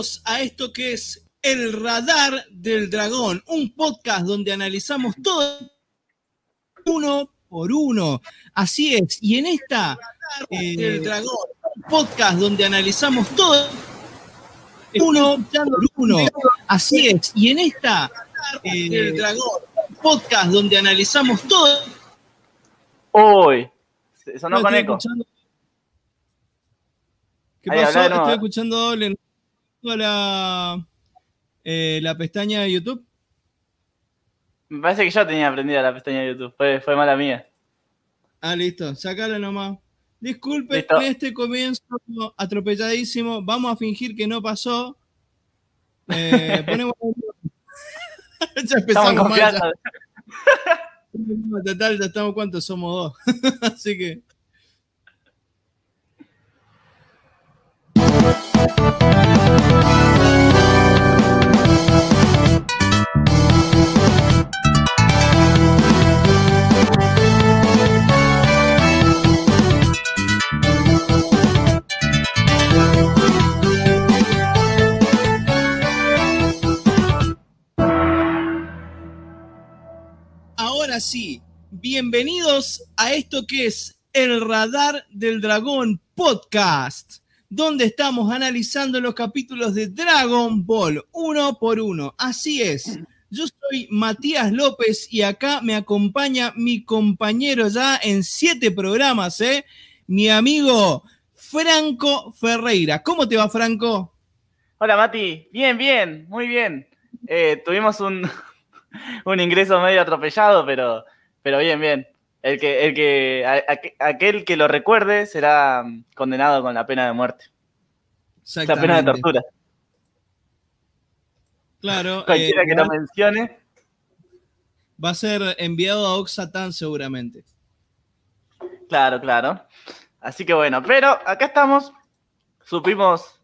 Bienvenidos a esto que es El Radar del Dragón, un podcast donde analizamos todo uno por uno. Así es, y en esta eh, El Dragón, un podcast donde analizamos todo uno por uno. Así es, y en esta eh, El Dragón, un podcast donde analizamos todo. Uy, sonó No, con estoy eco. escuchando- ¿Qué Ahí, pasó? Estoy escuchando doble. ¿No tengo la, eh, la pestaña de YouTube. Me parece que yo tenía prendida la pestaña de YouTube. Fue, fue mala mía. Ah, listo. Sacala nomás. Disculpen Listo. este comienzo atropelladísimo. Vamos a fingir que no pasó. Eh, ponemos. ya Estamos empezamos en mal. ya. Total, ya estamos cuántos somos dos. Así que. Ahora sí, bienvenidos a esto que es el Radar del Dragón Podcast, donde estamos analizando los capítulos de Dragon Ball uno por uno. Así es, yo soy Matías López y acá me acompaña mi compañero ya en siete programas, ¿eh? mi amigo Franco Ferreira. ¿Cómo te va, Franco? Hola Mati, bien, bien, muy bien. Eh, tuvimos un, un ingreso medio atropellado, pero, pero bien, bien. El que, el que, a- a- aquel que lo recuerde será mm, condenado con la pena de muerte. La pena de tortura. Claro, Cualquiera eh, que lo mencione. va a ser enviado a Oxatan seguramente. Claro, claro. Así que bueno, pero acá estamos. Supimos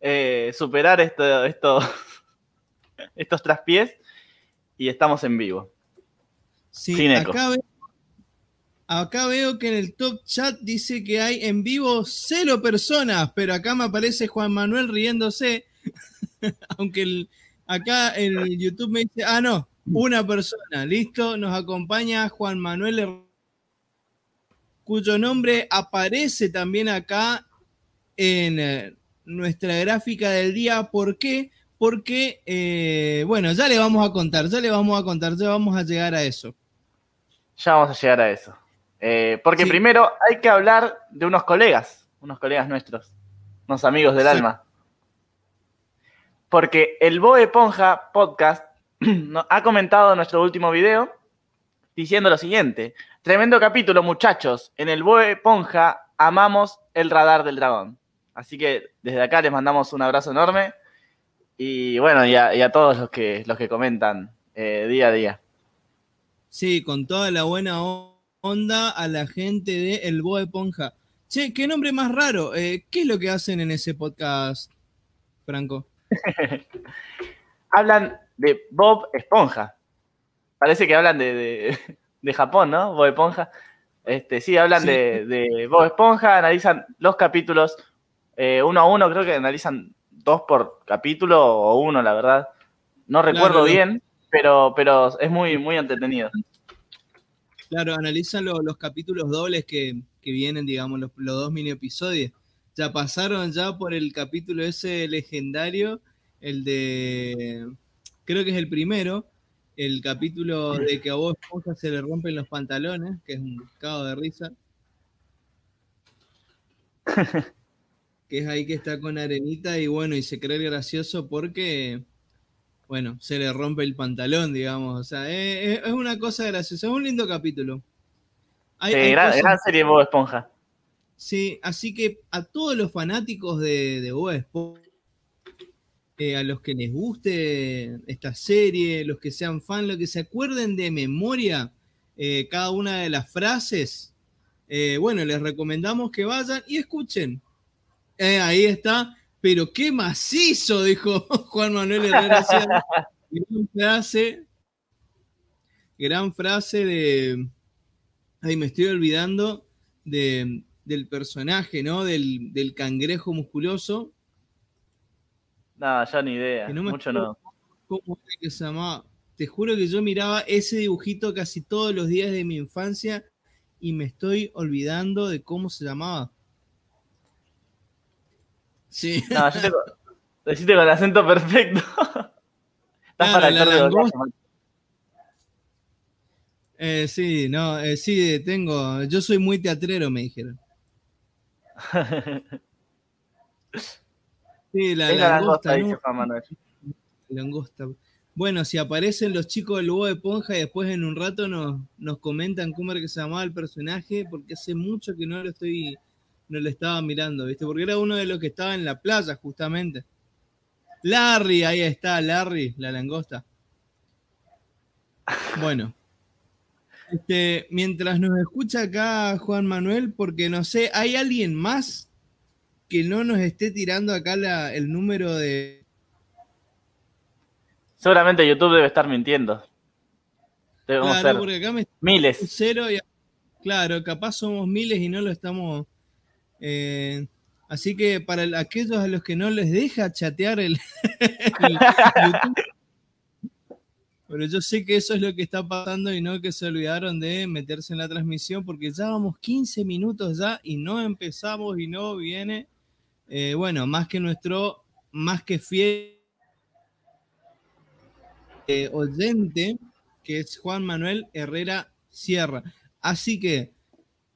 eh, superar esto, esto, estos traspiés y estamos en vivo. Sí, Sin eco. acá, acá veo que en el top chat dice que hay en vivo cero personas, pero acá me aparece Juan Manuel riéndose. Aunque acá el YouTube me dice, ah, no, una persona, listo, nos acompaña Juan Manuel, cuyo nombre aparece también acá en eh, nuestra gráfica del día. ¿Por qué? Porque, eh, bueno, ya le vamos a contar, ya le vamos a contar, ya vamos a llegar a eso. Ya vamos a llegar a eso. Eh, porque Sí. primero hay que hablar de unos colegas, unos colegas nuestros, unos amigos del Sí. alma. Porque el Boe Ponja podcast ha comentado nuestro último video diciendo lo siguiente: Tremendo capítulo, muchachos. En el Boe Ponja amamos el radar del dragón. Así que desde acá les mandamos un abrazo enorme. Y bueno, y a, y a todos los que, los que comentan eh, día a día. Sí, con toda la buena o- onda a la gente de El Boe Ponja. Che, qué nombre más raro. Eh, ¿Qué es lo que hacen en ese podcast, Franco? hablan de Bob Esponja. Parece que hablan de, de, de Japón, ¿no? Bob Esponja. Este, sí, hablan Sí. De, de Bob Esponja, analizan los capítulos eh, uno a uno, creo que analizan dos por capítulo o uno, la verdad. No recuerdo bien, pero, pero es muy, muy entretenido. Claro, analizan lo- los capítulos dobles que, que vienen, digamos, los, los dos mini episodios. Ya pasaron ya por el capítulo ese legendario, el de, creo que es el primero, el capítulo de que a vos esponja se le rompen los pantalones, que es un cago de risa. que es ahí que está con arenita y bueno, y se cree gracioso porque, bueno, se le rompe el pantalón, digamos. O sea, es, una cosa graciosa, es un lindo capítulo. Hay- Sí, hay gran, cosas- gran serie Bob Esponja. Sí, así que a todos los fanáticos de, de Bob Esponja, eh, a los que les guste esta serie, los que sean fan, los que se acuerden de memoria eh, cada una de las frases, eh, bueno, les recomendamos que vayan y escuchen. Ahí está, pero qué macizo, dijo Juan Manuel Herrera. Sierra. gran frase, gran frase de, ay, me estoy olvidando de, del personaje, ¿no? Del, del cangrejo musculoso. No, yo ni idea. No me Mucho no. ¿Cómo era que se llamaba? Te juro que yo miraba ese dibujito casi todos los días de mi infancia y me estoy olvidando de cómo se llamaba. Sí. No, yo te, lo hiciste con el acento perfecto. Estás Claro, para la de langosta. Eh, sí, no, eh, sí, tengo. Yo soy muy teatrero, me dijeron. Sí, la langosta, langosta. Langosta. Bueno, si aparecen los chicos del Bob Esponja y después en un rato nos, nos comentan cómo era que se llamaba el personaje, porque hace mucho que no lo estoy, no lo estaba mirando, ¿viste? Porque era uno de los que estaba en la playa, justamente. Larry, ahí está, Larry, la langosta. Bueno. Este, mientras nos escucha acá Juan Manuel, porque no sé, ¿hay alguien más que no nos esté tirando acá la- el número de, Seguramente YouTube debe estar mintiendo. Debemos Claro, ser porque acá me miles. cero y claro, capaz somos miles y no lo estamos. Eh, así que para el- aquellos a los que no les deja chatear el, el YouTube, pero yo sé que eso es lo que está pasando y no que se olvidaron de meterse en la transmisión porque ya vamos 15 minutos ya y no empezamos y no viene, eh, bueno, más que nuestro, más que fiel eh, oyente, que es Juan Manuel Herrera Sierra. Así que,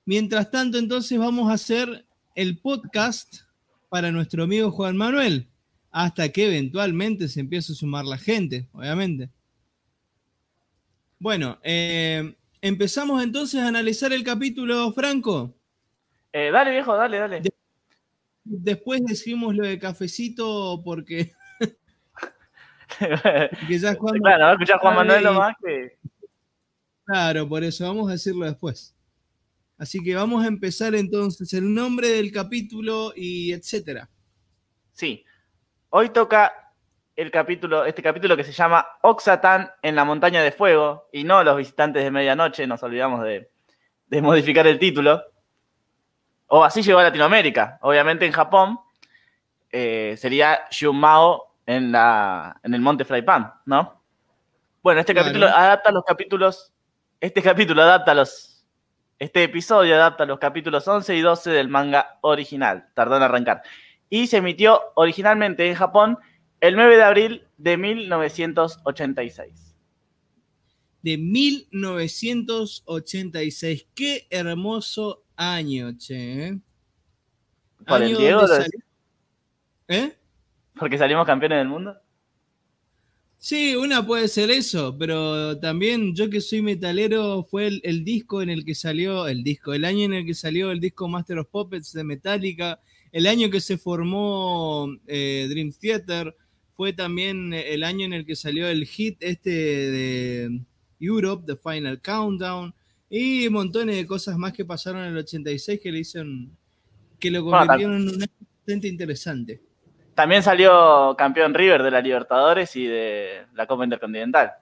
mientras tanto, entonces vamos a hacer el podcast para nuestro amigo Juan Manuel, hasta que eventualmente se empiece a sumar la gente, obviamente. Bueno, eh, empezamos entonces a analizar el capítulo, Franco. Eh, dale, viejo, dale, dale. De- Después decimos lo de cafecito porque, porque ya Juan claro, va a escuchar Juan Manuel Ay. nomás que. Claro, por eso vamos a decirlo después. Así que vamos a empezar entonces el nombre del capítulo y etcétera. Sí. Hoy toca el capítulo, este capítulo que se llama Oxatan en la montaña de fuego, y no los visitantes de medianoche, nos olvidamos de, de modificar el título. O así llegó a Latinoamérica. Obviamente en Japón eh, sería Shunmao en, la, en el monte Fraipan, ¿no? Bueno, este Claro. capítulo adapta los capítulos. Este capítulo adapta los. Este episodio adapta los capítulos 11 y 12 del manga original. Tardó en arrancar. Y se emitió originalmente en Japón el 9 de abril de 1986. De 1986. Qué hermoso año, che. ¿eh? ¿Por el Año Diego donde lo sal-? ¿Eh? Porque salimos campeones del mundo. Sí, una puede ser eso, pero también yo que soy metalero fue el, el disco en el que salió, el disco, el año en el que salió el disco Master of Puppets de Metallica, el año que se formó eh, Dream Theater, fue también el año en el que salió el hit este de Europe, The Final Countdown, y montones de cosas más que pasaron en el 86 que le hicieron, que lo Bueno, convirtieron en un año bastante interesante. También salió campeón River de la Libertadores y de la Copa Intercontinental.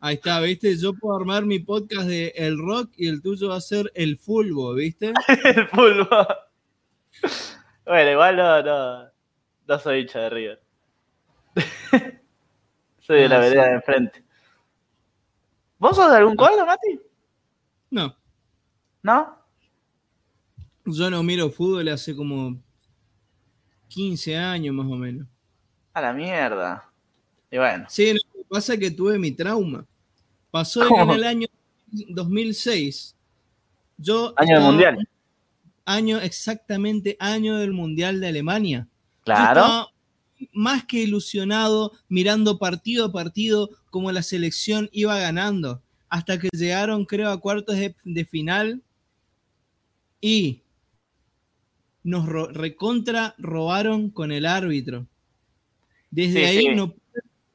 Ahí está, ¿viste? Yo puedo armar mi podcast de el rock y el tuyo va a ser el fulbo, ¿viste? el fútbol. Bueno, igual no, no, no soy hincha de River. soy de la Ah, vereda sí. de enfrente. ¿Vos sos de algún cuadro, Mati? No, ¿No? yo no miro fútbol hace como 15 años más o menos. A la mierda. Y bueno. Sí, lo que pasa es que tuve mi trauma. Pasó en el año 2006, yo... Año del Mundial. Año, exactamente, año del Mundial de Alemania. Claro. más que ilusionado mirando partido a partido como la selección iba ganando, hasta que llegaron, creo, a cuartos de, de final y nos ro- recontra robaron con el árbitro. Desde Sí, ahí sí. no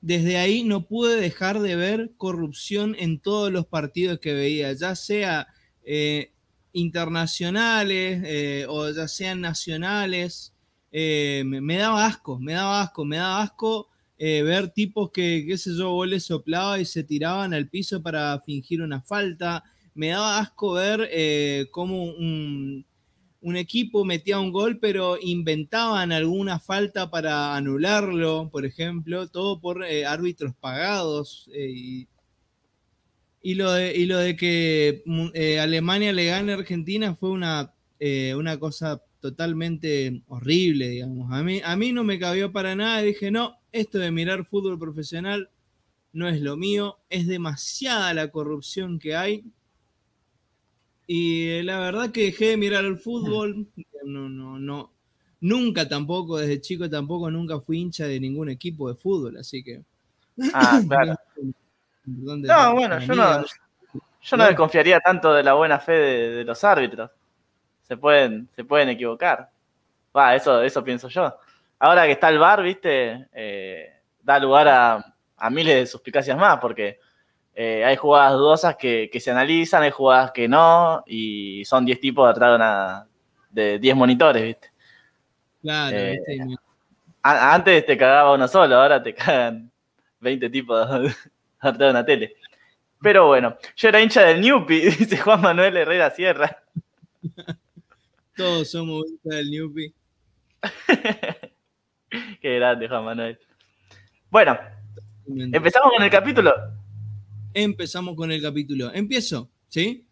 desde ahí no pude dejar de ver corrupción en todos los partidos que veía, ya sea eh, internacionales eh, o ya sean nacionales. Eh, me, me daba asco, me daba asco, me daba asco ver tipos que, qué sé yo, vos les soplaba y se tiraban al piso para fingir una falta. Me daba asco ver cómo un, un equipo metía un gol, pero inventaban alguna falta para anularlo, por ejemplo, todo por eh, árbitros pagados. Eh, y, lo de, y lo de que eh, Alemania le gane a Argentina fue una, una cosa totalmente horrible, digamos. A mí, a mí no me cabió para nada. Dije, no, esto de mirar fútbol profesional no es lo mío. Es demasiada la corrupción que hay y la verdad que dejé de mirar el fútbol. No, no, no. Nunca tampoco, desde chico tampoco, nunca fui hincha de ningún equipo de fútbol, así que. Ah, claro. no, bueno, yo no, yo no desconfiaría tanto de la buena fe de, los árbitros. Se pueden, se pueden equivocar. Va, eso, eso pienso yo. Ahora que está el bar, viste, eh, da lugar a, a miles de suspicacias más, porque eh, hay jugadas dudosas que, se analizan, hay jugadas que no, y son 10 tipos detrás de, 10 monitores, ¿viste? Claro, eh, Antes te cagaba uno solo, ahora te cagan 20 tipos detrás de una tele. Pero bueno, yo era hincha del Newpi, dice Juan Manuel Herrera Sierra. Todos somos hinchas del Newpi. Qué grande, Juan Manuel. Bueno, empezamos con el capítulo empezamos con el capítulo. Empiezo, ¿sí?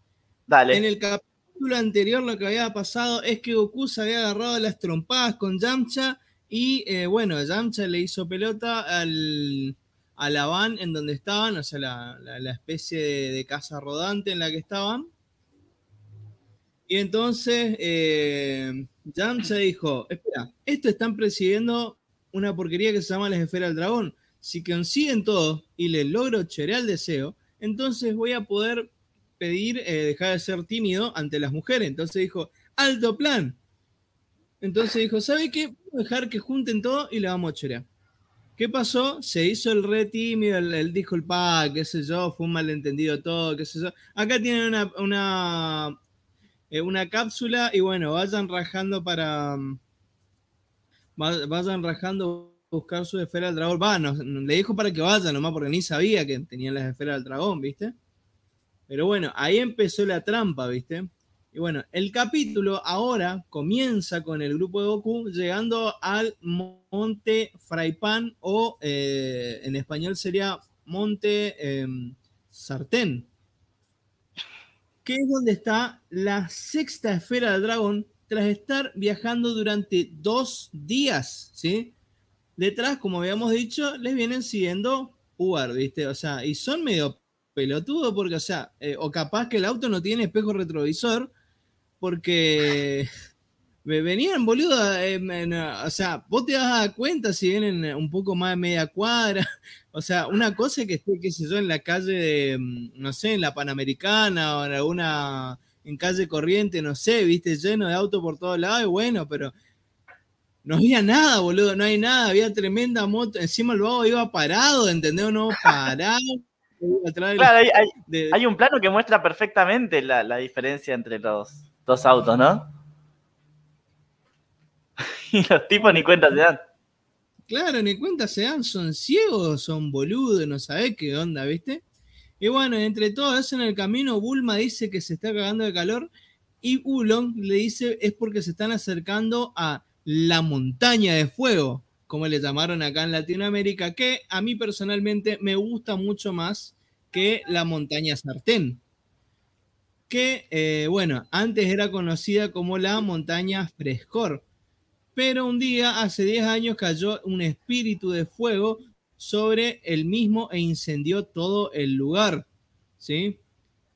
Dale. En el capítulo anterior lo que había pasado es que Goku se había agarrado las trompadas con Yamcha y eh, bueno, Yamcha le hizo pelota al, a la van en donde estaban, o sea, la, especie de, casa rodante en la que estaban. Y entonces eh, Yamcha dijo, espera, esto están presidiendo una porquería que se llama la esfera del dragón si consiguen todo y les logro chorear el deseo, entonces voy a poder pedir eh, dejar de ser tímido ante las mujeres. Entonces dijo, alto plan. Entonces dijo, ¿sabe qué? Voy a dejar que junten todo y le vamos a chorear. ¿Qué pasó? Se hizo el re tímido, él, dijo el pa, qué sé yo, fue un malentendido todo, qué sé yo. Acá tienen una, una, eh, una cápsula y bueno, vayan rajando para... Mm, vayan rajando buscar su esfera del dragón. Va, le dijo para que vaya nomás porque ni sabía que tenían las esferas del dragón, ¿viste? Pero bueno, ahí empezó la trampa, ¿viste? Y bueno, el capítulo ahora comienza con el grupo de Goku llegando al Monte Fraipan o eh, en español sería Monte em, Sartén, que es donde está la sexta esfera del dragón tras estar viajando durante dos días, ¿sí? Detrás, como habíamos dicho, les vienen siguiendo Uber, ¿viste? O sea, y son medio pelotudos porque, o sea, eh, o capaz que el auto no tiene espejo retrovisor, porque venían, boludo, eh, o sea, vos te das a dar cuenta si vienen un poco más de media cuadra, o sea, una cosa que esté, qué sé yo, en la calle de, mm, no sé, en la Panamericana o en alguna, en calle corriente, no sé, viste, lleno de autos por todos lados, y bueno, pero no había nada, boludo, no hay nada, había tremenda moto, encima el vago iba parado, ¿entendés o no? Parado. claro, hay, un plano que muestra perfectamente la, diferencia entre los dos autos, ¿no? y los tipos ni cuenta se dan. Claro, ni cuenta se dan, son ciegos, son boludos, no sabés qué onda, ¿viste? Y bueno, entre todo eso en el camino, Bulma dice que se está cagando de calor y Ulon le dice es porque se están acercando a la montaña de fuego, como le llamaron acá en Latinoamérica, que a mí personalmente me gusta mucho más que la montaña sartén, que, eh, bueno, antes era conocida como la montaña frescor, pero un día, hace 10 años, cayó un espíritu de fuego sobre el mismo e incendió todo el lugar, ¿sí?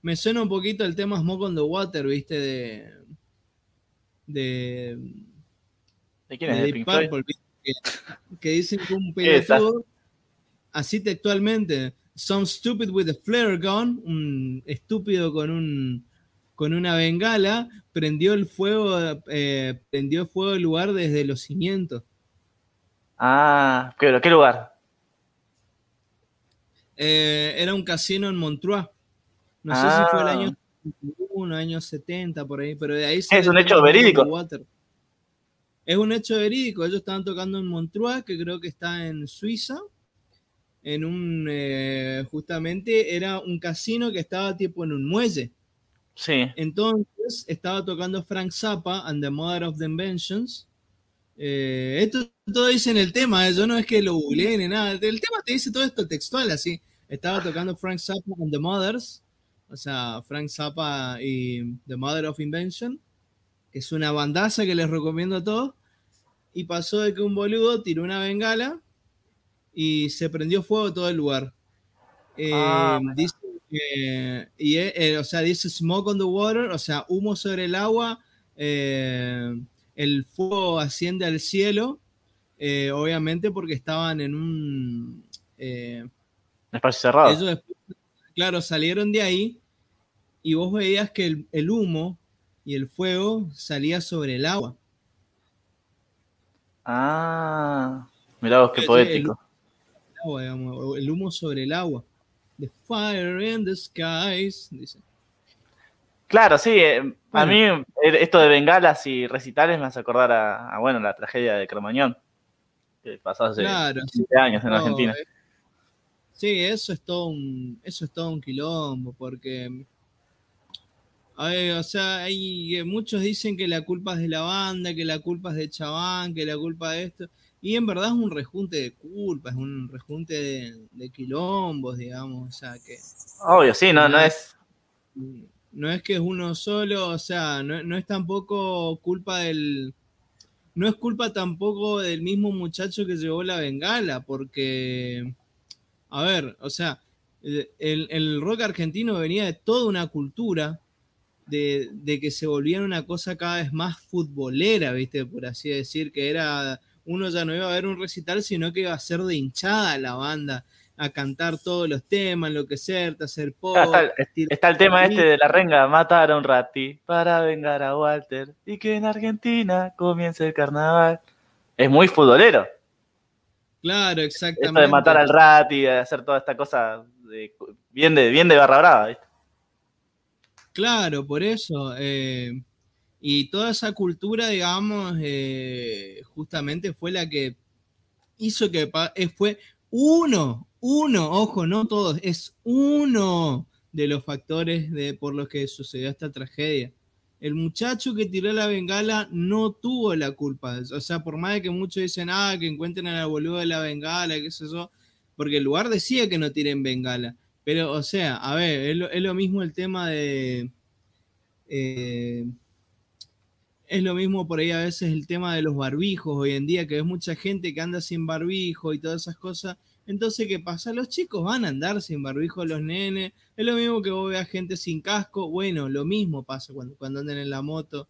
Me suena un poquito el tema Smoke on the Water, ¿viste? De, de ¿De quién es? Purple, que, dicen que un pelotudo, así textualmente, some stupid with a flare gun, un estúpido con un con una bengala, prendió el fuego, eh, prendió fuego el lugar desde los cimientos. Ah, ¿qué, qué lugar? Eh, era un casino en Montreux. No sé si fue el año 71, ah. año 70, por ahí, pero de ahí se Es un hecho verídico. Es un hecho verídico. Ellos estaban tocando en Montreux, que creo que está en Suiza. En un, eh, justamente, era un casino que estaba tipo en un muelle. Sí. Entonces estaba tocando Frank Zappa and the Mother of the Inventions. Eh, esto todo dice en el tema, eh, yo no es que lo googleé ni nada. El tema te dice todo esto textual, así. Estaba tocando Frank Zappa and the Mothers, o sea, Frank Zappa y The Mother of Invention, es una bandaza que les recomiendo a todos. Y pasó de que un boludo tiró una bengala y se prendió fuego todo el lugar. Eh, Ah, dice que- y, eh, o sea, dice smoke on the water, o sea, humo sobre el agua, eh, el fuego asciende al cielo, obviamente porque estaban en un... Un espacio cerrado. ellos después, claro, salieron de ahí y vos veías que el, el humo y el fuego salía sobre el agua. Ah, mirá vos qué poético. El, humo sobre el agua. The fire in the skies, dice. Claro, sí. eh, A mí eh, esto de bengalas y recitales me hace acordar a, a, bueno, la tragedia de Cromañón, que pasó hace Claro, 7 años en No, Argentina. eh, Sí, eso es todo un, eso es todo un quilombo, porque a ver, o sea, hay eh, muchos dicen que la culpa es de la banda, que la culpa es de Chabán, que la culpa de esto, y en verdad es un rejunte de culpas, es un rejunte de, de quilombos, digamos, o sea, que Obvio, sí, no, no es. no es que es uno solo, o sea, no, no es tampoco culpa del. No es culpa tampoco del mismo muchacho que llevó la bengala, porque. A ver, o sea, el, el rock argentino venía de toda una cultura de, de, que se volviera una cosa cada vez más futbolera, ¿viste? Por así decir, que era. Uno ya no iba a ver un recital, sino que iba a ser de hinchada la banda a cantar todos los temas, enloquecerte, hacer pop. Ah, está, el, está, el tema este de la renga, matar a un rati para vengar a Walter y que en Argentina comience el carnaval. Es muy futbolero. Claro, exactamente. Esto de matar al rati, de hacer toda esta cosa de, bien, de, bien de barra brava, ¿viste? Claro, por eso. Eh, y toda esa cultura, digamos, eh, justamente fue la que hizo que eh, fue uno, uno, ojo, no todos, es uno de los factores de, por los que sucedió esta tragedia. El muchacho que tiró la bengala no tuvo la culpa. O sea, por más de que muchos dicen, ah, que encuentren a la boluda de la bengala, qué sé yo, porque el lugar decía que no tiren bengala. Pero, o sea, a ver, es lo, es lo mismo el tema de... Eh, es lo mismo por ahí a veces el tema de los barbijos hoy en día, que ves mucha gente que anda sin barbijo y todas esas cosas. Entonces, ¿qué pasa? Los chicos van a andar sin barbijo, los nenes. Es lo mismo que vos veas gente sin casco. Bueno, lo mismo pasa cuando, cuando andan en la moto.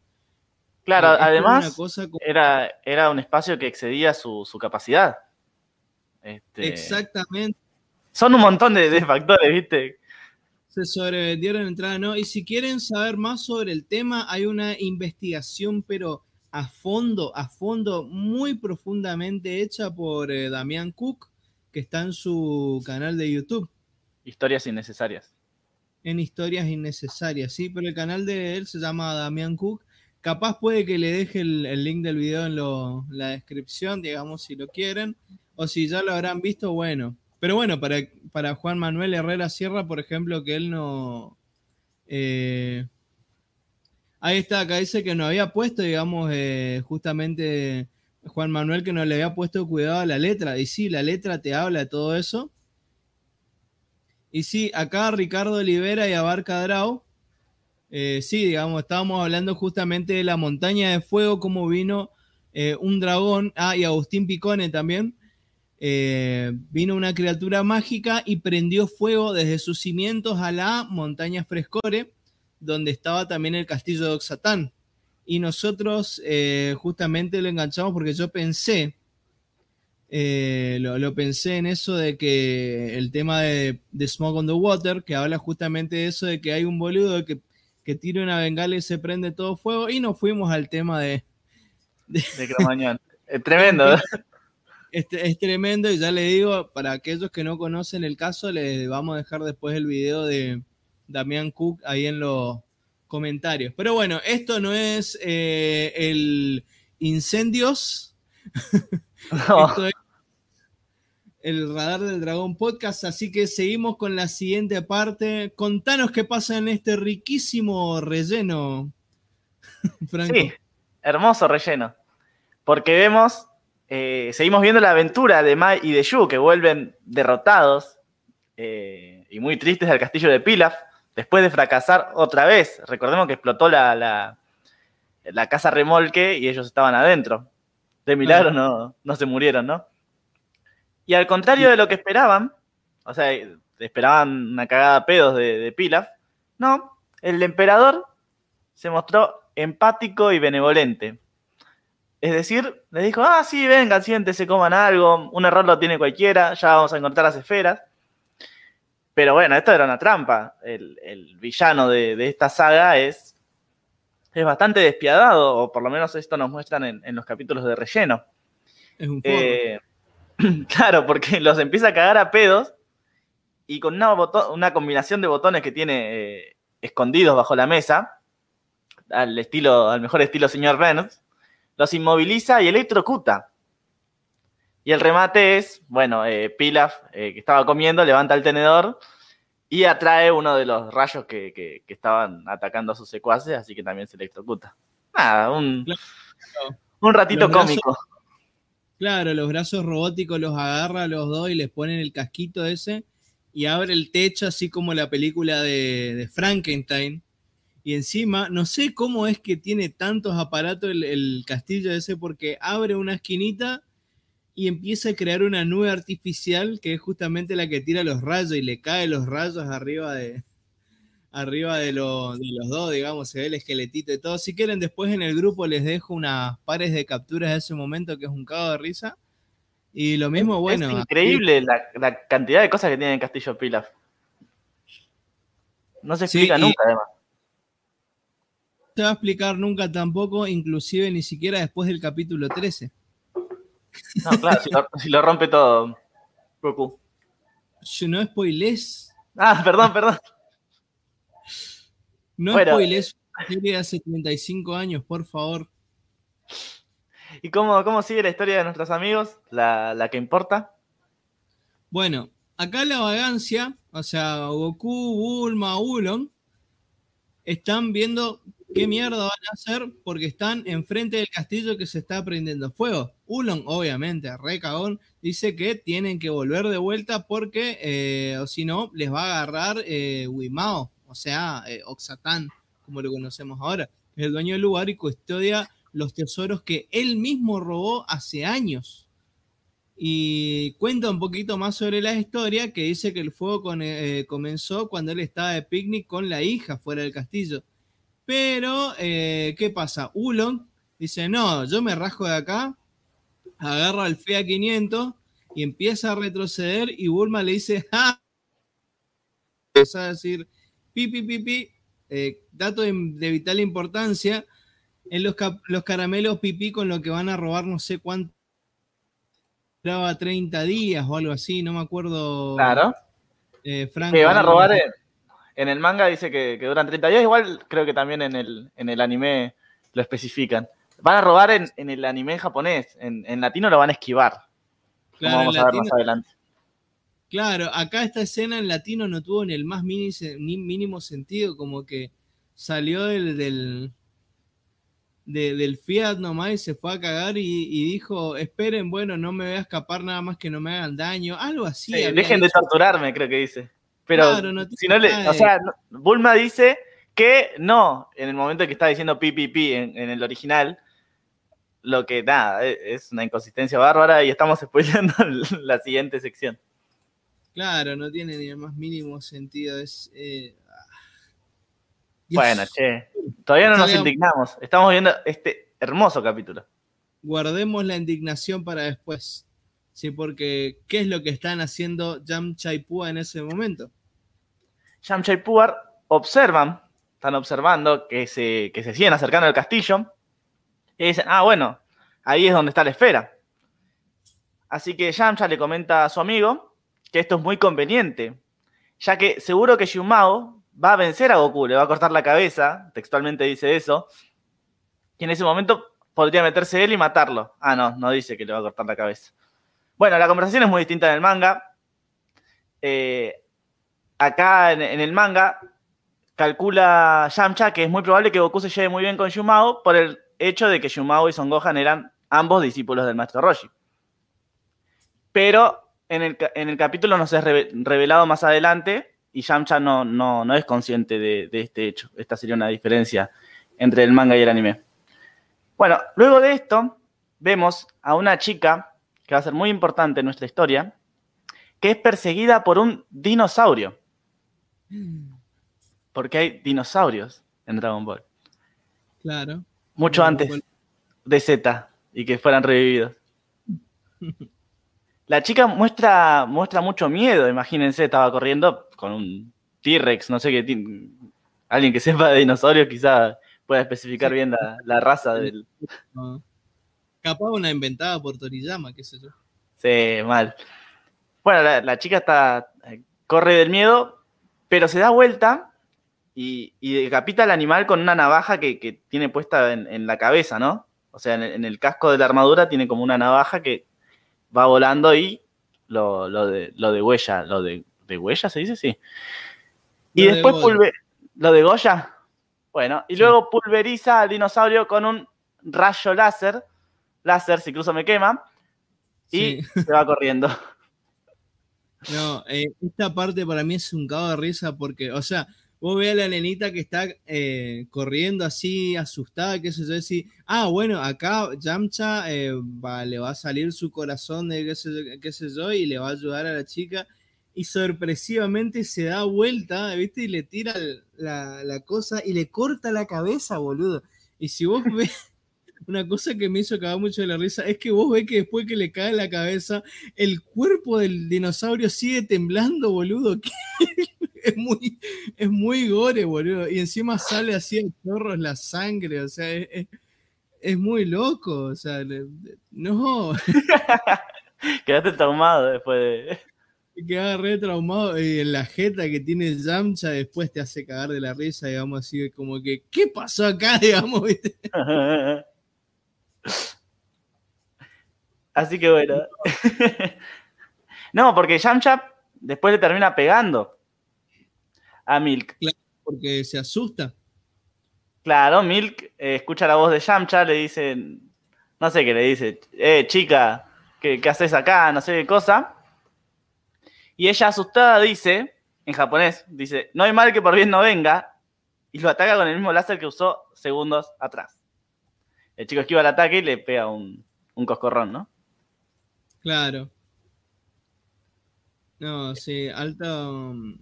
Claro, es además como... era, era un espacio que excedía su, su capacidad. Este... Exactamente. Son un montón de, de factores, ¿viste? se sobrevendieron entrada, ¿no? Y si quieren saber más sobre el tema, hay una investigación, pero a fondo, a fondo, muy profundamente hecha por eh, Damián Cook, que está en su canal de YouTube. Historias innecesarias. En historias innecesarias, sí, pero el canal de él se llama Damián Cook. Capaz puede que le deje el, el link del video en lo, la descripción, digamos, si lo quieren. O si ya lo habrán visto, bueno, pero bueno, para, Juan Manuel Herrera Sierra, por ejemplo, que él no. Eh, ahí está, acá dice que no había puesto, digamos, eh, justamente Juan Manuel que no le había puesto cuidado a la letra. Y sí, la letra te habla de todo eso. Y sí, acá Ricardo Olivera y Abarca Drau. Eh, sí, digamos, estábamos hablando justamente de la montaña de fuego, cómo vino un dragón. Ah, y Agustín Picone también. Eh, vino una criatura mágica y prendió fuego desde sus cimientos a la montaña Frescore, donde estaba también el castillo de Oxatán. Y nosotros eh, justamente lo enganchamos porque yo pensé, eh, lo, lo, pensé en eso de que el tema de, de, Smoke on the Water, que habla justamente de eso de que hay un boludo que, que tira una bengala y se prende todo fuego, y nos fuimos al tema de... De, de Cromañón. Tremendo. Es, es, tremendo y ya le digo, para aquellos que no conocen el caso, les vamos a dejar después el video de Damián Cook ahí en los comentarios. Pero bueno, esto no es eh, el incendios. No. esto es el Radar del Dragón podcast, así que seguimos con la siguiente parte. Contanos qué pasa en este riquísimo relleno, Franco. Sí, hermoso relleno, porque vemos, eh, seguimos viendo la aventura de Mai y de Yu, que vuelven derrotados eh, y muy tristes al castillo de Pilaf, después de fracasar otra vez. Recordemos que explotó la, la, casa remolque y ellos estaban adentro. De milagro no, no se murieron, ¿no? Y al contrario de lo que esperaban, o sea, esperaban una cagada de pedos de, Pilaf, no, el emperador se mostró empático y benevolente. Es decir, les dijo, ah, sí, vengan, siéntese, coman algo, un error lo tiene cualquiera, ya vamos a encontrar las esferas. Pero bueno, esto era una trampa. El, villano de, esta saga es, es bastante despiadado, o por lo menos esto nos muestran en, los capítulos de relleno. Es un eh, claro, porque los empieza a cagar a pedos y con una, combinación de botones que tiene eh, escondidos bajo la mesa, al estilo, al mejor estilo señor Burns, los inmoviliza y electrocuta. Y el remate es, bueno, eh, Pilaf, eh, que estaba comiendo, levanta el tenedor y atrae uno de los rayos que, estaban atacando a sus secuaces, así que también se electrocuta. Nada, un, un ratito cómico. Claro, los brazos robóticos los agarra a los dos y les ponen el casquito ese y abre el techo, así como la película de, Frankenstein. Y encima, no sé cómo es que tiene tantos aparatos el, castillo ese, porque abre una esquinita y empieza a crear una nube artificial que es justamente la que tira los rayos y le cae los rayos arriba de, arriba de, los dos, digamos, se ve el esqueletito y todo. Si quieren, después en el grupo les dejo unas pares de capturas de ese momento que es un cago de risa. Y lo mismo, bueno. Es increíble la, cantidad de cosas que tiene el Castillo Pilaf. No se explica nunca, además. Se va a explicar nunca tampoco, inclusive ni siquiera después del capítulo 13. No, claro, si, lo, rompe todo, Goku. Yo no spoilés. Ah, perdón, perdón. No bueno, spoilers, serie hace 35 años, por favor. ¿Y cómo, cómo sigue la historia de nuestros amigos? La, que importa. Bueno, acá la vagancia, o sea, Goku, Bulma, Ulon, están viendo qué mierda van a hacer porque están enfrente del castillo que se está prendiendo fuego. Ulon, obviamente, re cagón, dice que tienen que volver de vuelta porque, eh, o si no, les va a agarrar eh, Wimao o sea, eh, Oxatán, como lo conocemos ahora, es el dueño del lugar y custodia los tesoros que él mismo robó hace años. Y cuenta un poquito más sobre la historia, que dice que el fuego eh, comenzó cuando él estaba de picnic con la hija fuera del castillo. Pero, eh, ¿qué pasa? Ulon dice, no, yo me rasco de acá, agarra al FEA 500 y empieza a retroceder y Bulma le dice, ¡ah! Empieza a decir, Pipi, pipi, eh, dato de, vital importancia, en los, los caramelos pipí con lo que van a robar no sé cuánto, duraba 30 días o algo así, no me acuerdo. Claro. Eh, que van a robar en, el manga dice que, duran 30 días, igual creo que también en el, en el anime lo especifican. Van a robar en, el anime japonés, en, latino lo van a esquivar. como vamos a ver más adelante. Claro, acá esta escena en latino no tuvo ni el más mínimo sentido, como que salió del, del, del Fiat nomás y se fue a cagar y, dijo, esperen, bueno, no me voy a escapar nada más que no me hagan daño, algo así. dejen de torturarme, creo que dice. Pero si no le, o sea, Bulma dice que no, en el momento que está diciendo pi en, en el original, lo que nada, e, es una inconsistencia bárbara y estamos spoilando la siguiente sección. Claro, no tiene ni el más mínimo sentido. Es. Eh, bueno, che. Todavía no nos indignamos. Estamos viendo este hermoso capítulo. Guardemos la indignación para después. Sí, porque ¿qué es lo que están haciendo Jam Chaipua en ese momento? Jam Chaipua observan, están observando que se, que se siguen acercando al castillo. Y dicen, ah, bueno, ahí es donde está la esfera. Así que Yamcha le comenta a su amigo que esto es muy conveniente, ya que seguro que Xiumao va a vencer a Goku, le va a cortar la cabeza, textualmente dice eso, y en ese momento podría meterse él y matarlo. Ah, no, no dice que le va a cortar la cabeza. Bueno, la conversación es muy distinta en el manga. Eh, acá en, el manga calcula Yamcha que es muy probable que Goku se lleve muy bien con Yumao por el hecho de que Yumao y Son Gohan eran ambos discípulos del maestro Roshi. Pero en el, capítulo nos es revelado más adelante y Yamcha no, no, es consciente de, este hecho. Esta sería una diferencia entre el manga y el anime. Bueno, luego de esto, vemos a una chica que va a ser muy importante en nuestra historia, que es perseguida por un dinosaurio. Porque hay dinosaurios en Dragon Ball. Claro. Mucho antes de Z y que fueran revividos. La chica muestra, muestra mucho miedo, imagínense, estaba corriendo con un T-Rex, no sé qué. Alguien que sepa de dinosaurios quizá pueda especificar bien la, raza del. Capaz una inventada por Toriyama, qué sé yo. Sí, mal. Bueno, la, chica está. Eh, corre del miedo, pero se da vuelta y, decapita al animal con una navaja que, tiene puesta en, la cabeza, ¿no? O sea, en el, casco de la armadura tiene como una navaja que va volando y lo, de, lo de huella, lo de, de huella se dice, sí. Y después lo de Goya. Bueno, y luego pulveriza al dinosaurio con un rayo láser, láser, si incluso me quema, y se va corriendo. No, eh, esta parte para mí es un cago de risa porque, o sea, vos ve a la nenita que está eh, corriendo así, asustada, qué sé yo, decir, ah, bueno, acá Yamcha eh, le va a salir su corazón de qué sé, yo y le va a ayudar a la chica y sorpresivamente se da vuelta, ¿viste? Y le tira la, la cosa y le corta la cabeza, boludo. Y si vos ves una cosa que me hizo acabar mucho de la risa es que vos ves que después que le cae la cabeza, el cuerpo del dinosaurio sigue temblando, boludo. es muy, es muy gore, boludo. Y encima sale así en chorros la sangre, o sea, es, muy loco, o sea, no. Quedaste traumado después de. Queda re traumado y en la jeta que tiene Yamcha después te hace cagar de la risa, digamos así, como que, ¿qué pasó acá? digamos, ¿viste? Así que bueno. no, porque Yamcha después le termina pegando a Milk. Claro, porque se asusta. Claro, Milk eh, escucha la voz de Yamcha, le dice, no sé qué le dice, eh, chica, ¿qué, ¿qué, haces acá? No sé qué cosa. Y ella asustada dice, en japonés, dice, no hay mal que por bien no venga, y lo ataca con el mismo láser que usó segundos atrás. El chico esquiva el ataque y le pega un, un coscorrón, ¿no? Claro. No, sí, alto. Um,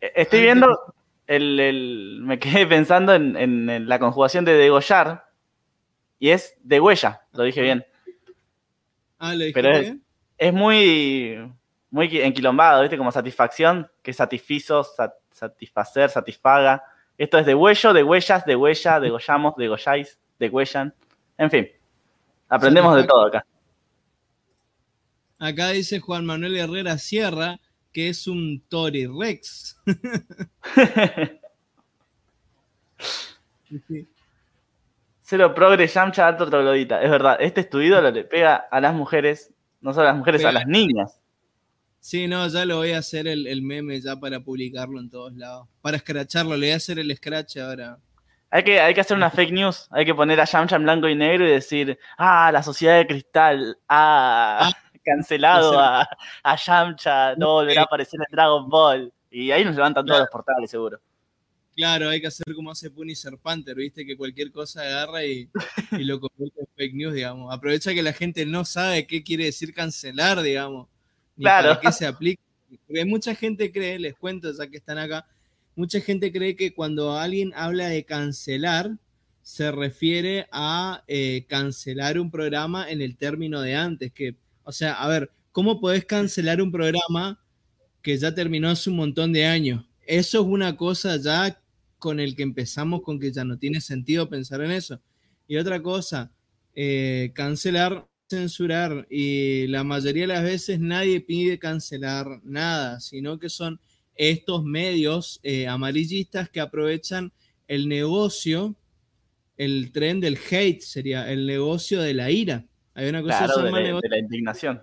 e-, estoy viendo, el, me quedé pensando en, la conjugación de degollar, y es de huella, lo dije bien. Ah, le dije Pero es, es, muy, muy enquilombado, ¿viste? Como satisfacción, que satisfizo, satisfacer, satisfaga. Esto es de huello, de huellas, de huella, degollamos, degolláis, degüellan. En fin, aprendemos de todo acá. Acá dice Juan Manuel Herrera Sierra que es un Tori Rex. Cero progre, Yamcha, alto troglodita. Es verdad, este estudio le pega a las mujeres, no solo a las mujeres, a las niñas. Sí, no, ya lo voy a hacer el, meme ya para publicarlo en todos lados. Para escracharlo, le voy a hacer el scratch ahora. Hay que, hay que hacer una fake news, hay que poner a Yamcha en blanco y negro y decir, ah, la sociedad de cristal, ah, cancelado a, a, Yamcha, no volverá a aparecer en Dragon Ball. Y ahí nos levantan todos los portales, seguro. Claro, hay que hacer como hace Punisher Panther, viste, que cualquier cosa agarra y, y lo convierte en fake news, digamos. Aprovecha que la gente no sabe qué quiere decir cancelar, digamos claro. para qué se aplica. Porque mucha gente cree, les cuento ya que están acá, mucha gente cree que cuando alguien habla de cancelar, se refiere a eh, cancelar un programa en el término de antes. Que, o sea, a ver, ¿cómo podés cancelar un programa que ya terminó hace un montón de años? Eso es una cosa ya con el que empezamos con que ya no tiene sentido pensar en eso. Y otra cosa, eh, cancelar censurar y la mayoría de las veces nadie pide cancelar nada, sino que son estos medios eh, amarillistas que aprovechan el negocio, el tren del hate sería el negocio de la ira. Hay una cosa de, la indignación.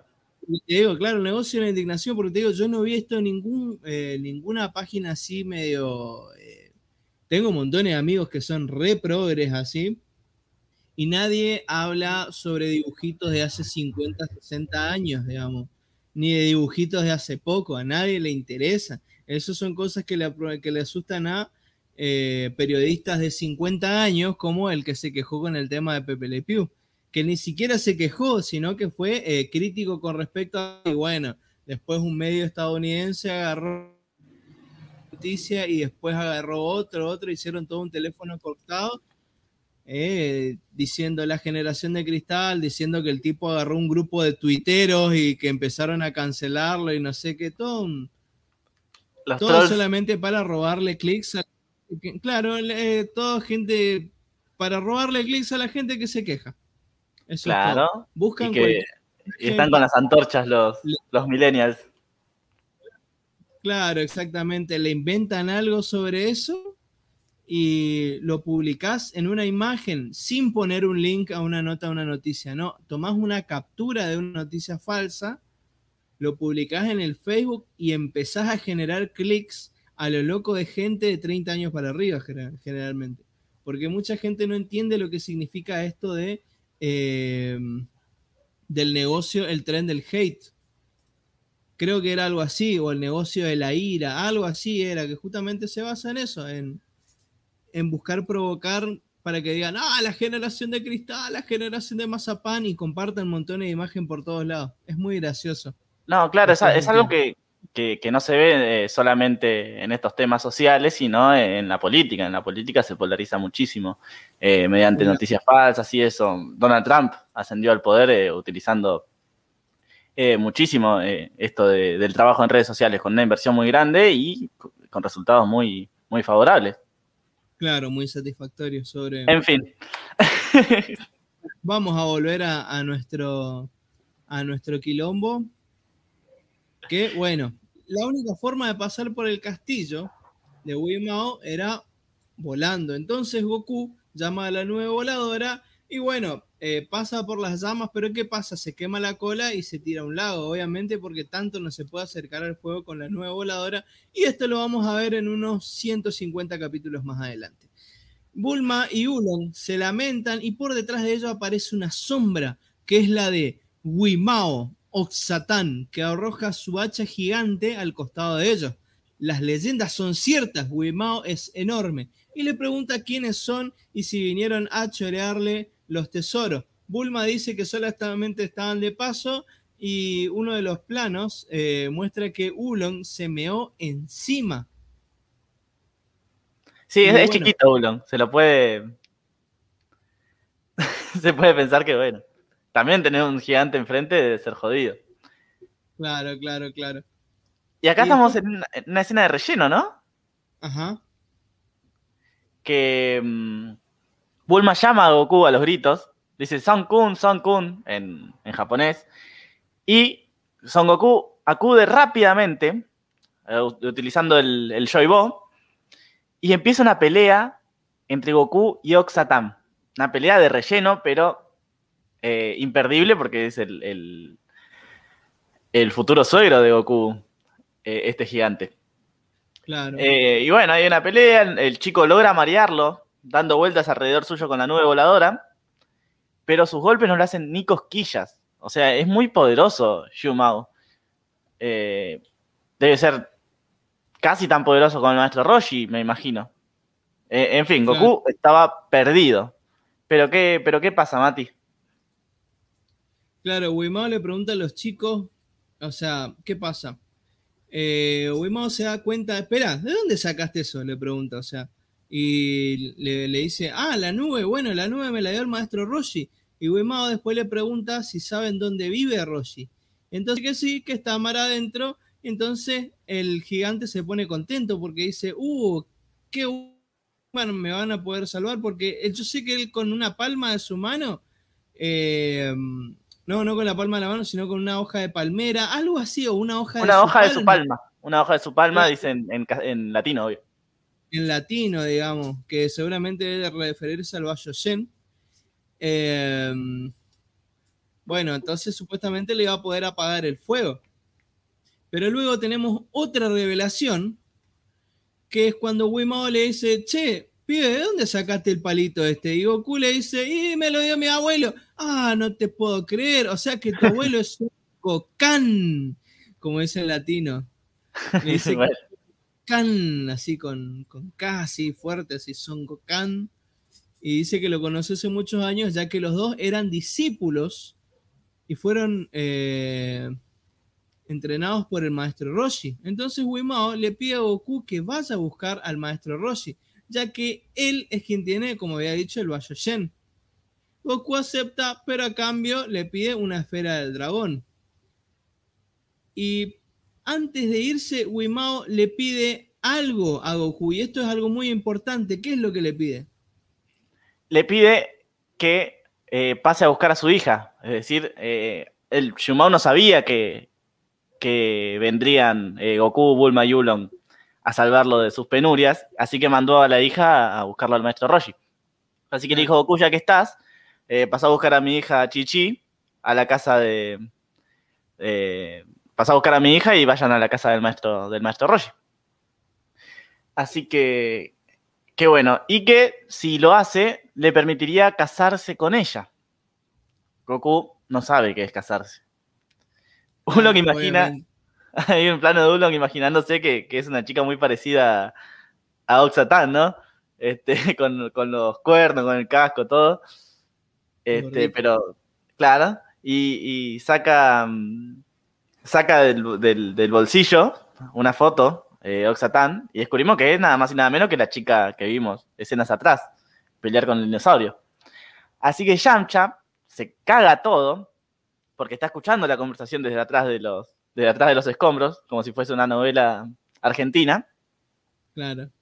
te digo, claro, el negocio de la indignación, porque te digo, yo no vi esto en ningún, eh, ninguna página así medio. eh, tengo montones de amigos que son re progres así, y nadie habla sobre dibujitos de hace 50, 60 años, digamos, ni de dibujitos de hace poco, a nadie le interesa. Esas son cosas que le, que le asustan a eh, periodistas de 50 años, como el que se quejó con el tema de Pepe Le Pew, que ni siquiera se quejó, sino que fue eh, crítico con respecto a, y bueno, después un medio estadounidense agarró noticia y después agarró otro, otro, hicieron todo un teléfono cortado, eh, diciendo la generación de cristal, diciendo que el tipo agarró un grupo de tuiteros y que empezaron a cancelarlo y no sé qué, todo, Los todo trolls, solamente para robarle clics a, claro, eh, todo gente para robarle clics a la gente que se queja. Eso es claro. Buscan Y que cualquier y están con las antorchas los, los millennials. Claro, exactamente. Le inventan algo sobre eso y lo publicás en una imagen sin poner un link a una nota, a una noticia. No, tomás una captura de una noticia falsa, lo publicás en el Facebook y empezás a generar clics a lo loco de gente de 30 años para arriba, gener- generalmente. Porque mucha gente no entiende lo que significa esto de eh, del negocio, el tren del hate creo que era algo así, o el negocio de la ira, algo así era, que justamente se basa en eso, en, en buscar provocar para que digan, ah, la generación de cristal, la generación de mazapán, y compartan montones de imagen por todos lados. Es muy gracioso. No, claro, es, es algo que, que- que no se ve eh, solamente en estos temas sociales, sino en la política. En la política se polariza muchísimo eh, mediante noticias falsas y eso. Donald Trump ascendió al poder eh, utilizando eh, muchísimo esto de- del trabajo en redes sociales, con una inversión muy grande y co- con resultados muy, muy favorables. Claro, muy satisfactorio sobre... En fin. Vamos a volver a, a nuestro, a nuestro quilombo. Que bueno, la única forma de pasar por el castillo de Wimao era volando. Entonces Goku llama a la nube voladora y bueno, eh, pasa por las llamas, pero ¿qué pasa? Se quema la cola y se tira a un lago, obviamente porque tanto no se puede acercar al fuego con la nube voladora y esto lo vamos a ver en unos 150 capítulos más adelante. Bulma y Ulon se lamentan y por detrás de ellos aparece una sombra que es la de Wimao o Satán, que arroja su hacha gigante al costado de ellos. Las leyendas son ciertas, Wimao es enorme y le pregunta quiénes son y si vinieron a chorearle los tesoros. Bulma dice que solamente estaban de paso y uno de los planos eh, muestra que Ulon se meó encima. Sí, es, es chiquito Ulon, se lo puede. se puede pensar que, bueno. También tener un gigante enfrente debe ser jodido. Claro, claro, claro. Y acá Y estamos en una, en una escena de relleno, ¿no? Ajá. Que mm, Bulma llama a Goku a los gritos. Dice Son Kun, Son Kun en, en japonés. Y Son Goku acude rápidamente, eh, ut- utilizando el, el Joy-Bo, y empieza una pelea entre Goku y Oxatam. Una pelea de relleno, pero eh, imperdible porque es el, el, el futuro suegro de Goku, eh, este gigante. Claro. Eh, y bueno, hay una pelea, el- chico logra marearlo, dando vueltas alrededor suyo con la nube voladora, pero sus golpes no le hacen ni cosquillas. O sea, es muy poderoso Shumao. Eh, debe ser casi tan poderoso como el maestro Roshi, me imagino. Eh, en fin, Goku estaba perdido. Pero qué, pero qué pasa, Mati? Claro, Wimao le pregunta a los chicos, o sea, ¿qué pasa? Eh, se da cuenta, espera, ¿de dónde sacaste eso? Le pregunta, o sea, y le, dice, ah, la nube, bueno, la nube me la dio el maestro Roshi. Y Wimao después le pregunta si saben dónde vive Roshi. Entonces que sí, que está mar adentro. Entonces el gigante se pone contento porque dice, uh, qué bueno, me van a poder salvar porque yo sé que él con una palma de su mano, eh, no, no con la palma de la mano, sino con una hoja de palmera, algo así, o una hoja Una de hoja su de su palma. Una hoja de su palma, dicen en, latino, obvio. en latino, digamos, que seguramente debe referirse al Bayo Yen. Eh, Bueno, entonces supuestamente le iba a poder apagar el fuego. Pero luego tenemos otra revelación, que es cuando Wimao le dice, che, pibe, ¿de dónde sacaste el palito este? Y Goku le dice, y me lo dio mi abuelo. Ah, no te puedo creer. O sea que tu abuelo es un cocán, como dice en latino. Le dice Can, así con, con K, así fuerte, así Son Gokan. Y dice que lo conoce hace muchos años, ya que los dos eran discípulos y fueron eh, entrenados por el maestro Roshi. Entonces Wimao le pide a Goku que vaya a buscar al maestro Roshi, ya que él es quien tiene, como había dicho, el Shen. Goku acepta, pero a cambio le pide una esfera del dragón. Y antes de irse, Wimao le pide algo a Goku, y esto es algo muy importante. ¿Qué es lo que le pide? Le pide que eh, pase a buscar a su hija. Es decir, eh, el Shumao no sabía que, que vendrían eh, Goku, Bulma y Ulon a salvarlo de sus penurias, así que mandó a la hija a buscarlo al maestro Roshi. Así que le dijo, Goku, ya que estás, pasa a buscar a mi hija Chichi a la casa de... pasa a buscar a mi hija y vayan a la casa del maestro, del maestro Roshi. Así que, qué bueno. Y que si lo hace, le permitiría casarse con ella. Goku no sabe qué es casarse. Uno que imagina, hay un plano de Ulong imaginándose que, es una chica muy parecida a Oxatan, ¿no? Este, con, los cuernos, con el casco, todo. Este, pero, claro, y, saca, mm, saca del, bolsillo una foto, eh, Oxatan, y descubrimos que es nada más y nada menos que la chica que vimos escenas atrás, pelear con el dinosaurio. Así que Yamcha se caga todo porque está escuchando la conversación desde atrás de los, desde atrás de los escombros, como si fuese una novela argentina. Claro.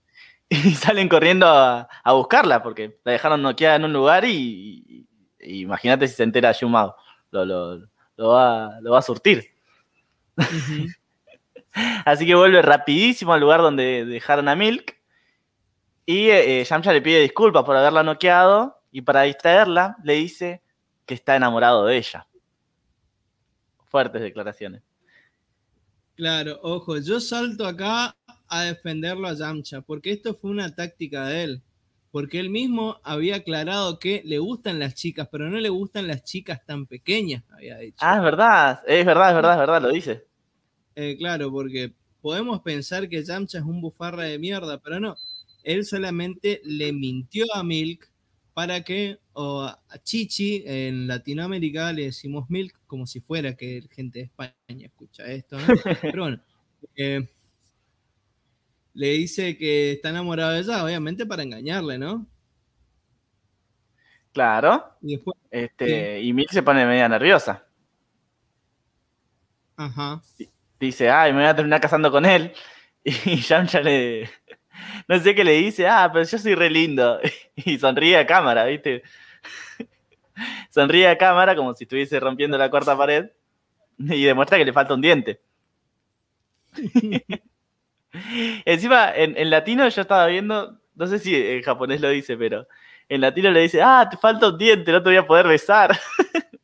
Y salen corriendo a, buscarla, porque la dejaron noqueada en un lugar y, imagínate si se entera Yumao. Lo, lo, va, a surtir. Así que vuelve rapidísimo al lugar donde dejaron a Milk. Y eh, Yamcha le pide disculpas por haberla noqueado. Y para distraerla, le dice que está enamorado de ella fuertes declaraciones. Claro, ojo, yo salto acá a defenderlo a Yamcha, porque esto fue una táctica de él. Porque él mismo había aclarado que le gustan las chicas, pero no le gustan las chicas tan pequeñas, había dicho. Ah, es verdad, es verdad, es verdad, es verdad, lo dice. Eh, claro, porque podemos pensar que Yamcha es un bufarra de mierda, pero no. Él solamente le mintió a Milk para que o a Chichi en Latinoamérica le decimos milk como si fuera que gente de España escucha esto, ¿no? Pero bueno, eh, le dice que está enamorado de ella, obviamente para engañarle, ¿no? Claro. Y, después, este, y Milk se pone media nerviosa. Ajá. Dice, ay, me voy a terminar casando con él. Y Yamcha le, no sé qué le dice, ah, pero yo soy re lindo. Y sonríe a cámara, ¿viste? Sonríe a cámara como si estuviese rompiendo la cuarta pared y demuestra que le falta un diente. Encima, en, latino yo estaba viendo, no sé si en japonés lo dice, pero en latino le dice, ah, te falta un diente, no te voy a poder besar.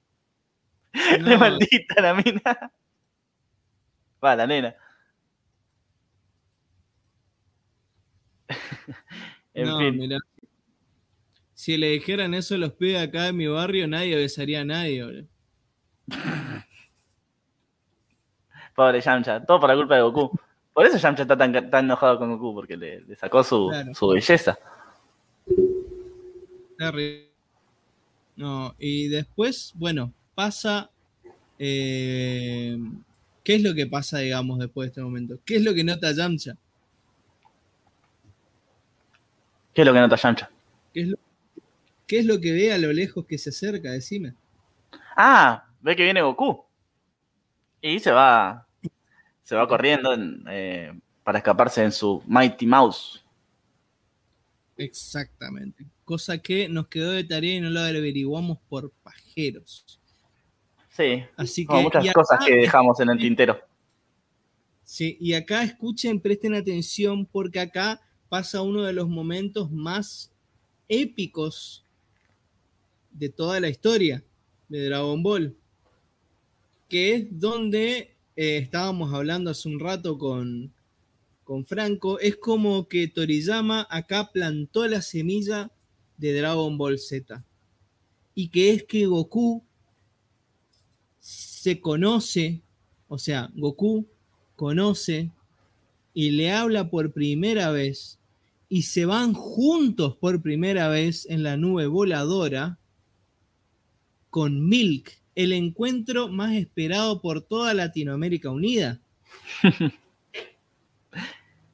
No. maldita la mina. Va, la nena. en fin. Si le dijeran eso a los pibes acá de mi barrio, nadie besaría a nadie, Pobre Yamcha, todo por la culpa de Goku. Por eso Yamcha está tan, enojado con Goku, porque le, sacó su, belleza. No, y después, bueno, pasa. Eh, ¿Qué es lo que pasa, digamos, después de este momento? ¿Qué es lo que nota Yamcha? ¿Qué es lo que nota Yamcha? ¿Qué es lo, que ve a lo lejos que se acerca? Decime. Ah, ve que viene Goku. Y se va. Se va corriendo eh, para escaparse en su Mighty Mouse. Exactamente. Cosa que nos quedó de tarea y no lo averiguamos por pajeros. Sí. Así que. muchas cosas que dejamos en el tintero. Sí, y acá escuchen, presten atención, porque acá pasa uno de los momentos más épicos de toda la historia de Dragon Ball. que es donde eh, estábamos hablando hace un rato con, con Franco, es como que Toriyama acá plantó la semilla de Dragon Ball Z. Y que es que Goku se conoce, o sea, Goku conoce y le habla por primera vez y se van juntos por primera vez en la nube voladora con Milk, el encuentro más esperado por toda Latinoamérica Unida.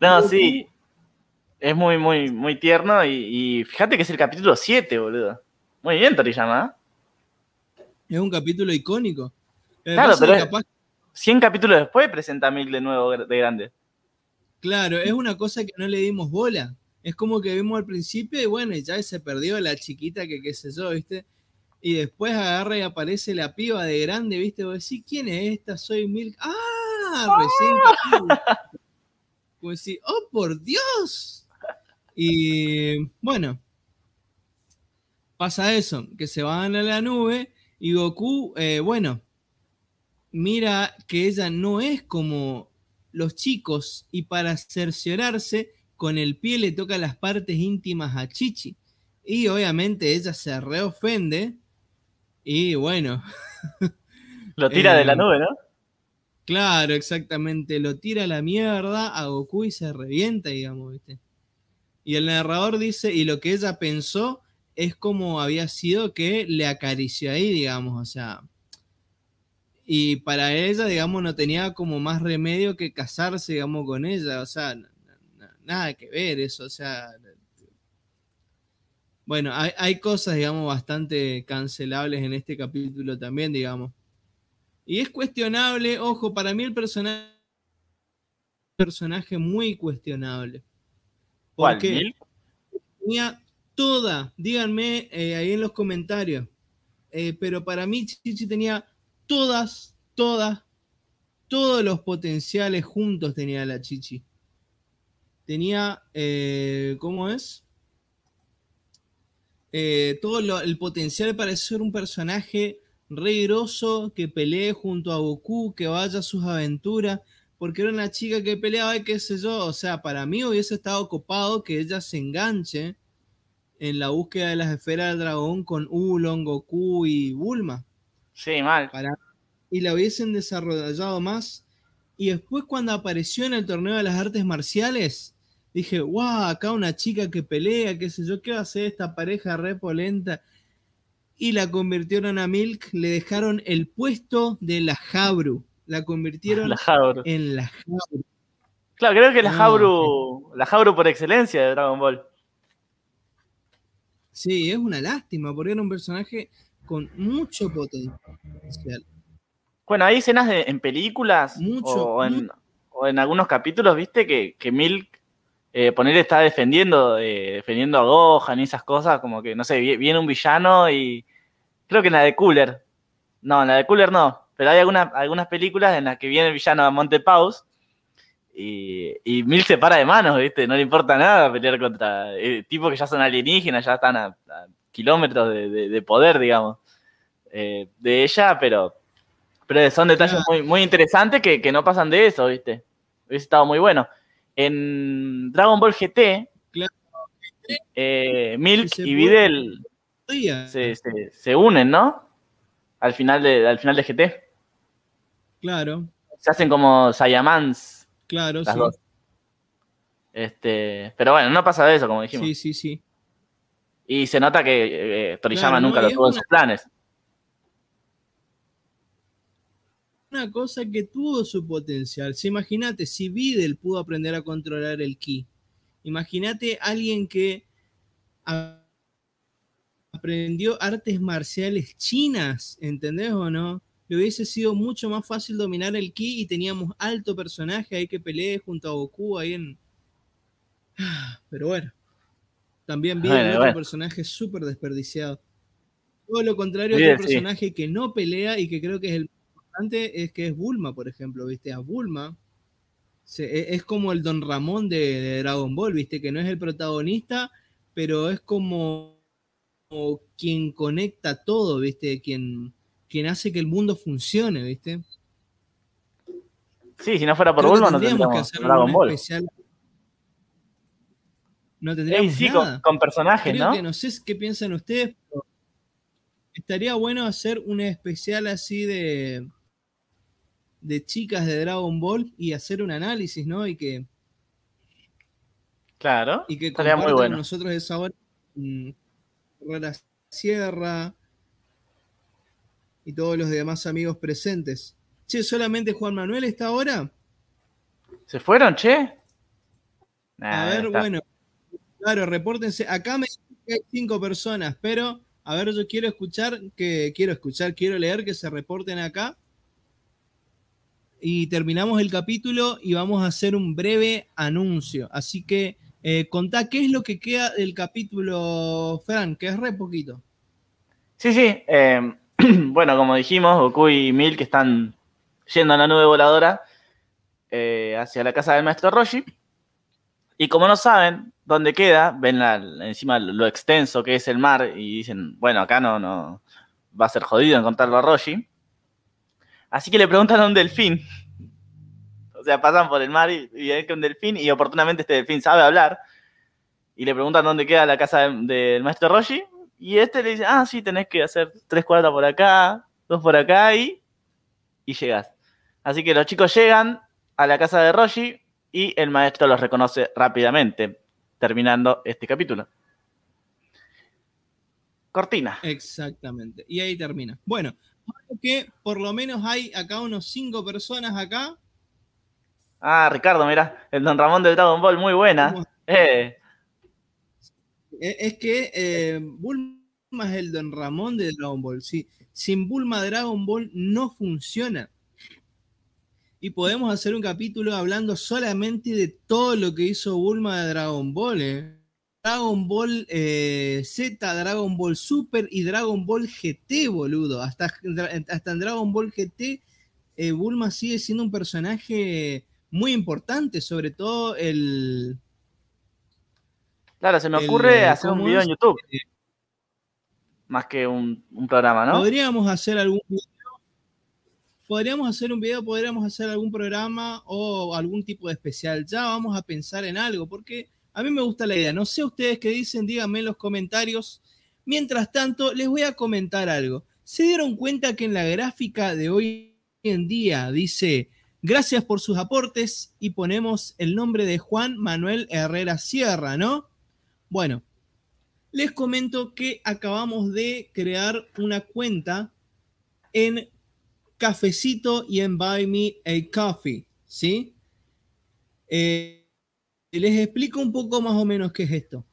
no, sí. Es muy, muy, muy tierno y, fíjate que es el capítulo 7, boludo. Muy bien, Toriyama. Es un capítulo icónico. Claro, pero 100 capítulos después presenta a Milk de nuevo de grande. Claro, es una cosa que no le dimos bola. Es como que vimos al principio y bueno, ya se perdió la chiquita que qué sé yo, ¿viste? Y después agarra y aparece la piba de grande, ¿viste? Vos decís, ¿quién es esta? Soy Milk. ¡Ah! Recién. Como decís, ¡oh, por Dios! Y bueno, pasa eso, que se van a la nube y Goku, eh, bueno, mira que ella no es como los chicos y para cerciorarse con el pie le toca las partes íntimas a Chichi. Y obviamente ella se reofende y bueno. Lo tira de la eh, nube, ¿no? Claro, exactamente. Lo tira a la mierda a Goku y se revienta, digamos, ¿viste? Y el narrador dice, y lo que ella pensó es como había sido que le acarició ahí, digamos, o sea, y para ella, digamos, no tenía como más remedio que casarse, digamos, con ella, o sea, nada que ver eso, o sea, bueno, hay, cosas, digamos, bastante cancelables en este capítulo también, digamos. Y es cuestionable, ojo, para mí el personaje personaje muy cuestionable. Porque tenía toda, díganme eh, ahí en los comentarios, eh, pero para mí Chichi tenía todas, todas, todos los potenciales juntos tenía la Chichi. Tenía, eh, ¿cómo es? Eh, todo el potencial para ser un personaje re que pelee junto a Goku, que vaya a sus aventuras, porque era una chica que peleaba y qué sé yo, o sea, para mí hubiese estado copado que ella se enganche en la búsqueda de las esferas del dragón con Ulon, Goku y Bulma. Sí, mal. y la hubiesen desarrollado más. Y después cuando apareció en el torneo de las artes marciales, dije, wow, acá una chica que pelea, qué sé yo, ¿qué va a hacer esta pareja repolenta? Y la convirtieron a Milk, le dejaron el puesto de la Jabru. La convirtieron en la Jabru. Claro, creo que la Jabru, la Jabru por excelencia de Dragon Ball. Sí, es una lástima, porque era un personaje con mucho potencial. Bueno, hay escenas en películas o, en, algunos capítulos, viste, que, que Milk, eh, poner está defendiendo, eh, defendiendo a Gohan y esas cosas, como que, no sé, viene un villano y creo que en la de Cooler, no, en la de Cooler no, pero hay algunas, algunas películas en las que viene el villano a Monte Paus y, y Milk se para de manos, viste, no le importa nada pelear contra eh, tipos que ya son alienígenas, ya están a kilómetros de, poder, digamos, eh, de ella, pero, pero son detalles muy, muy interesantes que, no pasan de eso, ¿viste? Hubiese estado muy bueno. En Dragon Ball GT, eh, Milk y Videl se, unen, ¿no? Al final, de, al final de GT. Claro. Se hacen como Saiyamans. Claro, sí. Este, pero bueno, no pasa de eso, como dijimos. Sí, sí, sí. Y se nota que eh, Toriyama nunca lo tuvo en sus planes. Una cosa que tuvo su potencial. Si imagínate, si Videl pudo aprender a controlar el ki, imagínate alguien que aprendió artes marciales chinas, ¿entendés o no? Le hubiese sido mucho más fácil dominar el ki y teníamos alto personaje ahí que pelee junto a Goku ahí en. Pero bueno. También vi otro personaje súper desperdiciado. Todo lo contrario, otro personaje que no pelea y que creo que es el importante es que es Bulma, por ejemplo, ¿viste? A Bulma e, es como el Don Ramón de, Dragon Ball, ¿viste? Que no es el protagonista, pero es como, quien conecta todo, ¿viste? Quien, quien hace que el mundo funcione, ¿viste? Sí, si no fuera por Bulma no tendríamos que hacer Dragon Ball. Especial. No tendríamos sí, nada. Con, personajes, Creo ¿no? Que no sé qué piensan ustedes, pero estaría bueno hacer un especial así de de chicas de Dragon Ball y hacer un análisis, ¿no? Y que claro, y que estaría muy bueno. nosotros esa hora la Sierra y todos los demás amigos presentes. Che, ¿solamente Juan Manuel está ahora? ¿Se fueron, che? a ver, bueno. Claro, repórtense. Acá me dicen que hay cinco personas, pero a ver, yo quiero escuchar, que quiero escuchar, quiero leer que se reporten acá. Y terminamos el capítulo y vamos a hacer un breve anuncio. Así que eh, contá qué es lo que queda del capítulo, Fran, que es re poquito. Sí, sí. Eh, bueno, como dijimos, Goku y Milk están yendo a la nube voladora eh, hacia la casa del maestro Roshi. Y como no saben dónde queda, ven encima lo extenso que es el mar y dicen, bueno, acá no, no va a ser jodido encontrarlo a Roshi. Así que le preguntan a un delfín. O sea, pasan por el mar y, ven que un delfín y oportunamente este delfín sabe hablar. Y le preguntan dónde queda la casa del maestro Roshi. Y este le dice, ah, sí, tenés que hacer tres cuartas por acá, dos por acá y, y llegás. Así que los chicos llegan a la casa de Roshi y el maestro los reconoce rápidamente, terminando este capítulo. Cortina. Exactamente. Y ahí termina. Bueno, que por lo menos hay acá unos cinco personas acá. Ah, Ricardo, mira, el Don Ramón del Dragon Ball, muy buena. Eh, es que eh, Bulma es el Don Ramón de Dragon Ball. Sí. Sin Bulma Dragon Ball no funciona. Y podemos hacer un capítulo hablando solamente de todo lo que hizo Bulma de Dragon Ball. Eh. Dragon Ball Z, Dragon Ball Super y Dragon Ball GT, boludo. Hasta, hasta en Dragon Ball GT, Bulma sigue siendo un personaje muy importante, sobre todo el, Claro, se me ocurre eh, hacer un video en YouTube. Más que un, programa, ¿no? Podríamos hacer algún video. Podríamos hacer un video, podríamos hacer algún programa o algún tipo de especial. Ya vamos a pensar en algo, porque a mí me gusta la idea. No sé ustedes qué dicen, díganme en los comentarios. Mientras tanto, les voy a comentar algo. ¿Se dieron cuenta que en la gráfica de hoy en día dice gracias por sus aportes y ponemos el nombre de Juan Manuel Herrera Sierra, ¿no? Bueno, les comento que acabamos de crear una cuenta en Cafecito y en Buy Me a Coffee, ¿sí? Eh, les explico un poco más o menos qué es esto.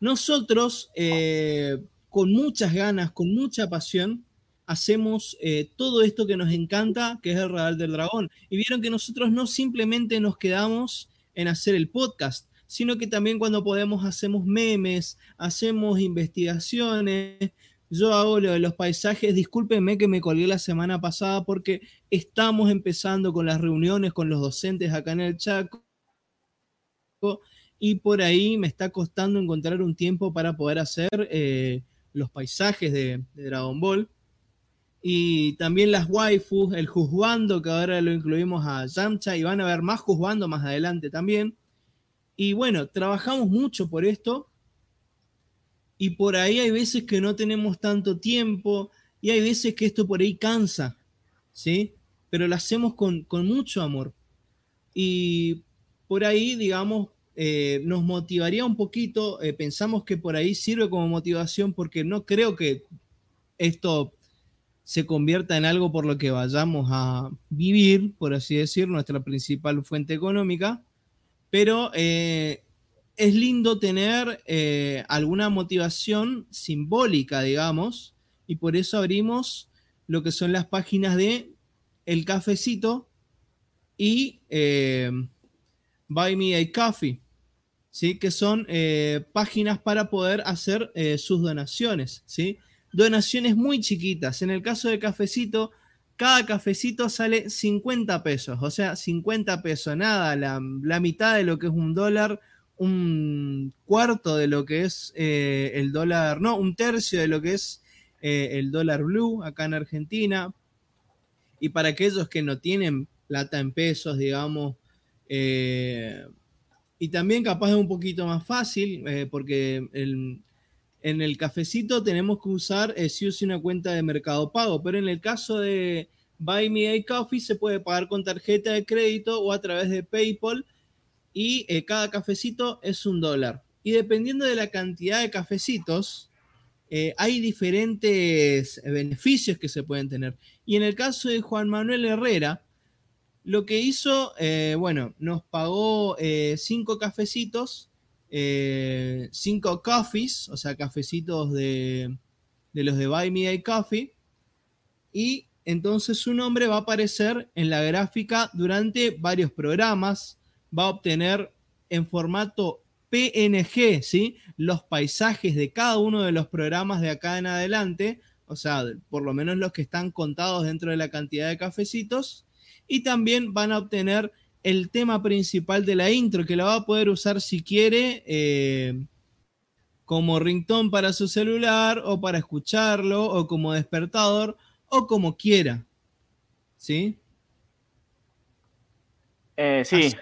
Nosotros, eh, con muchas ganas, con mucha pasión, hacemos eh, todo esto que nos encanta, que es el Radar del Dragón. Y vieron que nosotros no simplemente nos quedamos en hacer el podcast, sino que también cuando podemos hacemos memes, hacemos investigaciones. Yo hago lo de los paisajes, discúlpenme que me colgué la semana pasada porque estamos empezando con las reuniones con los docentes acá en el Chaco y por ahí me está costando encontrar un tiempo para poder hacer eh, los paisajes de, Dragon Ball. Y también las waifus, el juzgando, que ahora lo incluimos a Yamcha, y van a ver más juzgando más adelante también. Y bueno, trabajamos mucho por esto y por ahí hay veces que no tenemos tanto tiempo y hay veces que esto por ahí cansa, ¿sí? Pero lo hacemos con, mucho amor. Y por ahí, digamos, eh, nos motivaría un poquito, eh, pensamos que por ahí sirve como motivación porque no creo que esto se convierta en algo por lo que vayamos a vivir, por así decir, nuestra principal fuente económica, pero eh, es lindo tener alguna motivación simbólica, digamos, y por eso abrimos lo que son las páginas de El Cafecito y Buy Me a Coffee, ¿sí? que son páginas para poder hacer sus donaciones, ¿sí? donaciones muy chiquitas. En el caso de Cafecito, cada cafecito sale 50 pesos, o sea, 50 pesos, nada, la, mitad de lo que es un dólar, un cuarto de lo que es eh, el dólar, no, un tercio de lo que es eh, el dólar blue acá en Argentina. Y para aquellos que no tienen plata en pesos, digamos, eh, y también capaz es un poquito más fácil, eh, porque en el cafecito tenemos que usar si usa una cuenta de mercado pago, pero en el caso de Buy Me a Coffee se puede pagar con tarjeta de crédito o a través de PayPal y cada cafecito es un dólar. Y dependiendo de la cantidad de cafecitos, eh, hay diferentes beneficios que se pueden tener. Y en el caso de Juan Manuel Herrera, lo que hizo, eh, bueno, nos pagó eh, cinco cafecitos, cinco coffees, o sea, cafecitos de, de los de Buy Me a Coffee. Y entonces su nombre va a aparecer en la gráfica durante varios programas. Va a obtener en formato PNG, ¿sí? Los paisajes de cada uno de los programas de acá en adelante, o sea, por lo menos los que están contados dentro de la cantidad de cafecitos, y también van a obtener el tema principal de la intro, que la va a poder usar si quiere eh, como ringtone para su celular, o para escucharlo, o como despertador, o como quiera. ¿Sí? Eh, sí.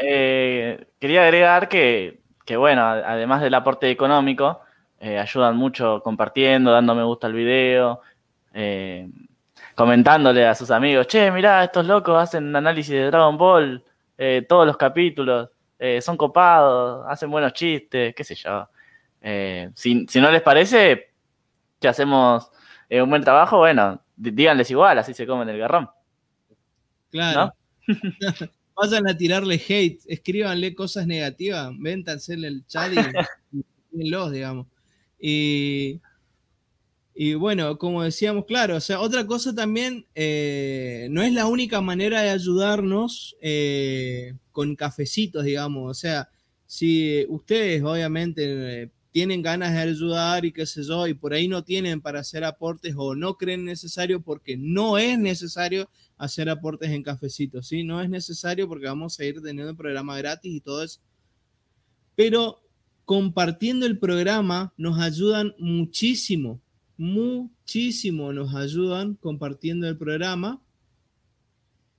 Eh, quería agregar que, bueno, además del aporte económico, ayudan mucho compartiendo, dando me gusta al video, eh, comentándole a sus amigos, che, mirá, estos locos hacen análisis de Dragon Ball, todos los capítulos, son copados, hacen buenos chistes, qué sé yo. Si, no les parece que hacemos un buen trabajo, bueno, díganles igual, así se comen el garrón. Claro. vayan a tirarle hate, escríbanle cosas negativas, véntanse el chat y, los, digamos. Y, y, bueno, como decíamos, claro, o sea, otra cosa también, eh, no es la única manera de ayudarnos eh, con cafecitos, digamos, o sea, si ustedes obviamente eh, tienen ganas de ayudar y qué sé yo, y por ahí no tienen para hacer aportes o no creen necesario porque no es necesario hacer aportes en cafecitos, ¿sí? No es necesario porque vamos a ir teniendo el programa gratis y todo eso. Pero compartiendo el programa nos ayudan muchísimo, muchísimo nos ayudan compartiendo el programa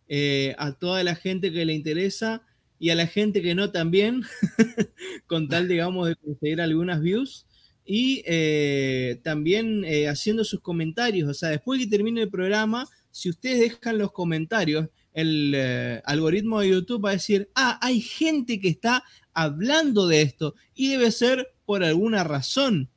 eh, a toda la gente que le interesa y a la gente que no también, con tal, digamos, de conseguir algunas views. Y eh, también eh, haciendo sus comentarios, o sea, después que termine el programa, si ustedes dejan los comentarios, el algoritmo de YouTube va a decir, ah, hay gente que está hablando de esto y debe ser por alguna razón.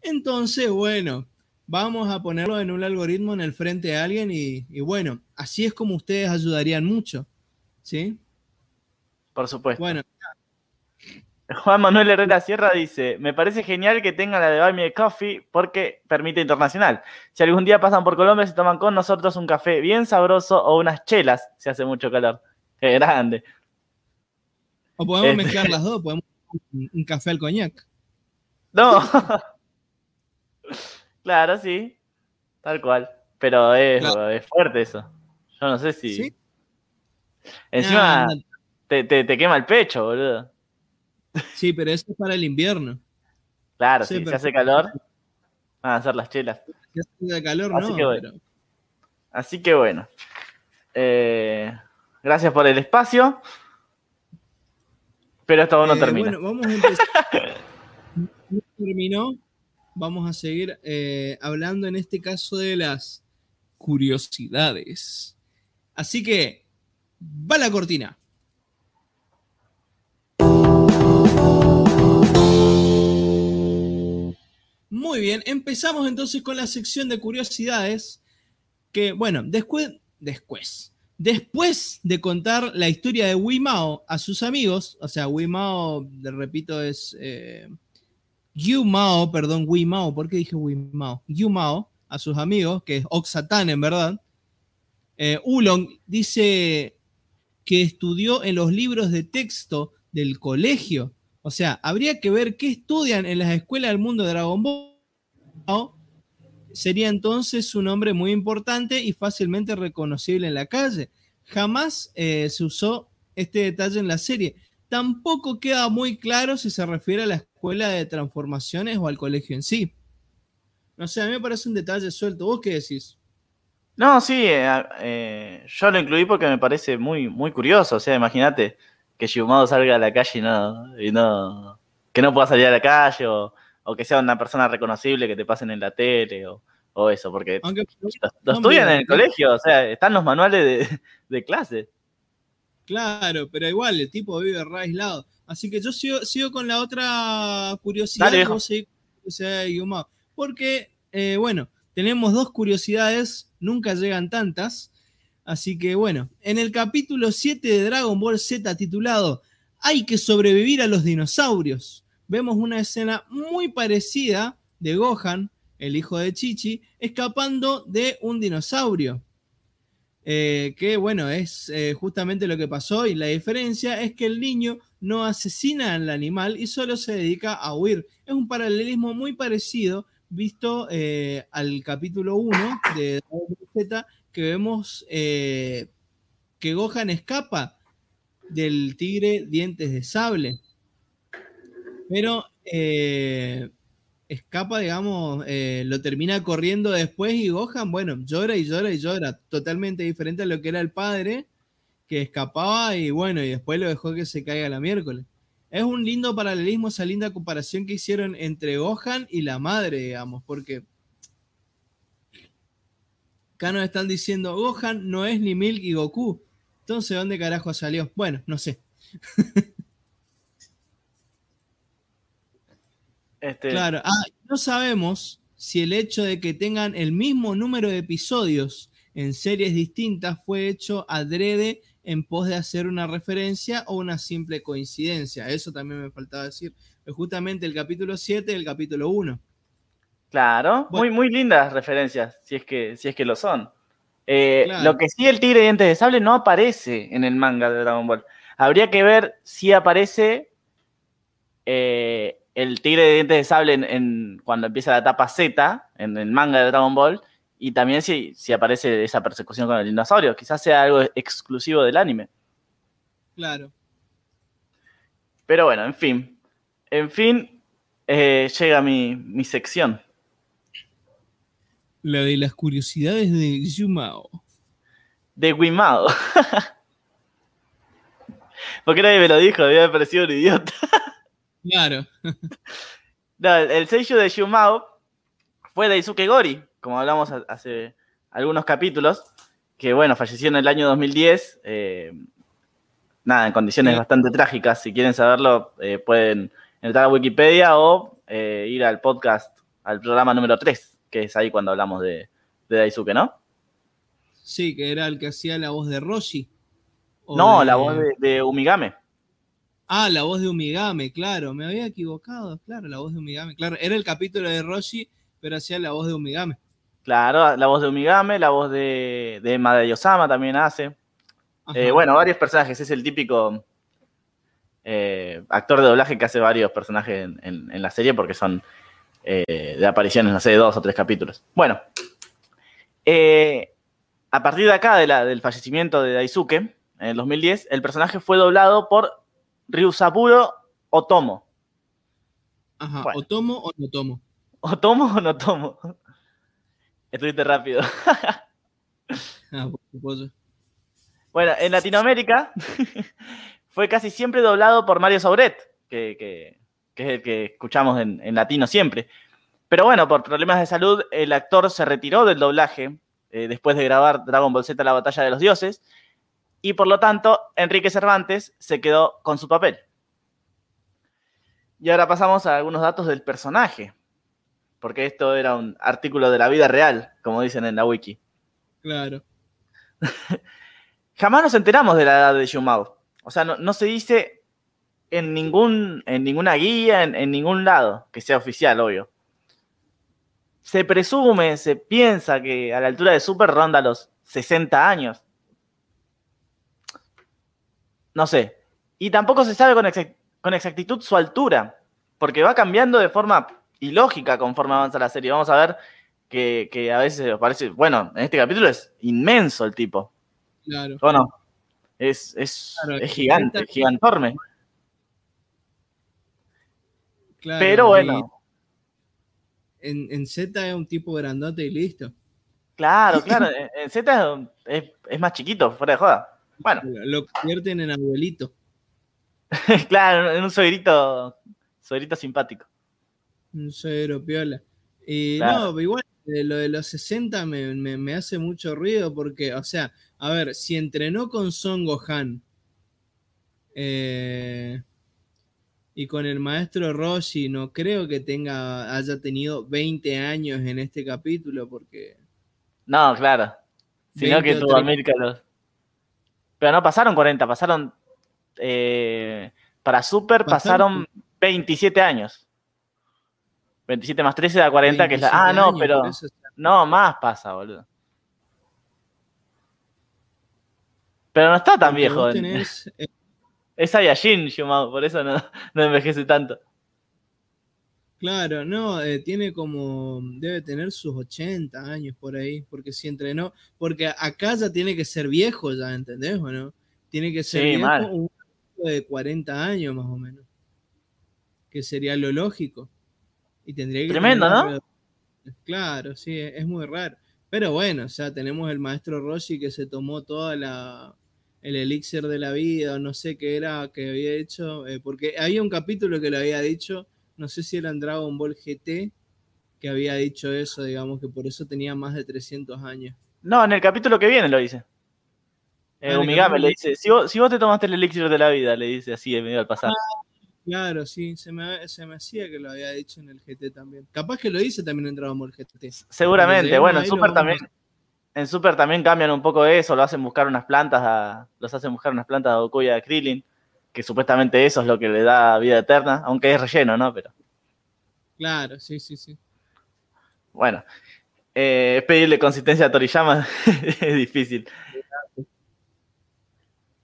Entonces, bueno, vamos a ponerlo en un algoritmo en el frente de alguien y, bueno, así es como ustedes ayudarían mucho. ¿Sí? Por supuesto. Bueno, Juan Manuel Herrera Sierra dice, me parece genial que tengan la de Buy Me Coffee porque permite internacional. Si algún día pasan por Colombia, se toman con nosotros un café bien sabroso o unas chelas, si hace mucho calor. Qué grande. O podemos este mezclar las dos, podemos un café al coñac. No. claro, sí. Tal cual. Pero es, fuerte eso. Yo no sé si... Encima Te, te quema el pecho, boludo. Sí, pero eso es para el invierno. Claro, si se hace calor, van a hacer las chelas. Si hace calor, Así no. Que bueno. Así que bueno. Eh, gracias por el espacio. Pero esto no eh, termina. Bueno, vamos a empezar. no terminó. Vamos a seguir eh, hablando en este caso de las curiosidades. Así que, va la cortina. Muy bien, empezamos entonces con la sección de curiosidades. Que, bueno, después, después, después de contar la historia de Wimao a sus amigos, o sea, Wimao, le repito, es eh, Yu Mao, perdón, Wimao, ¿por qué dije Wimao? Yu Mao, a sus amigos, que es Oxatan en verdad. Eh, Ulong dice que estudió en los libros de texto del colegio o sea, habría que ver qué estudian en las escuelas del mundo de Dragon Ball. Sería entonces un nombre muy importante y fácilmente reconocible en la calle. Jamás eh, se usó este detalle en la serie. Tampoco queda muy claro si se refiere a la escuela de transformaciones o al colegio en sí. No sé, a mí me parece un detalle suelto. ¿Vos qué decís? No, sí, eh, eh, yo lo incluí porque me parece muy, muy curioso. O sea, imagínate que Shimado salga a la calle y no, y no, que no pueda salir a la calle o, o que sea una persona reconocible que te pasen en la tele o, o eso, porque Aunque, lo, lo estudian en el colegio, o sea, están los manuales de, de clase. Claro, pero igual, el tipo vive re aislado. Así que yo sigo, sigo con la otra curiosidad. Dale, vos seguís curiosidad de. Porque, eh, bueno, tenemos dos curiosidades, nunca llegan tantas. Así que, bueno, en el capítulo 7 de Dragon Ball Z titulado Hay que sobrevivir a los dinosaurios, vemos una escena muy parecida de Gohan, el hijo de Chichi, escapando de un dinosaurio. Eh, que bueno, es eh, justamente lo que pasó y la diferencia es que el niño no asesina al animal y solo se dedica a huir. Es un paralelismo muy parecido visto eh, al capítulo 1 de Z que vemos que Gohan escapa del tigre dientes de sable. Pero escapa, digamos, eh, lo termina corriendo después y Gohan, bueno, llora y llora y llora, totalmente diferente a lo que era el padre, que escapaba y bueno, y después lo dejó que se caiga la miércoles. Es un lindo paralelismo, esa linda comparación que hicieron entre Gohan y la madre, digamos, porque acá nos están diciendo, Gohan no es ni Milk y Goku. Entonces, ¿dónde carajo salió? Bueno, no sé. Este, Claro, ah, no sabemos si el hecho de que tengan el mismo número de episodios en series distintas fue hecho adrede en pos de hacer una referencia o una simple coincidencia. Eso también me faltaba decir. Es justamente el capítulo 7 y el capítulo 1. Claro, Bueno. muy, muy lindas referencias, si es que, si es que lo son. Eh, Claro. Lo que sí, el tigre de dientes de sable no aparece en el manga de Dragon Ball. Habría que ver si aparece eh, el tigre de dientes de sable en, en- cuando empieza la etapa Z, en el manga de Dragon Ball, y también si, si aparece esa persecución con el dinosaurio. Quizás sea algo exclusivo del anime. Claro. Pero bueno, en fin. En fin, eh, llega mi, mi sección. La de las curiosidades de Yumao. de Wimao. Porque nadie me lo dijo, había parecido un idiota. Claro. No, el, el sello de Shumao fue Daisuke Gori, como hablamos ha- hace algunos capítulos, que bueno, falleció en el año 2010. eh, nada, en condiciones Sí. bastante trágicas. Si quieren saberlo, eh, pueden entrar a Wikipedia o eh, ir al podcast, al programa número 3, que es ahí cuando hablamos de, de Daisuke, ¿no? Sí, que era el que hacía la voz de Roshi. No, de- la voz de, de Umigame. Ah, la voz de Umigame, claro. Me había equivocado, claro, la voz de Umigame. Claro, era el capítulo de Roshi, pero hacía la voz de Umigame. Claro, la voz de Umigame, la voz de, de Emma de Yosama también hace. Eh, bueno, varios personajes. Es el típico eh, actor de doblaje que hace varios personajes en, en- en la serie porque son eh, de apariciones, no sé, de dos o tres capítulos. Bueno, a partir de acá, de la- del fallecimiento de Daisuke, en el 2010, el personaje fue doblado por Ryusaburo Otomo. Ajá, bueno. ¿o tomo o no tomo? ¿Otomo o no tomo? Estuviste rápido. Ah, por supuesto. Bueno, en Latinoamérica fue casi siempre doblado por Mario Sauret, que, que- que es el que escuchamos en, en latino siempre. Pero bueno, por problemas de salud, el actor se retiró del doblaje eh, después de grabar Dragon Ball Z La Batalla de los Dioses, y por lo tanto, Enrique Cervantes se quedó con su papel. Y ahora pasamos a algunos datos del personaje, porque esto era un artículo de la vida real, como dicen en la wiki. Claro. jamás nos enteramos de la edad de Shumao. O sea, no, no se dice en, ningún, en ninguna guía, en, en ningún lado, que sea oficial, obvio. Se presume, se piensa que a la altura de Super ronda los 60 años. No sé. Y tampoco se sabe con, exact- con exactitud su altura, porque va cambiando de forma ilógica conforme avanza la serie. Vamos a ver que, que a veces parece, bueno, en este capítulo es inmenso el tipo. Claro. ¿O no? Es, es, Claro, es gigante, esta- gigantorme. claro. Pero bueno, en, en Z es un tipo grandote y listo. Claro, claro. en, en Z es, es más chiquito, fuera de joda. Bueno, Lo convierten en abuelito. claro, en un suegrito, suegrito simpático. Un suegro piola. Y Claro. no, igual de lo de los 60 me, me- me hace mucho ruido porque, o sea, a ver, si entrenó con Son Gohan eh, y con el maestro Roshi, no creo que tenga, haya tenido 20 años en este capítulo porque No, claro. Sino 20 que tuvo a 30. Milka los. Pero no pasaron 40, pasaron. eh, para Super Pasaron- pasaron 27 años. 27 más 13 da 40, que es la. 27 Ah, no, años, pero. No, más pasa, boludo. Pero no está tan porque viejo. tenés, eh, Es Saiyajin, Shumao, por eso no, no envejece tanto. Claro, no, eh, tiene como, debe tener sus 80 años por ahí, porque si entrenó, porque acá ya tiene que ser viejo ya, ¿entendés o no? Tiene que ser Sí, viejo mal. un de 40 años más o menos, que sería lo lógico. Y tendría que Tremendo, tener ¿no? Claro, sí, es, muy raro. Pero bueno, o sea, tenemos el maestro Roshi que se tomó toda la el elixir de la vida, o no sé qué era que había hecho, eh, porque había un capítulo que lo había dicho, no sé si era en Dragon Ball GT, que había dicho eso, digamos, que por eso tenía más de 300 años. No, en el capítulo que viene lo dice. Eh, Ah, en el Umigame le dice: si vos, si vos te tomaste el elixir de la vida, le dice así, medio al pasar. Claro, sí, se me, se me hacía que lo había dicho en el GT también. Capaz que lo dice también en Dragon Ball GT. Seguramente, bueno, en Super también. En Super también cambian un poco eso, lo hacen buscar unas plantas a, los hacen buscar unas plantas a Goku y a Krillin, que supuestamente eso es lo que le da vida eterna, aunque es relleno, ¿no? Pero Claro, sí, sí, sí. bueno, eh, pedirle consistencia a Toriyama es difícil.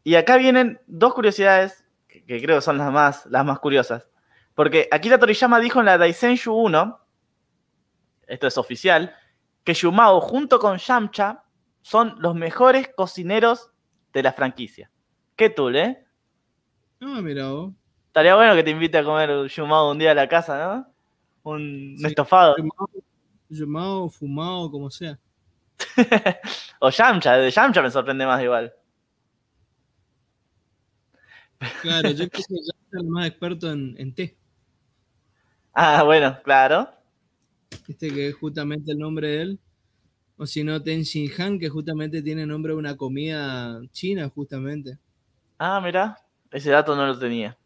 Y acá vienen dos curiosidades que, que creo son las más, las más curiosas. Porque aquí la Toriyama dijo en la Daisenshu 1, esto es oficial, que Yumao junto con Yamcha son los mejores cocineros de la franquicia. ¿Qué tú, eh? No, mira vos. Estaría bueno que te invite a comer un Yumao un día a la casa, ¿no? Un, Sí. estofado. Llamado, fumado, como sea. O Yamcha, de Yamcha me sorprende más igual. Claro, yo creo que ya es el más experto en, en té. Ah, bueno, claro. Este que es justamente el nombre de él. O si no, Ten Shin Han, que justamente tiene nombre de una comida china, justamente. Ah, mira, ese dato no lo tenía.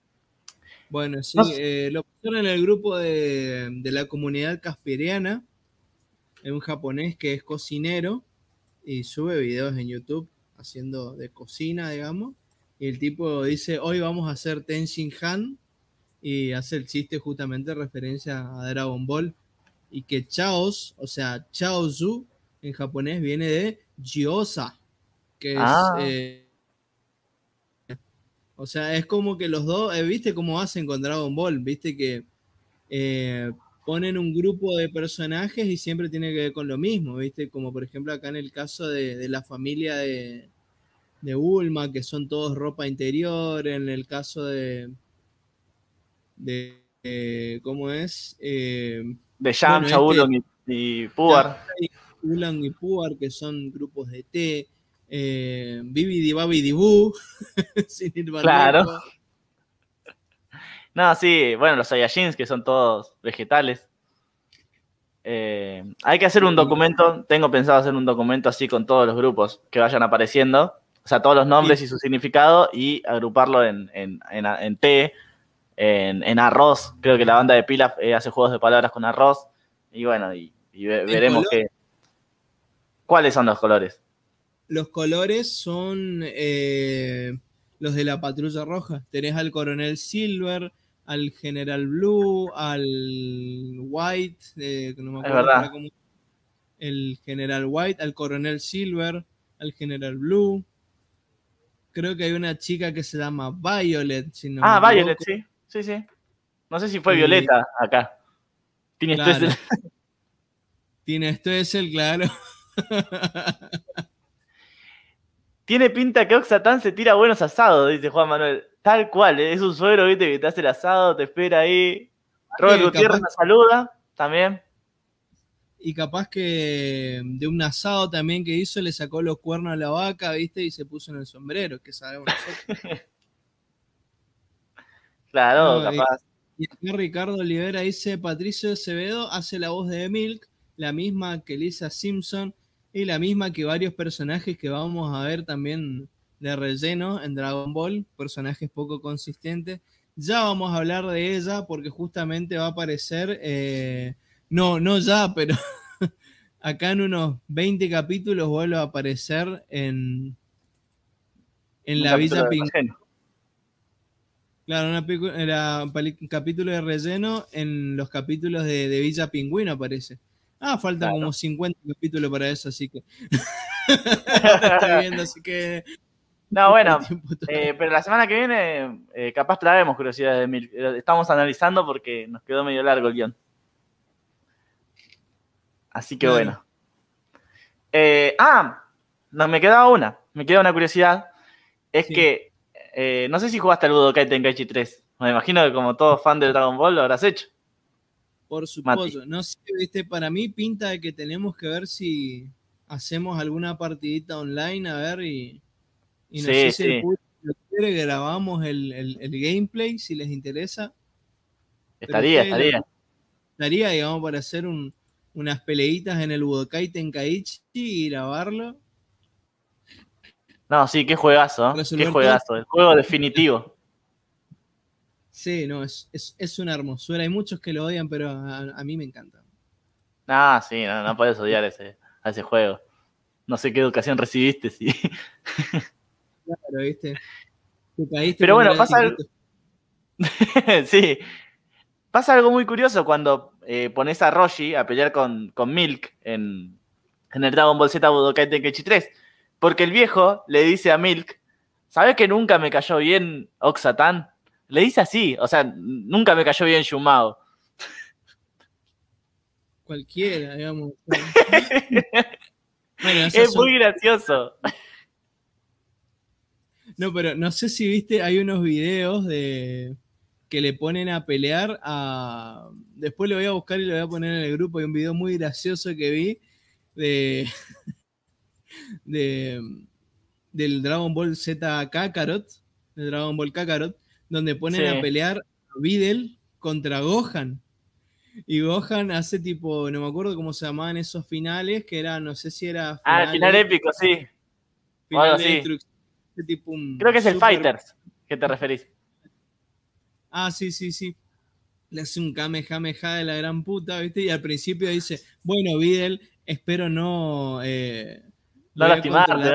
Bueno, sí, No eh, lo pusieron en el grupo de, de la comunidad casperiana. Es un japonés que es cocinero y sube videos en YouTube haciendo de cocina, digamos. Y el tipo dice, hoy vamos a hacer Ten Shin Han. Y hace el chiste justamente en referencia a Dragon Ball. Y que Chaos, o sea, Chaozu en japonés viene de Gyoza, que es... Ah. eh, o sea, es como que los dos, eh, ¿viste cómo hacen con Dragon Ball? ¿Viste que eh, ponen un grupo de personajes y siempre tiene que ver con lo mismo? ¿Viste? Como por ejemplo acá en el caso de, de la familia de, de Bulma, que son todos ropa interior, en el caso de... de eh, ¿Cómo es? De Yamcha, Bueno, este- Ulong y, y Puar. Ulan y Puar, que son grupos de té, eh, Bibidi Babidi Boo, sin ir más Claro. No, sí, bueno, los Saiyajins, que son todos vegetales. Eh, hay que hacer un documento, tengo pensado hacer un documento así con todos los grupos que vayan apareciendo, o sea, todos los nombres y su significado, y agruparlo en, en, en, en té, en, en arroz. Creo que la banda de Pilaf eh, hace juegos de palabras con arroz, y bueno, y, y ve- ¿En veremos qué. ¿Cuáles son los colores? Los colores son eh, los de la patrulla roja. Tenés al coronel Silver, al general Blue, al White, eh, no me Es acuerdo verdad. ahora cómo- el general White, al coronel Silver, al general Blue. Creo que hay una chica que se llama Violet. Si no ah, Violet, sí, sí, sí. No sé si fue Y- Violeta acá. Tiene Claro. Tiene esto es el claro. Tiene pinta que Oxatán se tira buenos asados, dice Juan Manuel. Tal cual, ¿eh? es un suegro, viste, que te hace el asado, te espera ahí. Robert Eh, Gutiérrez nos saluda también. y capaz que de un asado también que hizo le sacó los cuernos a la vaca, ¿viste? Y se puso en el sombrero, que sabemos nosotros. Claro, No, y- capaz. Y acá Ricardo Olivera dice, Patricio Acevedo hace la voz de Milk, la misma que Lisa Simpson y la misma que varios personajes que vamos a ver también de relleno en Dragon Ball, personajes poco consistentes. Ya vamos a hablar de ella porque justamente va a aparecer, eh, no, no ya, pero acá en unos 20 capítulos vuelve a aparecer en, en Un la Villa de Ping. relleno. Claro, una un capítulo de relleno en los capítulos de, de Villa Pingüino, aparece. Ah, faltan Claro. como 50 capítulos para eso, así que. Estoy viendo, así que. No, bueno, eh, pero la semana que viene eh, capaz traemos curiosidades de Milk. Eh, Estamos analizando porque nos quedó medio largo el guion. Así que bueno. Eh, ah, no, me quedaba una. Me queda una curiosidad. Es Sí. que no sé si jugaste al Budokai Tenkaichi 3. Me imagino que como todo fan de Dragon Ball lo habrás hecho. Por supuesto. No sé, viste, para mí pinta de que tenemos que ver si hacemos alguna partidita online, a ver, y, y no Sí, sé si sí. el público lo quiere, grabamos el, el- el gameplay, si les interesa. Estaría, estaría. Estaría, digamos, para hacer un- unas peleitas en el Budokai Tenkaichi y grabarlo. No, sí, qué juegazo. ¿eh? Qué juegazo. El juego definitivo. Sí, no, es, es, es una hermosura. Hay muchos que lo odian, pero a, a mí me encanta. Ah, sí, no, no puedes odiar ese, a ese juego. No sé qué educación recibiste, sí. Claro, ¿viste? Te caíste Pero bueno, pasa algo- sí. Pasa algo muy curioso cuando eh, pones a Roshi a pelear con, con Milk en, en el Dragon Ball Z Budokai Tenkaichi 3. Porque el viejo le dice a Milk, ¿sabes que nunca me cayó bien Oxatan? Le dice así, o sea, nunca me cayó bien Shumao. Cualquiera, digamos. bueno, Es son- muy gracioso. No, pero no sé si viste, hay unos videos de que le ponen a pelear a. Después lo voy a buscar y lo voy a poner en el grupo. Hay un video muy gracioso que vi de. de del Dragon Ball Z Kakarot, de Dragon Ball Kakarot, donde ponen Sí. a pelear a Videl contra Gohan. Y Gohan hace tipo, no me acuerdo cómo se llamaban esos finales, que era, no sé si era. Ah, el final de- épico, sí. final de tipo un Creo que es el super- Fighters que te referís. Ah, sí, sí, sí. Le hace un kamehameha de la gran puta, ¿viste? Y al principio dice, bueno, Videl, espero no... eh, No lastimarte.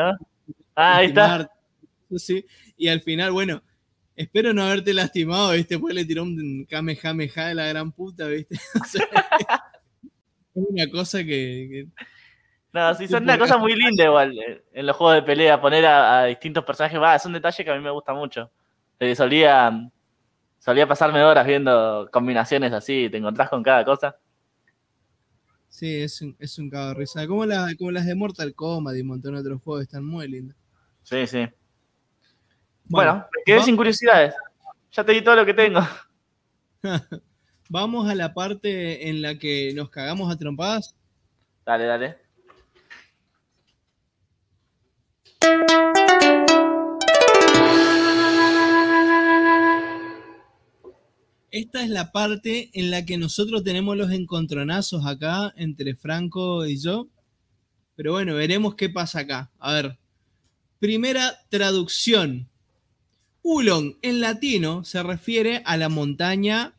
Ah, ahí está. lastimarte". Sí, y al final, bueno, espero no haberte lastimado, ¿viste? Después le tiró un kamehameha de la gran puta, ¿viste? O sea, es una cosa que... que- No, sí, son una cosa muy linda igual eh, en los juegos de pelea, poner a, a distintos personajes. Va, es un detalle que a mí me gusta mucho. Eh, solía, solía pasarme horas viendo combinaciones así, te encontrás con cada cosa. Sí, es un, es un cago de risa. Como, la- como las de Mortal Kombat y un montón de otros juegos, están muy lindas. Sí, sí. Bueno, me quedé va- sin curiosidades. Ya te di todo lo que tengo. Vamos a la parte en la que nos cagamos a trompadas. Dale, dale. Esta es la parte en la que nosotros tenemos los encontronazos acá entre Franco y yo. Pero bueno, veremos qué pasa acá. A ver. Primera traducción. Ulon en latino se refiere a la montaña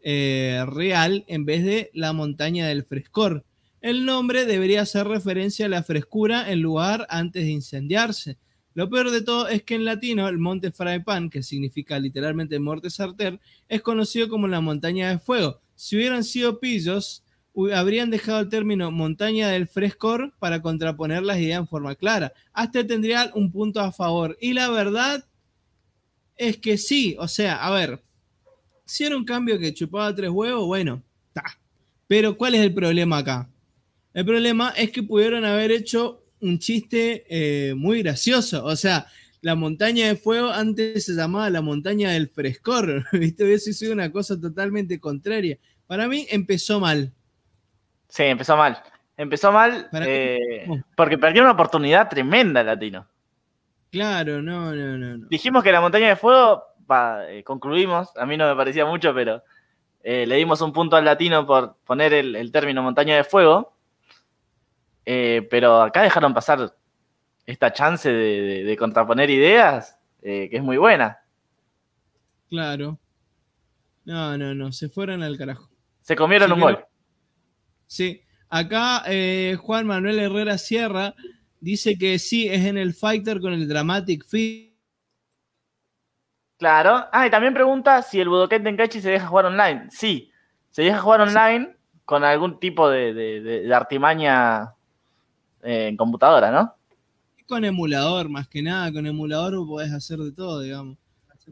eh, real en vez de la montaña del frescor. El nombre debería hacer referencia a la frescura en lugar antes de incendiarse. Lo peor de todo es que en latino el monte Fraipan, que significa literalmente Monte Sarter, es conocido como la montaña de fuego. Si hubieran sido pillos, habrían dejado el término montaña del frescor para contraponer las ideas en forma clara. Hasta tendría un punto a favor. Y la verdad es que sí, o sea, a ver, si era un cambio que chupaba tres huevos, bueno, está. Pero ¿cuál es el problema acá? El problema es que pudieron haber hecho un chiste eh, muy gracioso. O sea, la montaña de fuego antes se llamaba la montaña del frescor. ¿Viste? Hubiese sido una cosa totalmente contraria. Para mí empezó mal. Sí, empezó mal. Empezó mal ¿Para eh, porque perdió una oportunidad tremenda latino. Claro, no, no, no. no. Dijimos que la montaña de fuego, eh, concluimos, a mí no me parecía mucho, pero eh, le dimos un punto al latino por poner el, el término montaña de fuego. Eh, pero acá dejaron pasar esta chance de, de- de contraponer ideas, que es muy buena. Claro. No, no, no. Se fueron al carajo. Se comieron Sí, un gol. Sí. Acá Juan Manuel Herrera Sierra dice que sí, es en el Fighter con el Dramatic Feed. Claro. Ah, y también pregunta si el Budokai Tenkaichi se deja jugar online. Sí, se deja jugar online con algún tipo de, de- de- de artimaña eh, en computadora, ¿no? Con emulador, más que nada. Con emulador podés hacer de todo, digamos.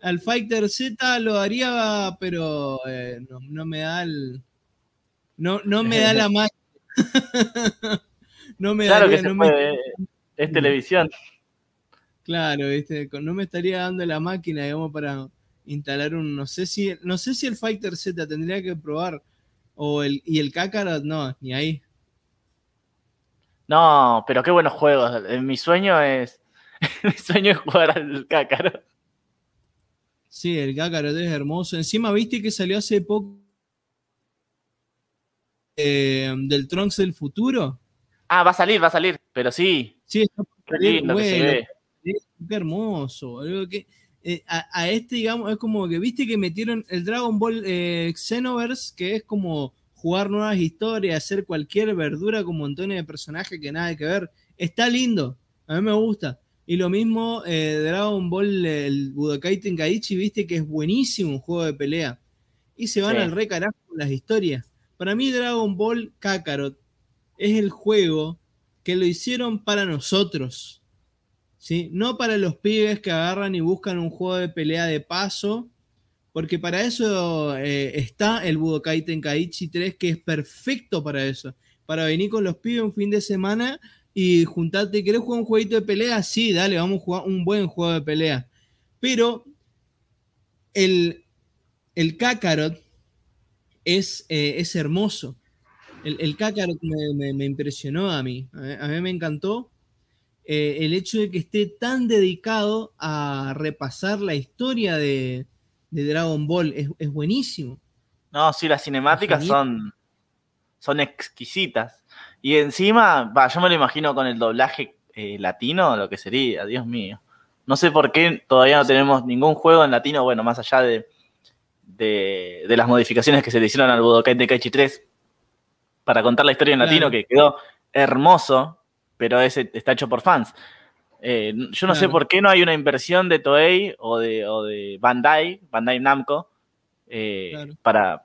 Al Fighter Z lo haría, pero eh, no, no me da el. No, no me da la máquina. no me Claro daría- que se no me- puede. Es televisión. Claro, ¿viste? No me estaría dando la máquina, digamos, para instalar un. No sé si, no sé si el Fighter Z tendría que probar. O el, y el Kakarot, no, ni ahí. No, pero qué buenos juegos. Eh, Mi sueño es. Mi sueño es jugar al Cácaro. Sí, el Kakarot es hermoso. Encima, viste que salió hace poco. eh, del Trunks del futuro. Ah, va a salir, va a salir. Pero sí, Sí, está por salir, que hermoso, que, eh, a, a este, digamos, es como que, viste que metieron el Dragon Ball eh, Xenoverse, que es como jugar nuevas historias, hacer cualquier verdura con montones de personajes que nada que ver. Está lindo, a mí me gusta. Y lo mismo eh, Dragon Ball, el Budokai Tenkaichi, viste que es buenísimo un juego de pelea. Y se van Sí. al re carajo con las historias. Para mí Dragon Ball Kakarot es el juego que lo hicieron para nosotros. ¿sí? No para los pibes que agarran y buscan un juego de pelea de paso, porque para eso eh, está el Budokai Tenkaichi 3, que es perfecto para eso. Para venir con los pibes un fin de semana y juntarte, ¿querés jugar un jueguito de pelea? Sí, dale, vamos a jugar un buen juego de pelea. Pero el, el Kakarot es, eh, es hermoso. El, el me, me- me impresionó a mí. A mí, me encantó eh, el hecho de que esté tan dedicado a repasar la historia de, de Dragon Ball. Es, es buenísimo. No, sí, las cinemáticas son, son exquisitas. Y encima, yo me lo imagino con el doblaje eh, latino, lo que sería, Dios mío. No sé por qué todavía no tenemos ningún juego en latino, bueno, más allá de, de, de las modificaciones que se le hicieron al Budokai Tenkaichi 3 para contar la historia en Claro. latino, que quedó hermoso, pero ese está hecho por fans. Eh, yo no sé por qué no hay una inversión de Toei o de, o de Bandai, Bandai Namco, eh, Claro. para,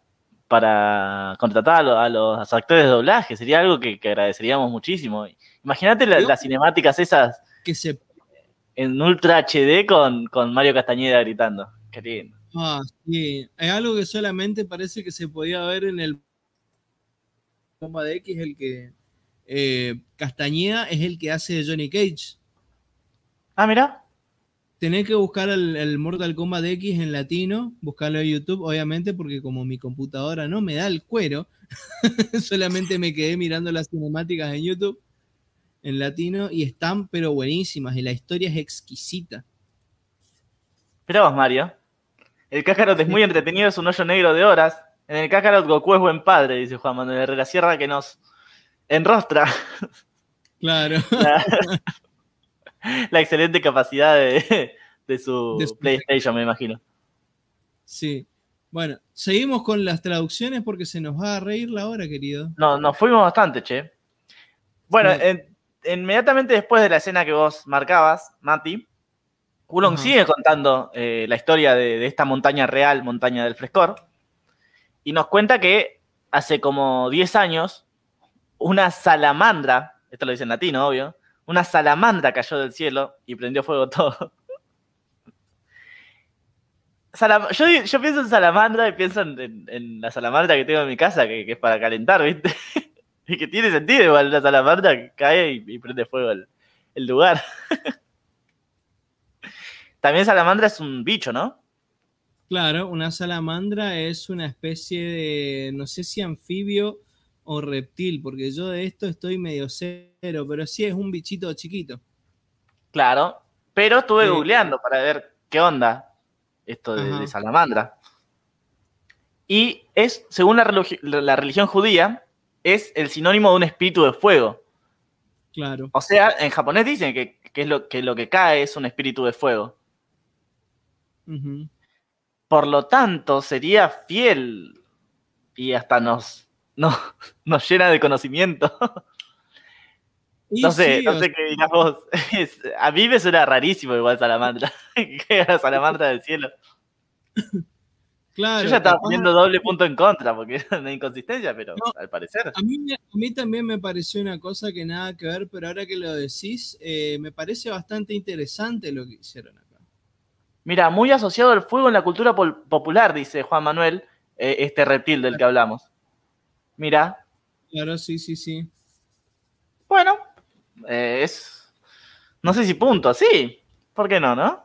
para contratar a, lo- a los actores de doblaje. Sería algo que, que agradeceríamos muchísimo. Imagínate la- las cinemáticas esas Que se en Ultra HD con, con Mario Castañeda gritando. Qué lindo. Ah, sí. Es algo que solamente parece que se podía ver en el Bomba de X, el que eh, Castañeda es el que hace de Johnny Cage. Ah, mira. Tenés que buscar el, el Mortal Kombat X en latino, buscarlo en YouTube, obviamente, porque como mi computadora no me da el cuero, solamente me quedé mirando las cinemáticas en YouTube en latino y están pero buenísimas y la historia es exquisita. Mirá vos, Mario. El Kakarot es muy entretenido, es un hoyo negro de horas. En el Kakarot Goku es buen padre, dice Juan Manuel Herrera Sierra, que nos enrostra Claro. la, la excelente capacidad de, de su De PlayStation, me imagino. Sí. Bueno, seguimos con las traducciones porque se nos va a reír la hora, querido. No, nos fuimos bastante, che. Bueno, Sí. en- inmediatamente después de la escena que vos marcabas, Mati, Ajá. sigue contando eh, la historia de, de esta montaña real, montaña del frescor, y nos cuenta que hace como 10 años una salamandra, esto lo dice en latino, obvio, una salamandra cayó del cielo y prendió fuego todo. Salam- yo, pienso en salamandra y pienso en, la salamandra que tengo en mi casa, que, es para calentar, ¿viste? y que tiene sentido igual la salamandra que cae y, prende fuego el lugar. También salamandra es un bicho, ¿no? Claro, una salamandra es una especie de, no sé si anfibio o reptil, porque yo de esto estoy medio cero, pero sí es un bichito chiquito. Claro, pero estuve Sí. googleando para ver qué onda esto de, salamandra. Y es, según la, religi- la religión judía, es el sinónimo de un espíritu de fuego. Claro. O sea, en japonés dicen que, que es lo, que lo que cae es un espíritu de fuego. Ujú. Por lo tanto, sería fiel y hasta nos, nos, nos llena de conocimiento. Y No sé, sí, no sé qué dirás vos. Es- a mí me suena rarísimo igual salamandra. que la salamandra del cielo. Claro, Yo ya estaba poniendo doble punto en contra porque era una inconsistencia, pero No. al parecer. A mí, me- a mí también me pareció una cosa que nada que ver, pero ahora que lo decís, eh, me parece bastante interesante lo que hicieron acá. Mira, muy asociado al fuego en la cultura popular, dice Juan Manuel, eh, este reptil del que hablamos. Mira, Claro, sí, sí, sí. bueno, eh, es. No sé si punto, sí. ¿Por qué no, no?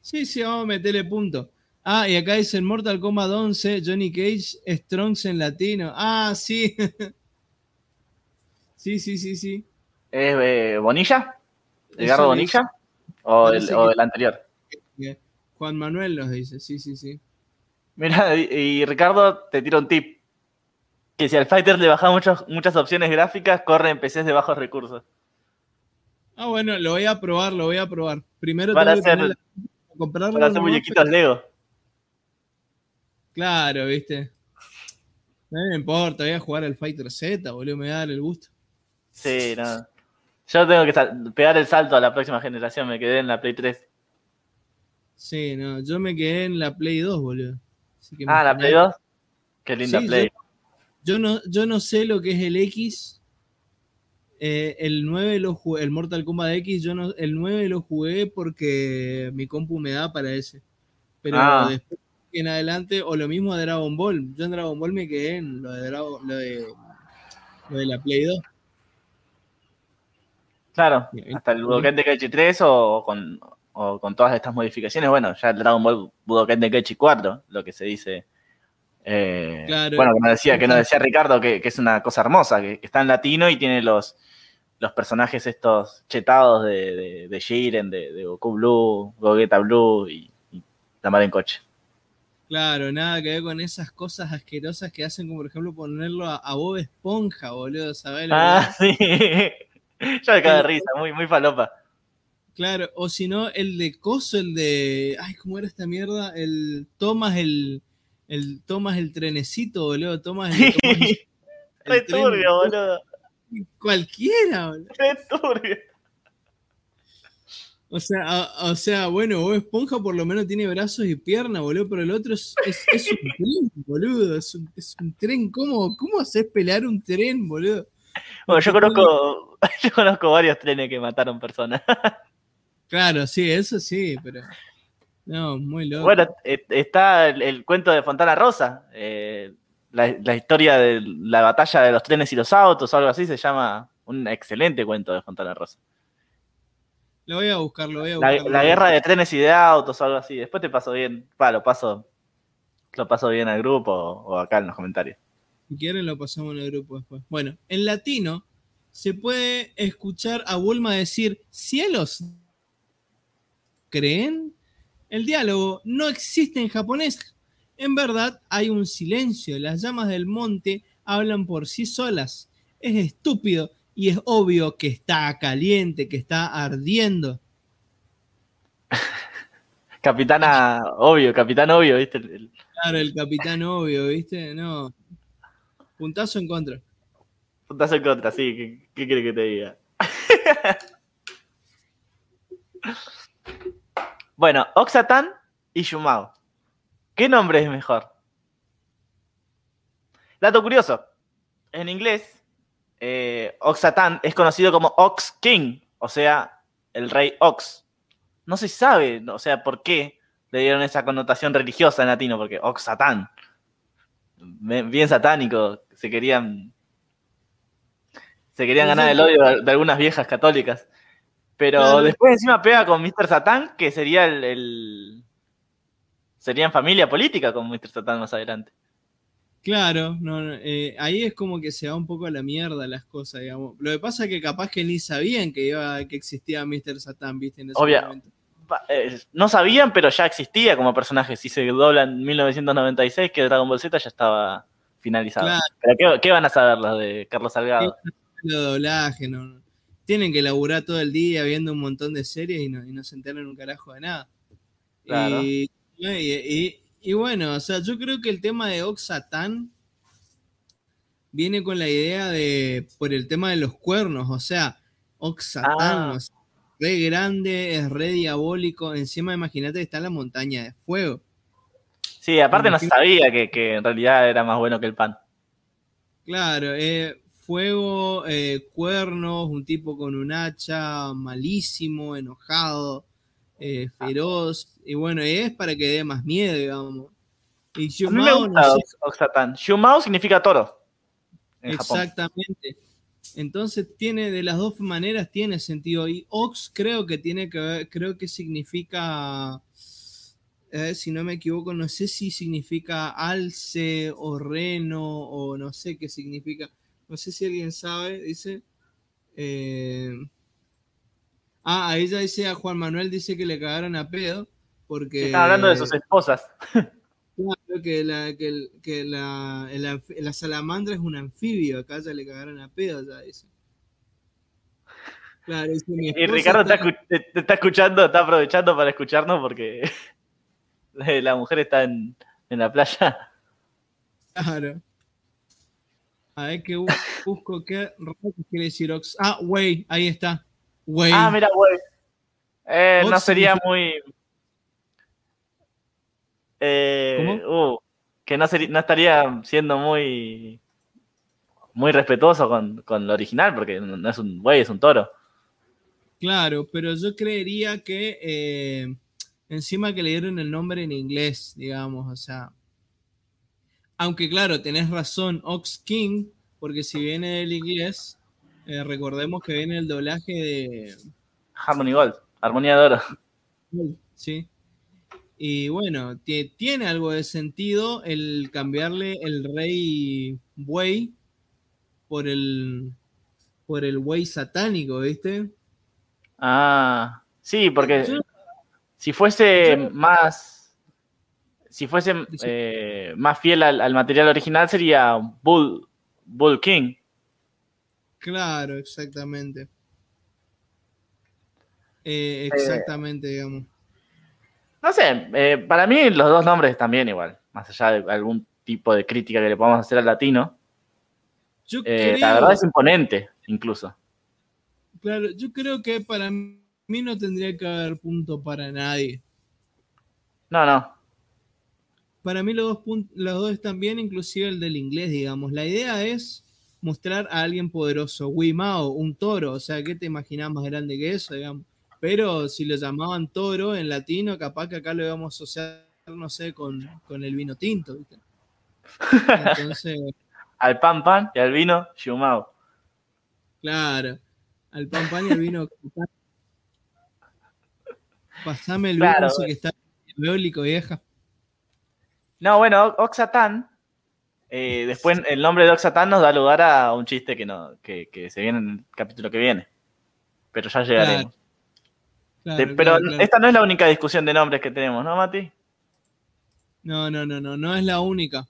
Sí, sí, vamos a meterle punto. Ah, y acá dice en Mortal Kombat 11, Johnny Cage, Strongs en latino. Ah, sí. sí, sí, sí, sí. ¿Es eh, Bonilla? ¿Edgardo Bonilla? ¿O el, parece o que- el anterior? Juan Manuel nos dice, sí, sí, sí. Mira, y, y Ricardo te tira un tip. Que si al Fighter le bajas muchas opciones gráficas, corre en PCs de bajos recursos. Ah, bueno, lo voy a probar, lo voy a probar. Primero Para tengo que hacer, poner la- comprarlo para hacer muñequitos Lego. Claro, viste. No me importa, voy a jugar al Fighter Z, boludo, me va a dar el gusto. Sí, no. Yo tengo que pegar el salto a la próxima generación, me quedé en la Play 3. Sí, no, yo me quedé en la Play 2, boludo. Así que Ah, la. Play 2. Qué linda Sí, Play. Yo no, yo no sé lo que es el X. Eh, el 9 lo jugué, el Mortal Kombat X, yo no, el 9 lo jugué porque mi compu me da para ese. Pero Ah. después en adelante, o lo mismo de Dragon Ball. Yo en Dragon Ball me quedé en lo de, Dragon- lo de, lo de la Play 2. Claro, hasta el Budokai Tenkaichi 3 o con, o con todas estas modificaciones. Bueno, ya el Dragon Ball Budokai Tenkaichi 4, lo que se dice. eh, Claro. Bueno, nos decía, que nos decía Ricardo que, que es una cosa hermosa, que, que está en latino y tiene los, los personajes estos chetados de, de, de Jiren, de, de Goku Blue, Gogeta Blue y, y la mar en coche. Claro, nada que ver con esas cosas asquerosas que hacen, como por ejemplo ponerlo a, a Bob Esponja, boludo, ¿sabes? Ah, sí. Yo me cago de risa, muy, muy falopa. Claro, o si no, el de Coso, el de. Ay, ¿cómo era esta mierda? El Tomas el. El Tomas el trenecito, boludo. Tomas el. Tomás el- el Re tren. turbio, boludo. Cualquiera, boludo. Re turbio. O sea, a- o sea, bueno, Bob Esponja por lo menos tiene brazos y piernas, boludo, pero el otro es, es, es un tren, boludo. Es un, es un tren. ¿Cómo, ¿Cómo haces pelear un tren, boludo? Bueno, yo conozco, yo conozco varios trenes que mataron personas. Claro, sí, eso sí, pero. No, muy loco. Bueno, eh, está el, el cuento de Fontana Rosa, eh, la, la historia de la batalla de los trenes y los autos, o algo así, se llama un excelente cuento de Fontana Rosa. Lo voy a buscar, lo voy a La, buscar. la guerra de trenes y de autos, o algo así. Después te paso bien, pa, lo paso, lo paso bien al grupo o, o acá en los comentarios. Si quieren lo pasamos en el grupo después. Bueno, en latino se puede escuchar a Bulma decir, cielos, ¿creen? El diálogo no existe en japonés. En verdad hay un silencio. Las llamas del monte hablan por sí solas. Es estúpido y es obvio que está caliente, que está ardiendo. Capitana, obvio, capitán obvio, ¿viste? Claro, el capitán obvio, ¿viste? No. Puntazo en contra. Puntazo en contra, sí, ¿qué, qué que te diga? bueno, Oxatan y Shumao. ¿Qué nombre es mejor? Dato curioso. En inglés, eh, Oxatan es conocido como Ox King, o sea, el rey Ox. No se sabe, o sea, por qué le dieron esa connotación religiosa en latino, porque Oxatan. Bien satánico, se querían se querían ganar el odio de, algunas viejas católicas. Pero Claro. después encima pega con Mr. Satán, que sería el, el- Sería en familia política con Mr. Satán más adelante. Claro, no, no, eh, ahí es como que se va un poco a la mierda las cosas, digamos. Lo que pasa es que capaz que ni sabían que iba, que existía Mr. Satan, ¿viste? En ese Obvio. momento. Eh, no sabían, pero ya existía como personaje. Si se dobla en 1996, que Dragon Ball Z ya estaba finalizado. Claro. Pero ¿qué, qué van a saber los de Carlos Salgado? Lo doblaje, no. Tienen que laburar todo el día viendo un montón de series y no, y no se enteran un carajo de nada. Claro. Y, y- bueno, o sea, yo creo que el tema de Oxatan viene con la idea de, por el tema de los cuernos, o sea, Oxatan, Ah. o sea, re grande, es re diabólico, encima imagínate que está en la montaña de fuego. Sí, aparte no sabía que, que en realidad era más bueno que el pan. Claro, eh, fuego, eh, cuernos, un tipo con un hacha, malísimo, enojado, eh, feroz, y bueno, es para que dé más miedo, digamos. Y gusta no sé, Ox- Oxatan. Shumao significa toro. En Japón. exactamente. Entonces tiene, de las dos maneras tiene sentido. Y Ox creo que tiene que ver, creo que significa, eh, si no me equivoco, no sé si significa alce o reno o no sé qué significa. No sé si alguien sabe, dice. Eh, ah, a ella dice, a Juan Manuel dice que le cagaron a pedo. Porque Están hablando de sus esposas. Claro, que la, que, la, la salamandra es un anfibio, acá ya le cagaron a pedo, ya dice. Claro, dice, mi Y Ricardo está, está- está escuchando, está aprovechando para escucharnos porque la mujer está en, en la playa. Claro. A ver bu- busco qué quiere decir Ox. Ah, güey, ahí está. Güey. Ah, mira, güey. Eh, no sería muy. Eh, uh, que no, sería, no estaría siendo muy. Muy respetuoso con, con lo original, porque no no es un güey, es un toro. Claro, pero yo creería que eh, encima que le dieron el nombre en inglés, digamos, o sea. Aunque claro, tenés razón, Ox King, porque si viene del inglés, eh, recordemos que viene el doblaje de. Harmony Gold, Armonía de Oro. Sí. Y bueno, tie- tiene algo de sentido el cambiarle el rey buey por el por el buey satánico, ¿viste? Ah, sí, porque Yo- si fuese yo- más. Si fuese eh, más fiel al, al material original, sería Bull, Bull King. Claro, exactamente. Eh, exactamente, digamos. No sé, eh, para mí los dos nombres están bien igual, más allá de algún tipo de crítica que le podamos hacer al latino. Yo Eh, creo, la verdad es imponente, incluso. claro, yo creo que para mí no tendría que haber punto para nadie. No, no. Para mí los dos, los dos están bien, inclusive el del inglés, digamos. La idea es mostrar a alguien poderoso. Wimao, un toro, o sea, ¿qué te imaginas más grande que eso, digamos? Pero si lo llamaban toro en latino, capaz que acá lo íbamos a asociar, no sé, con, con el vino tinto, ¿viste? Entonces, Al pan pan y al vino, Shumao. claro, al pan pan y al vino. Pasame el Claro, vino ese que está eólico, vieja. No, bueno, Oxatan. eh, después el nombre de Oxatan nos da lugar a un chiste que, no, que, que se viene en el capítulo que viene. Pero ya llegaremos. Claro, pero claro, esta no es la única discusión de nombres que tenemos, ¿no, Mati? No, no, no, no, no es la única.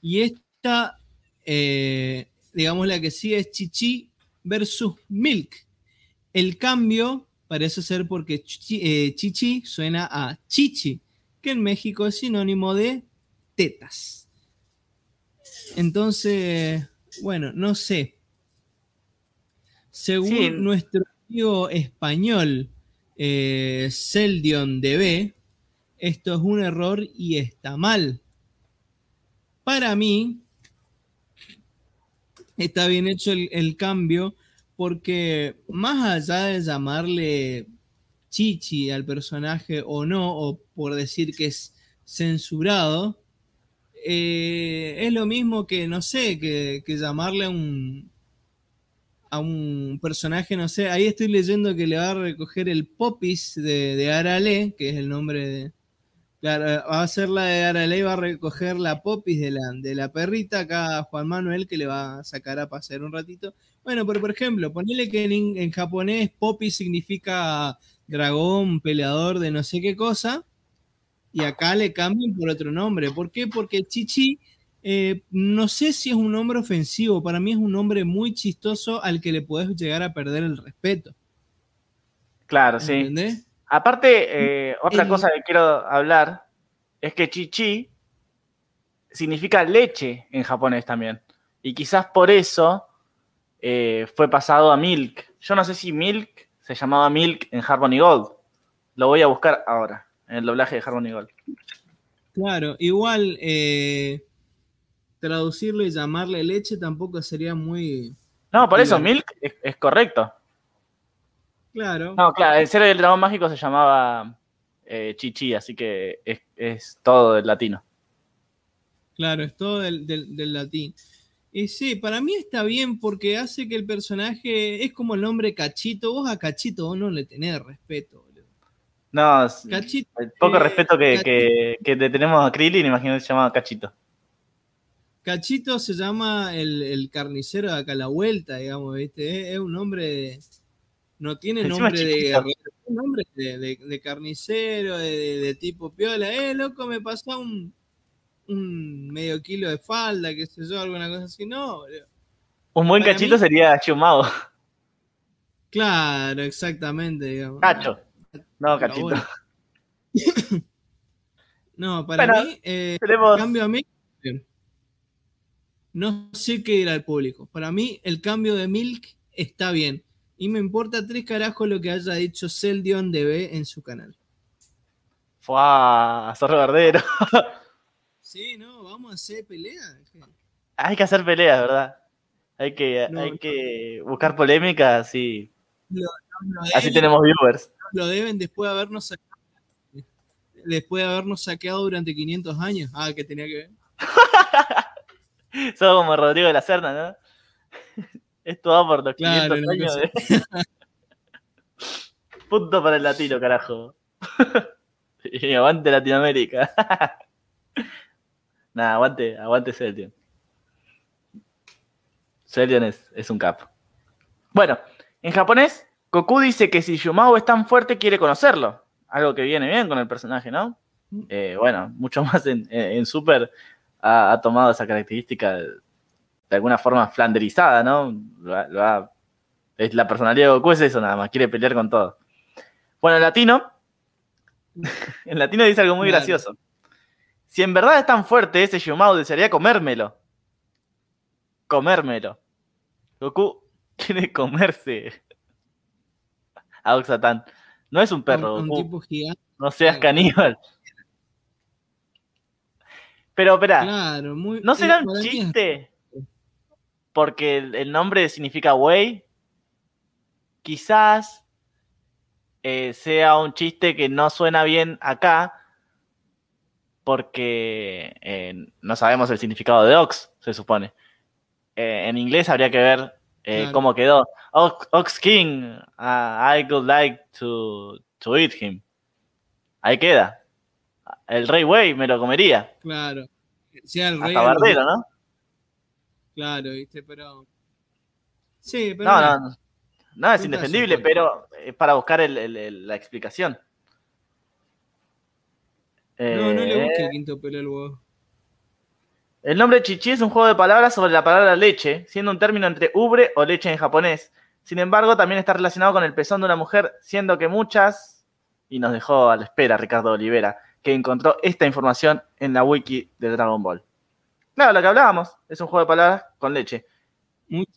Y esta, eh, digamos, la que sigue es Chichi versus Milk. El cambio parece ser porque Chichi, eh, Chichi suena a Chichi, que en México es sinónimo de tetas. Entonces, bueno, no sé. Según Sí. nuestro amigo español, eh, Seldion DB, esto es un error y está mal. Para mí, está bien hecho el, el cambio porque más allá de llamarle chichi al personaje o no, o por decir que es censurado, eh, es lo mismo que, no sé, que, llamarle a un, a un personaje, no sé, ahí estoy leyendo que le va a recoger el Popis de, de Arale, que es el nombre de, Claro, va a ser la de Araley, va a recoger la popis de la, de la perrita. Acá Juan Manuel que le va a sacar a pasear un ratito. Bueno, pero por ejemplo, ponele que en, en japonés popis significa dragón, peleador de no sé qué cosa. Y acá le cambian por otro nombre. ¿Por qué? Porque Chichi, eh, no sé si es un nombre ofensivo. Para mí es un nombre muy chistoso al que le puedes llegar a perder el respeto. Claro, sí. ¿Entendés? Aparte, eh, otra El- cosa que quiero hablar es que chichi significa leche en japonés también. Y quizás por eso eh, fue pasado a milk. Yo no sé si milk se llamaba milk en Harmony Gold. Lo voy a buscar ahora, el doblaje de Harmony Gold. Claro, igual eh, traducirlo y llamarle leche tampoco sería muy No, por eso milk es, es correcto. claro. No, claro, el ser del dragón mágico se llamaba eh, chichi, así que es, es todo del latino. Claro, es todo del, del- del latín. Y sí, para mí está bien porque hace que el personaje es como el nombre Cachito. Vos a Cachito vos no le tenés respeto. No, Cachito, el poco eh, respeto que, que, que le tenemos a Krillin, imagínate se llamaba Cachito. Cachito se llama el, el carnicero de acá a la vuelta, digamos, ¿viste? Es, es un nombre de- No tiene nombre de guerrero, nombre de, carnicero, de, tipo piola. Eh, loco, me pasó un, un medio kilo de falda, qué sé yo, alguna cosa así. No, boludo. Un buen Para cachito mí- sería Chumao. Claro, exactamente, digamos. Cacho. No, cachito. bueno. No, para Bueno, mí, eh, Tenemos. cambio a mí. No sé qué dirá el público. Para mí, el cambio de Milk está bien. Y me importa tres carajos lo que haya dicho Celdion DB en su canal. Fua, zorro verdadero. Sí, no, vamos a hacer pelea. Hay que hacer peleas, ¿verdad? Hay que, No, hay no. que buscar polémicas. Lo Así tenemos viewers. Lo deben después de habernos sacado. Después de habernos saqueado durante 500 años. Ah, que tenía que ver. Somos como Rodrigo de la Serna, ¿no? Esto va por los Claro, 500 una años de... Punto para el latino, carajo. y aguante Latinoamérica. Nada, aguante, aguante Celtion. Celtion es, es un capo. Bueno, en japonés, Goku dice que si Yumao es tan fuerte, quiere conocerlo. Algo que viene bien con el personaje, ¿no? Eh, bueno, mucho más en, Super ha, ha tomado esa característica de, de alguna forma flanderizada, ¿no? Lo ha- lo ha- es la personalidad de Goku es eso nada más, quiere pelear con todo. Bueno, en latino, en latino dice algo muy Claro. gracioso. Si en verdad es tan fuerte ese Yumao, desearía comérmelo. Comérmelo. Goku quiere comerse a Oxatan. No es un perro, Un, un Goku. tipo gigante. No seas caníbal. Pero, espera, Claro, muy. ¿no será eh, un es- chiste? Porque el, el nombre significa güey. Quizás eh, sea un chiste que no suena bien acá. Porque eh, no sabemos el significado de Ox, se supone. Eh, en inglés habría que ver eh, Claro. cómo quedó. Ox, Ox King, ah, I would like to, to eat him. Ahí queda. El rey güey me lo comería. Claro. Sea el rey. Hasta bardero, ¿no? Claro, viste, pero. Sí, pero. No, no, no. No, es indefendible, pero es para buscar el- el- el- la explicación. No, no le Eh, busque el quinto pelo al huevo. El nombre chichi es un juego de palabras sobre la palabra leche, siendo un término entre ubre o leche en japonés. Sin embargo, también está relacionado con el pezón de una mujer, siendo que muchas, y nos dejó a la espera Ricardo Olivera, que encontró esta información en la wiki de Dragon Ball. Claro, lo que hablábamos, es un juego de palabras con leche.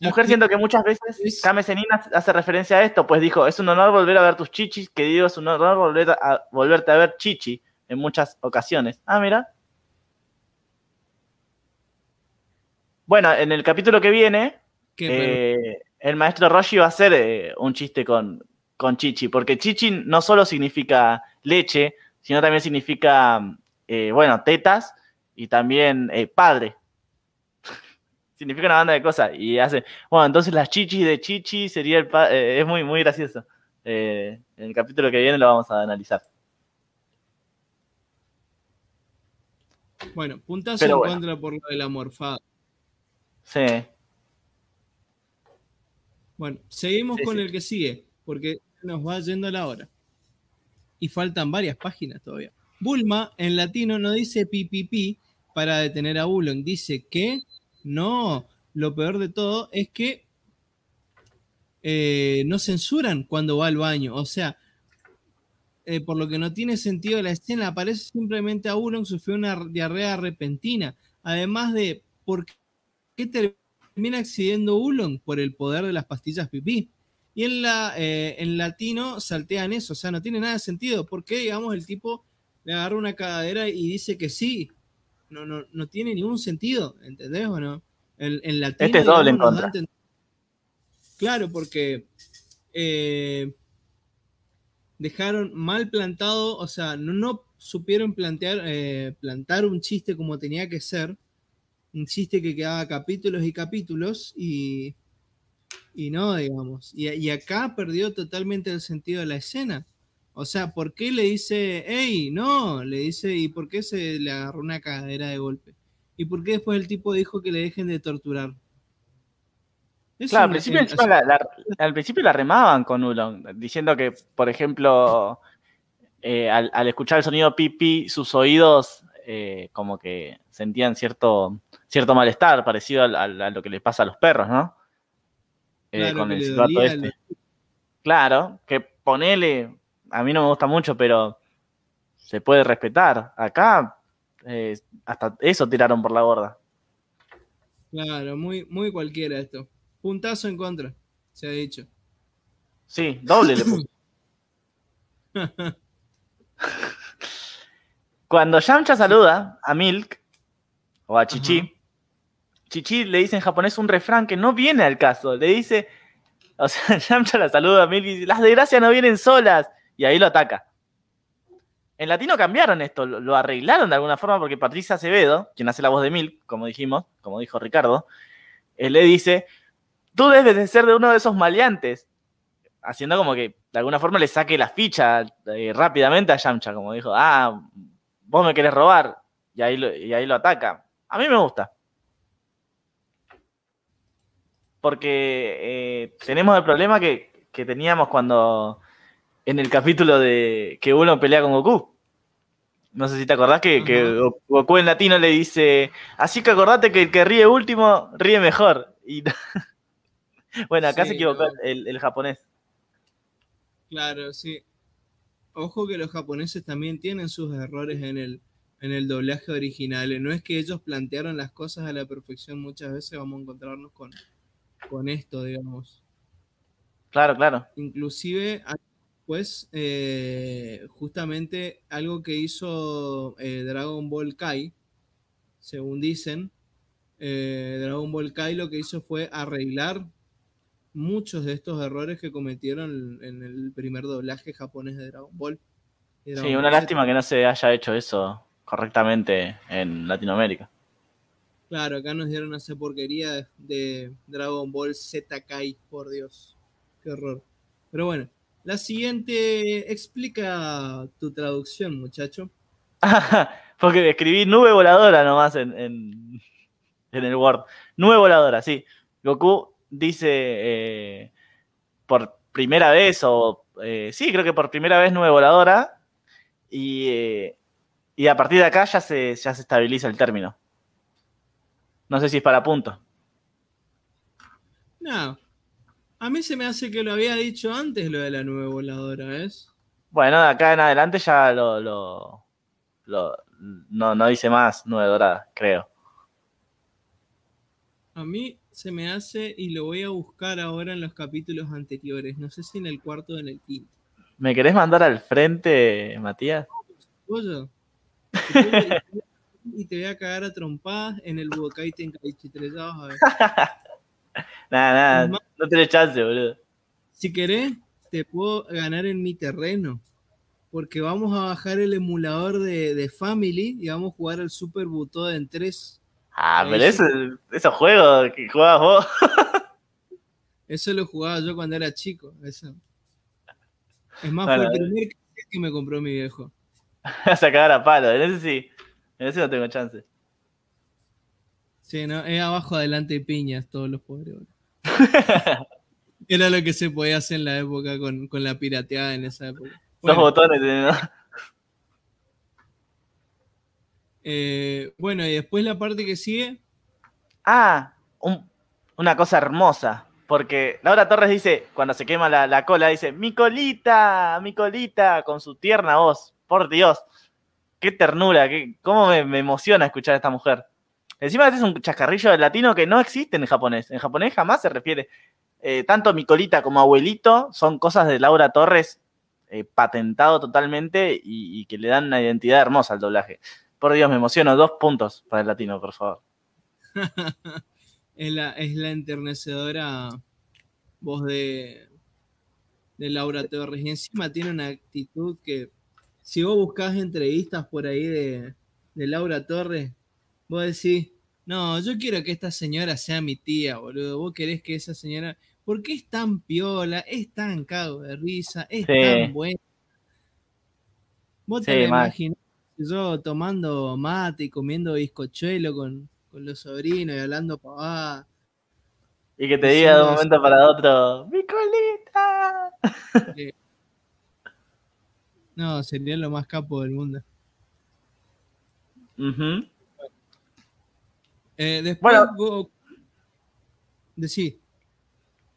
Mujer siento que muchas veces Es- Kame Senina hace referencia a esto, pues dijo, es un honor volver a ver tus chichis, que digo, es un honor volver a, volverte a ver chichi en muchas ocasiones. Ah, mira. Bueno, en el capítulo que viene, eh, el maestro Roshi va a hacer eh, un chiste con, con chichi, porque chichi no solo significa leche, sino también significa, eh, bueno, tetas y también padre. significa una banda de cosas. Y hace, bueno, entonces las chichis de chichi sería el pa- eh, es muy, muy gracioso. En el capítulo que viene lo vamos a analizar. Bueno, puntazo Pero en bueno. contra por lo de la morfada. Sí. Bueno, seguimos Sí, con sí. el que sigue, porque nos va yendo la hora. Y faltan varias páginas todavía. Bulma en latino no dice pipipi para detener a Ulon. Dice que no. Lo peor de todo es que eh, no censuran cuando va al baño. O sea, eh, por lo que no tiene sentido la escena, aparece simplemente a Ulon sufrió una diarrea repentina. Además de, ¿por qué termina accediendo Ulon? Por el poder de las pastillas pipí. Y en, la, eh, en latino saltean eso, o sea, no tiene nada de sentido. ¿Por qué, digamos, el tipo le agarra una cagadera y dice que sí? No, no, no tiene ningún sentido, ¿entendés o no? En, en latino, Este es doble en digamos, contra. Claro, porque eh, dejaron mal plantado, o sea, no, no supieron plantear, eh, plantar un chiste como tenía que ser, un chiste que quedaba capítulos y capítulos y, y no, digamos. Y, y acá perdió totalmente el sentido de la escena. O sea, ¿por qué le dice, hey, no? Le dice, ¿y por qué se le agarró una cagadera de golpe? ¿Y por qué después el tipo dijo que le dejen de torturar? Es Claro, al principio, encima o sea, la, la- al principio la remaban con Ulon, diciendo que, por ejemplo, eh, al, al escuchar el sonido pipi, sus oídos eh, como que sentían cierto, cierto malestar, parecido a, lo que les pasa a los perros, ¿no? Eh, claro, con el silbato este. Claro, que ponele, a mí no me gusta mucho, pero se puede respetar. Acá, eh, hasta eso tiraron por la borda. Claro, muy, muy cualquiera esto. Puntazo en contra, se ha dicho. Sí, doble le. Cuando Yamcha saluda a Milk o a Chichi. Chichi le dice en japonés un refrán que no viene al caso. Le dice, o sea, Yamcha la saluda a Milk y dice, las desgracias no vienen solas. Y ahí lo ataca. En latino cambiaron esto, lo, lo arreglaron de alguna forma porque Patricia Acevedo, quien hace la voz de Milk, como dijimos, como dijo Ricardo, eh, le dice, tú debes de ser de uno de esos maleantes. Haciendo como que de alguna forma le saque la ficha eh, rápidamente a Yamcha, como dijo, ah, vos me querés robar, y ahí lo, y ahí lo ataca. A mí me gusta. Porque eh, tenemos el problema que, que teníamos cuando en el capítulo de que uno pelea con Goku. No sé si te acordás que, Goku en latino le dice, así que acordate que el que ríe último ríe mejor. Y bueno, acá Sí, se equivocó el, el japonés. Claro, sí. Ojo que los japoneses también tienen sus errores en el, en el doblaje original. eh, No es que ellos plantearon las cosas a la perfección, muchas veces vamos a encontrarnos con, con esto, digamos. Claro, claro. Inclusive, pues, justamente algo que hizo eh, Dragon Ball Kai, según dicen, eh, Dragon Ball Kai lo que hizo fue arreglar muchos de estos errores que cometieron en el primer doblaje japonés de Dragon Ball. Dragon Sí, Ball una Z. lástima que no se haya hecho eso correctamente en Latinoamérica. Claro, acá nos dieron esa porquería de, de Dragon Ball Z Kai, por Dios. Qué horror. Pero bueno, la siguiente explica tu traducción, muchacho. Porque escribí nube voladora nomás en, en, en el Word. Nube voladora, sí. Goku dice eh, por primera vez, o eh, sí, creo que por primera vez nube voladora. Y, eh, y a partir de acá ya se, ya se estabiliza el término. No sé si es para punto. No. A mí se me hace que lo había dicho antes lo de la nube voladora, ¿ves? Bueno, de acá en adelante ya lo, lo, lo- no, no dice más nube dorada, creo. A mí se me hace y lo voy a buscar ahora en los capítulos anteriores. No sé si en el cuarto o en el quinto. ¿Me querés mandar al frente, Matías? Pollo. Y te voy a cagar a trompadas en el Budokai Tenkaichi 3, ya vas a ver. Nada, nada, más- no tenés chance, boludo. Si querés, te puedo ganar en mi terreno. Porque vamos a bajar el emulador de, de Family y vamos a jugar al Super Butoden 3. Ah, Ahí pero sí. eso, esos juegos que jugabas vos. Eso lo jugaba yo cuando era chico. Eso. Es más, Bueno, fue el primer que me compró mi viejo. A cagar a palo, en ese sí. En ese no tengo chance. Sí, no, es abajo, adelante y piñas todos los pobres. Era lo que se podía hacer en la época con, con la pirateada en esa época. Dos botones, ¿no? Eh, bueno, y después la parte que sigue. Ah, una cosa hermosa. Porque Laura Torres dice, cuando se quema la, cola, dice, mi colita, mi colita, con su tierna voz. Por Dios, qué ternura, qué, cómo me, emociona escuchar a esta mujer. Encima es un chascarrillo de latino que no existe en japonés. En japonés jamás se refiere. Eh, tanto mi colita como abuelito son cosas de Laura Torres eh, patentado totalmente y, y, que le dan una identidad hermosa al doblaje. Por Dios, me emociono. Dos puntos para el latino, por favor. es, la, es la enternecedora voz de, de Laura Torres. Y encima tiene una actitud que, si vos buscás entrevistas por ahí de, de Laura Torres, vos decís, no, yo quiero que esta señora sea mi tía, boludo. Vos querés que esa señora. Porque es tan piola, es tan cago de risa, es tan buena. Vos te imaginás yo tomando mate y comiendo bizcochuelo con, con los sobrinos y hablando pavada. Y que te diga de un momento para otro, ¡mi colita! No, sería lo más capo del mundo. eh, después, bueno, decí.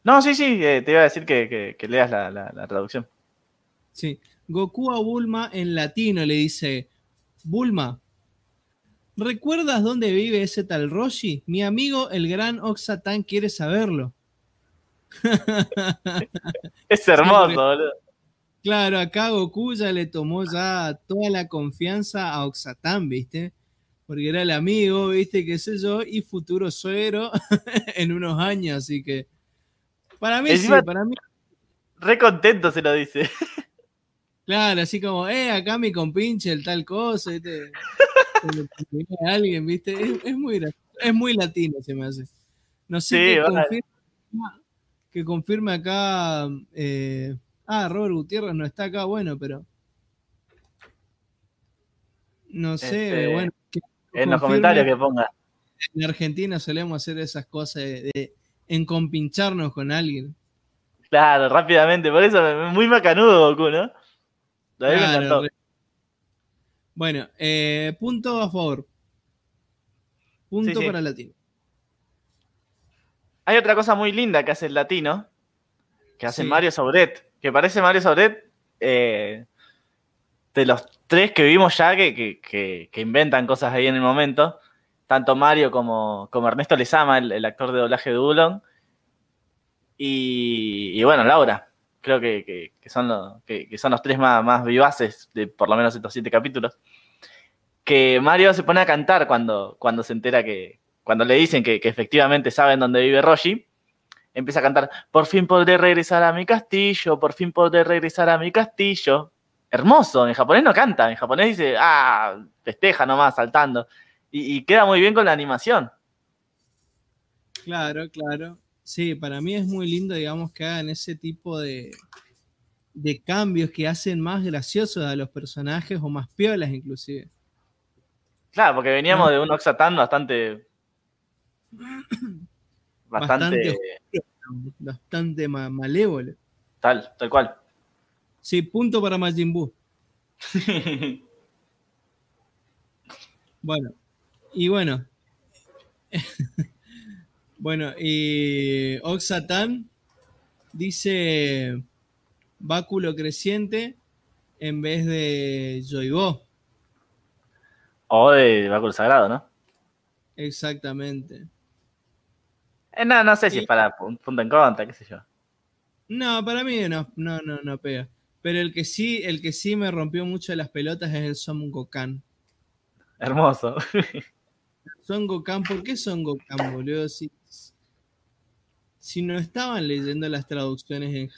No, sí, sí, eh, te iba a decir que, que, leas la, la, la, traducción. Sí. Goku a Bulma en latino le dice: Bulma, ¿recuerdas dónde vive ese tal Roshi? Mi amigo el gran Oxatán quiere saberlo. es hermoso, boludo. Claro, acá Goku ya le tomó ya toda la confianza a Oxatán, ¿viste? Porque era el amigo, ¿viste? Qué sé yo, y futuro suero en unos años, así que. Para mí sí, para mí. Re contento se lo dice. Claro, así como, eh, acá mi compinche, el tal cosa, ¿viste? alguien, ¿viste? Es, muy, es muy latino, se me hace. No sé qué confirma, que confirme acá. Eh, ah, Robert Gutiérrez no está acá, bueno, pero. No sé, este, bueno. en los comentarios que ponga. En Argentina solemos hacer esas cosas de, de encompincharnos con alguien. Claro, rápidamente, por eso muy macanudo Goku, ¿no? Bueno, eh, punto a favor. Punto para el latino. Hay otra cosa muy linda que hace el latino, que hace Mario Sauret, que parece Mario Sauret eh, de los tres que vimos ya que, inventan cosas ahí en el momento, tanto Mario como, como Ernesto Lezama, el, el actor de doblaje de Ulon, y, y bueno, Laura creo que, son, los, que, son los tres más, más, vivaces de por lo menos estos siete capítulos, que Mario se pone a cantar cuando, cuando se entera que, cuando le dicen que, efectivamente saben dónde vive Roshi, empieza a cantar, por fin podré regresar a mi castillo, por fin podré regresar a mi castillo. Hermoso, en japonés no canta, en japonés dice, ah, festeja nomás, saltando. Y queda muy bien con la animación. Claro, claro. Sí, para mí es muy lindo, digamos, que hagan ese tipo de, de cambios que hacen más graciosos a los personajes o más piolas inclusive. Claro, porque veníamos de un Oxatán bastante... Bastante... Bastante, malévolo. Tal, tal cual. Sí, punto para Majin Buu. bueno, y bueno. Bueno, y Oxatan dice báculo creciente en vez de Joibo. O de báculo sagrado, ¿no? Exactamente. Eh, no, no sé si es para punto en contra, qué sé yo. No, para mí no, no, no, no pega. Pero el que sí, el que sí me rompió mucho las pelotas es el Son Gokan. Hermoso. Son Gokan, ¿por qué Son Gokan, boludo? Si si no estaban leyendo las traducciones,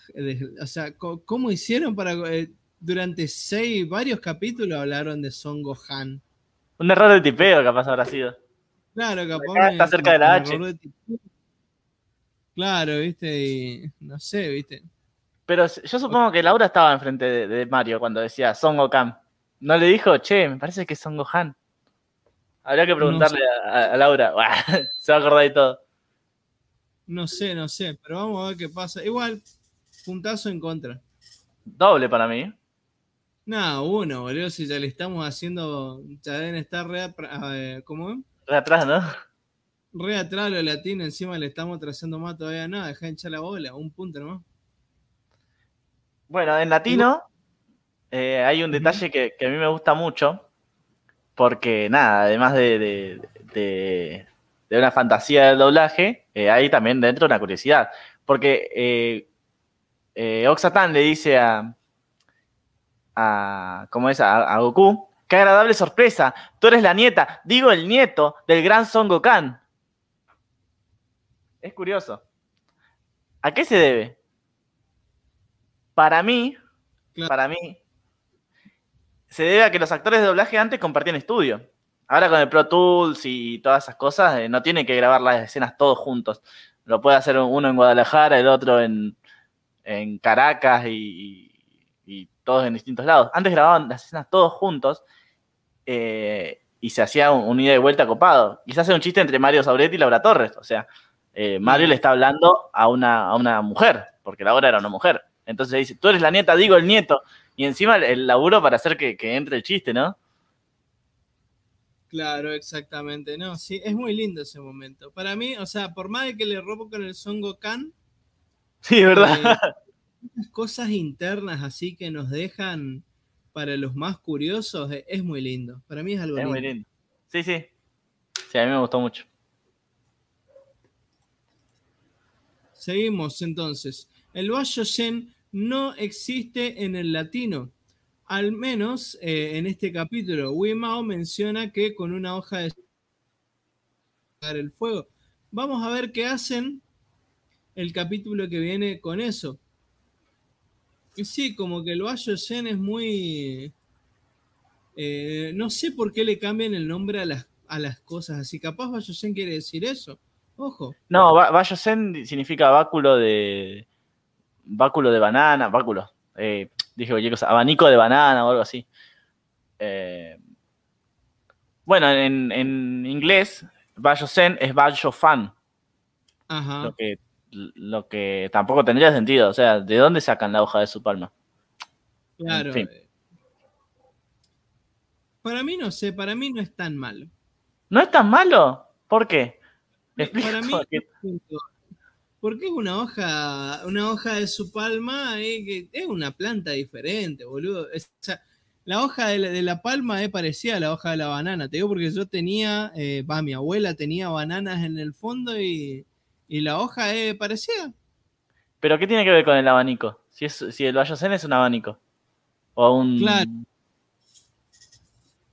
o sea, ¿cómo hicieron para... Eh, durante seis, varios capítulos hablaron de Son Gohan. Un error de tipeo capaz habrá sido. Claro, capaz. está cerca de la H. claro, viste, y no sé, viste. Pero yo supongo que Laura estaba enfrente de, Mario cuando decía Son Gohan. No le dijo, che, me parece que es Son Gohan. Habría que preguntarle a, a, Laura. Se va a acordar de todo. No sé, no sé, pero vamos a ver qué pasa. Igual, puntazo en contra. Doble para mí. No, uno, boludo. Si ya le estamos haciendo. Ya deben estar re. ¿Cómo? Re atrás, ¿no? Re atrás lo latino. Encima le estamos trazando más todavía. No, deja de hinchar la bola. Un punto nomás. Bueno, en latino eh, hay un detalle que, a mí me gusta mucho. Porque, nada, además de, de, una fantasía del doblaje, eh, hay también dentro una curiosidad. Porque eh, eh Oxatan le dice a, a, ¿cómo es? A, Goku. Qué agradable sorpresa. Tú eres la nieta, digo el nieto del gran Son Gokan. Es curioso. ¿A qué se debe? Para mí, para mí, se debe a que los actores de doblaje antes compartían estudio. Ahora con el Pro Tools y todas esas cosas, eh, no tienen que grabar las escenas todos juntos. Lo puede hacer uno en Guadalajara, el otro en, en Caracas y, todos en distintos lados. Antes grababan las escenas todos juntos eh, y se hacía un, ida y vuelta copado. Y se hace un chiste entre Mario Sauretti y Laura Torres. O sea, eh, Mario le está hablando a una, a una mujer, porque Laura era una mujer. Entonces dice, tú eres la nieta, digo el nieto. Y encima el, laburo para hacer que, entre el chiste, ¿no? Claro, exactamente. No, sí, es muy lindo ese momento. Para mí, o sea, por más de que le robo con el Son Gokan. Sí, ¿verdad? Eh, cosas internas así que nos dejan para los más curiosos eh, es muy lindo. Para mí es algo es lindo. Muy lindo. Sí, sí. Sí, a mí me gustó mucho. Seguimos entonces. El Zen no existe en el latino. Al menos eh, en este capítulo, Wimao menciona que con una hoja de el fuego. Vamos a ver qué hacen el capítulo que viene con eso. Y sí, como que el Bayo Zen es muy. Eh, no sé por qué le cambian el nombre a las, a las cosas así. Capaz Bayo Zen quiere decir eso. Ojo. No, Bayo Zen significa báculo de. Báculo de banana, báculo. Eh, dije cualquier cosa, abanico de banana o algo así. Eh, bueno, en, en inglés, Bayo Zen es Bayo Fan. Ajá. Lo que lo que tampoco tendría sentido. O sea, ¿de dónde sacan la hoja de su palma? Claro. Para mí no sé, para mí no es tan malo. ¿No es tan malo? ¿Por qué? Para mí porque es una hoja, una hoja de su palma, eh, es una planta diferente, boludo. la hoja de la, palma es parecida a la hoja de la banana, te digo porque yo tenía, eh, va, mi abuela tenía bananas en el fondo y, y la hoja es parecida. ¿Pero qué tiene que ver con el abanico? Si, es, si el Bayocen es un abanico. O un. Claro.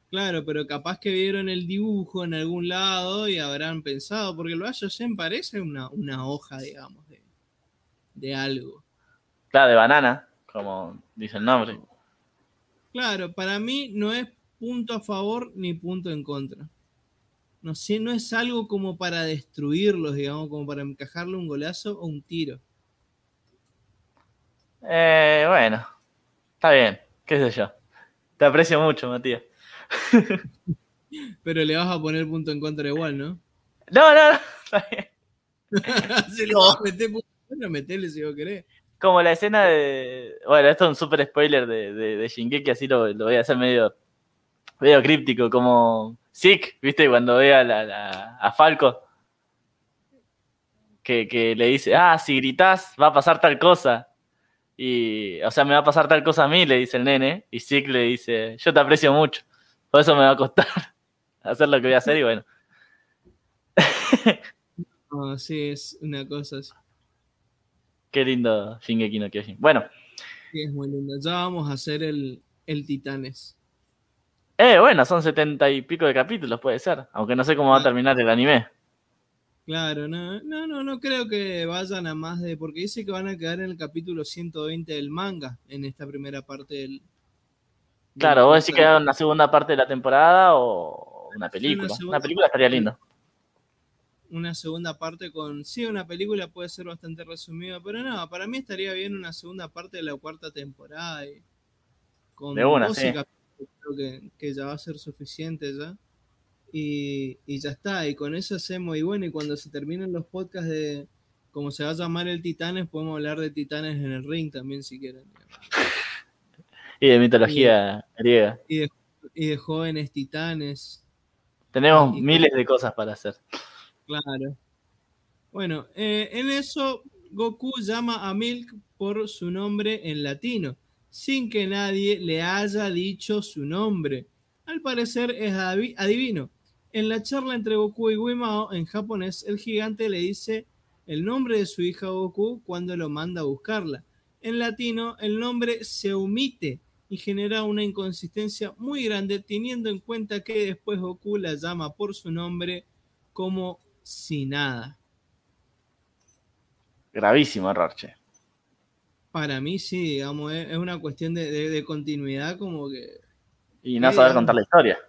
Claro, pero capaz que vieron el dibujo en algún lado y habrán pensado, porque el Bayocen parece una, una hoja, digamos, de, de algo. Claro, de banana, como dice el nombre. Claro, para mí no es punto a favor ni punto en contra no sé, no es algo como para destruirlos, digamos, como para encajarle un golazo o un tiro. Eh, bueno, está bien, qué sé yo. Te aprecio mucho, Matías. Pero le vas a poner punto en contra igual, ¿no? No, no, no, está bien. si le vas a meter punto en contra, metele si vos querés. Como la escena de. Bueno, esto es un super spoiler de, de, de Shingeki, así lo, lo voy a hacer medio, medio críptico, como Sick, ¿viste? Cuando ve a, a Falco, que, le dice, ah, si gritas va a pasar tal cosa. Y, o sea, me va a pasar tal cosa a mí, le dice el nene. Y Sick le dice, yo te aprecio mucho. Por eso me va a costar hacer lo que voy a hacer y bueno. oh, sí, es una cosa así. Qué lindo Shingeki no Kyojin. Bueno. Sí, es muy lindo. Ya vamos a hacer el, el Titanes. Eh, bueno, son setenta y pico de capítulos, puede ser. Aunque no sé cómo va a terminar el anime. Claro, no, no, no, no creo que vayan a más de. Porque dice que van a quedar en el capítulo 120 del manga, en esta primera parte del. Claro, vos decís que era una segunda parte de la temporada o una película. Una, película estaría lindo. Una segunda parte con. Sí, una película puede ser bastante resumida, pero no, para mí estaría bien una segunda parte de la cuarta temporada. con de una, sí creo que, ya va a ser suficiente ya. y, y ya está. Y con eso hacemos. Y bueno, y cuando se terminen los podcasts de como se va a llamar el Titanes, podemos hablar de Titanes en el ring también si quieren. Y de mitología griega. Y de, y de jóvenes titanes. Tenemos Y- miles de cosas para hacer. Claro. Bueno, eh, en eso Goku llama a Milk por su nombre en latino, sin que nadie le haya dicho su nombre. Al parecer es adivino. En la charla entre Goku y Wimao en japonés, el gigante le dice el nombre de su hija Goku cuando lo manda a buscarla. En latino, el nombre se omite y genera una inconsistencia muy grande, teniendo en cuenta que después Goku la llama por su nombre como si nada. Gravísimo error, che. Para mí sí, digamos, es, una cuestión de, de- de continuidad como que... Y no saber contar la historia.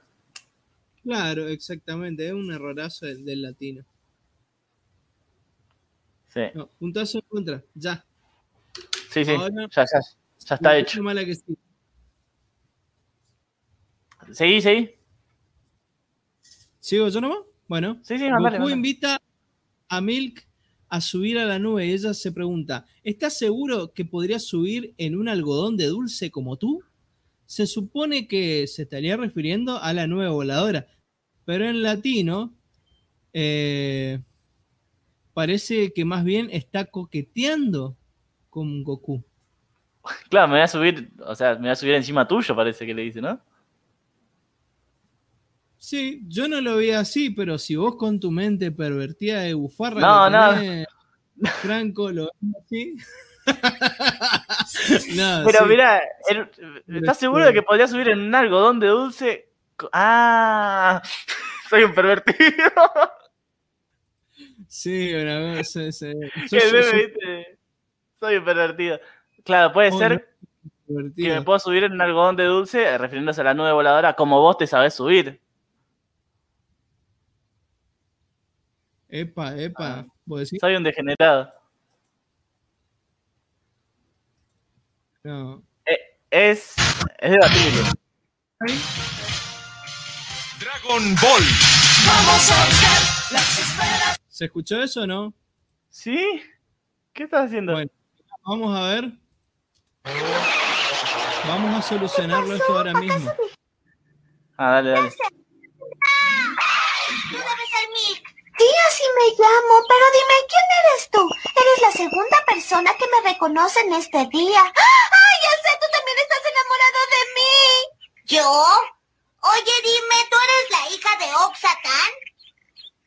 Claro, exactamente, es un errorazo del, del latino. Sí, No, puntazo en contra, ya. sí, sí. Ahora- Ya, ya, ya está hecho. Mala que sí. Seguí, seguí. ¿Sigo yo nomás? Bueno, Sí, sí, mandale, Goku invita a Milk a subir a la nube y ella se pregunta, ¿estás seguro que podrías subir en un algodón de dulce como tú? Se supone que se estaría refiriendo a la nube voladora, pero en latino eh, parece que más bien está coqueteando con Goku. Claro, me voy a subir, o sea, me voy a subir encima tuyo, parece que le dice, ¿no? Sí, yo no lo vi así, pero si vos con tu mente pervertida de bufarra No, no. Franco, lo ves así. No, Pero sí. mirá, ¿estás seguro de que podría subir en un algodón de dulce? Ah, soy un pervertido. Sí, una vez, sí, sí. El ¿viste? Soy un pervertido. Claro, puede Oh, ser que divertido. me puedo subir en un algodón de dulce, refiriéndose a la nube voladora, como vos te sabés subir. Epa, epa. Ah. ¿Vos decís? Soy un degenerado. No. Es, es debatible. Dragon Ball. ¿Se escuchó eso o no? ¿Sí? ¿Qué estás haciendo? Bueno. Vamos a ver. Vamos a solucionarlo esto ahora mismo. Ah, dale, dale. Milk. Sí, así me llamo, pero dime, ¿quién eres tú? Eres la segunda persona que me reconoce en este día. ¡Ay, ya sé! Tú también estás enamorado de mí. ¿Yo? Oye, dime, ¿tú eres la hija de Oxacan?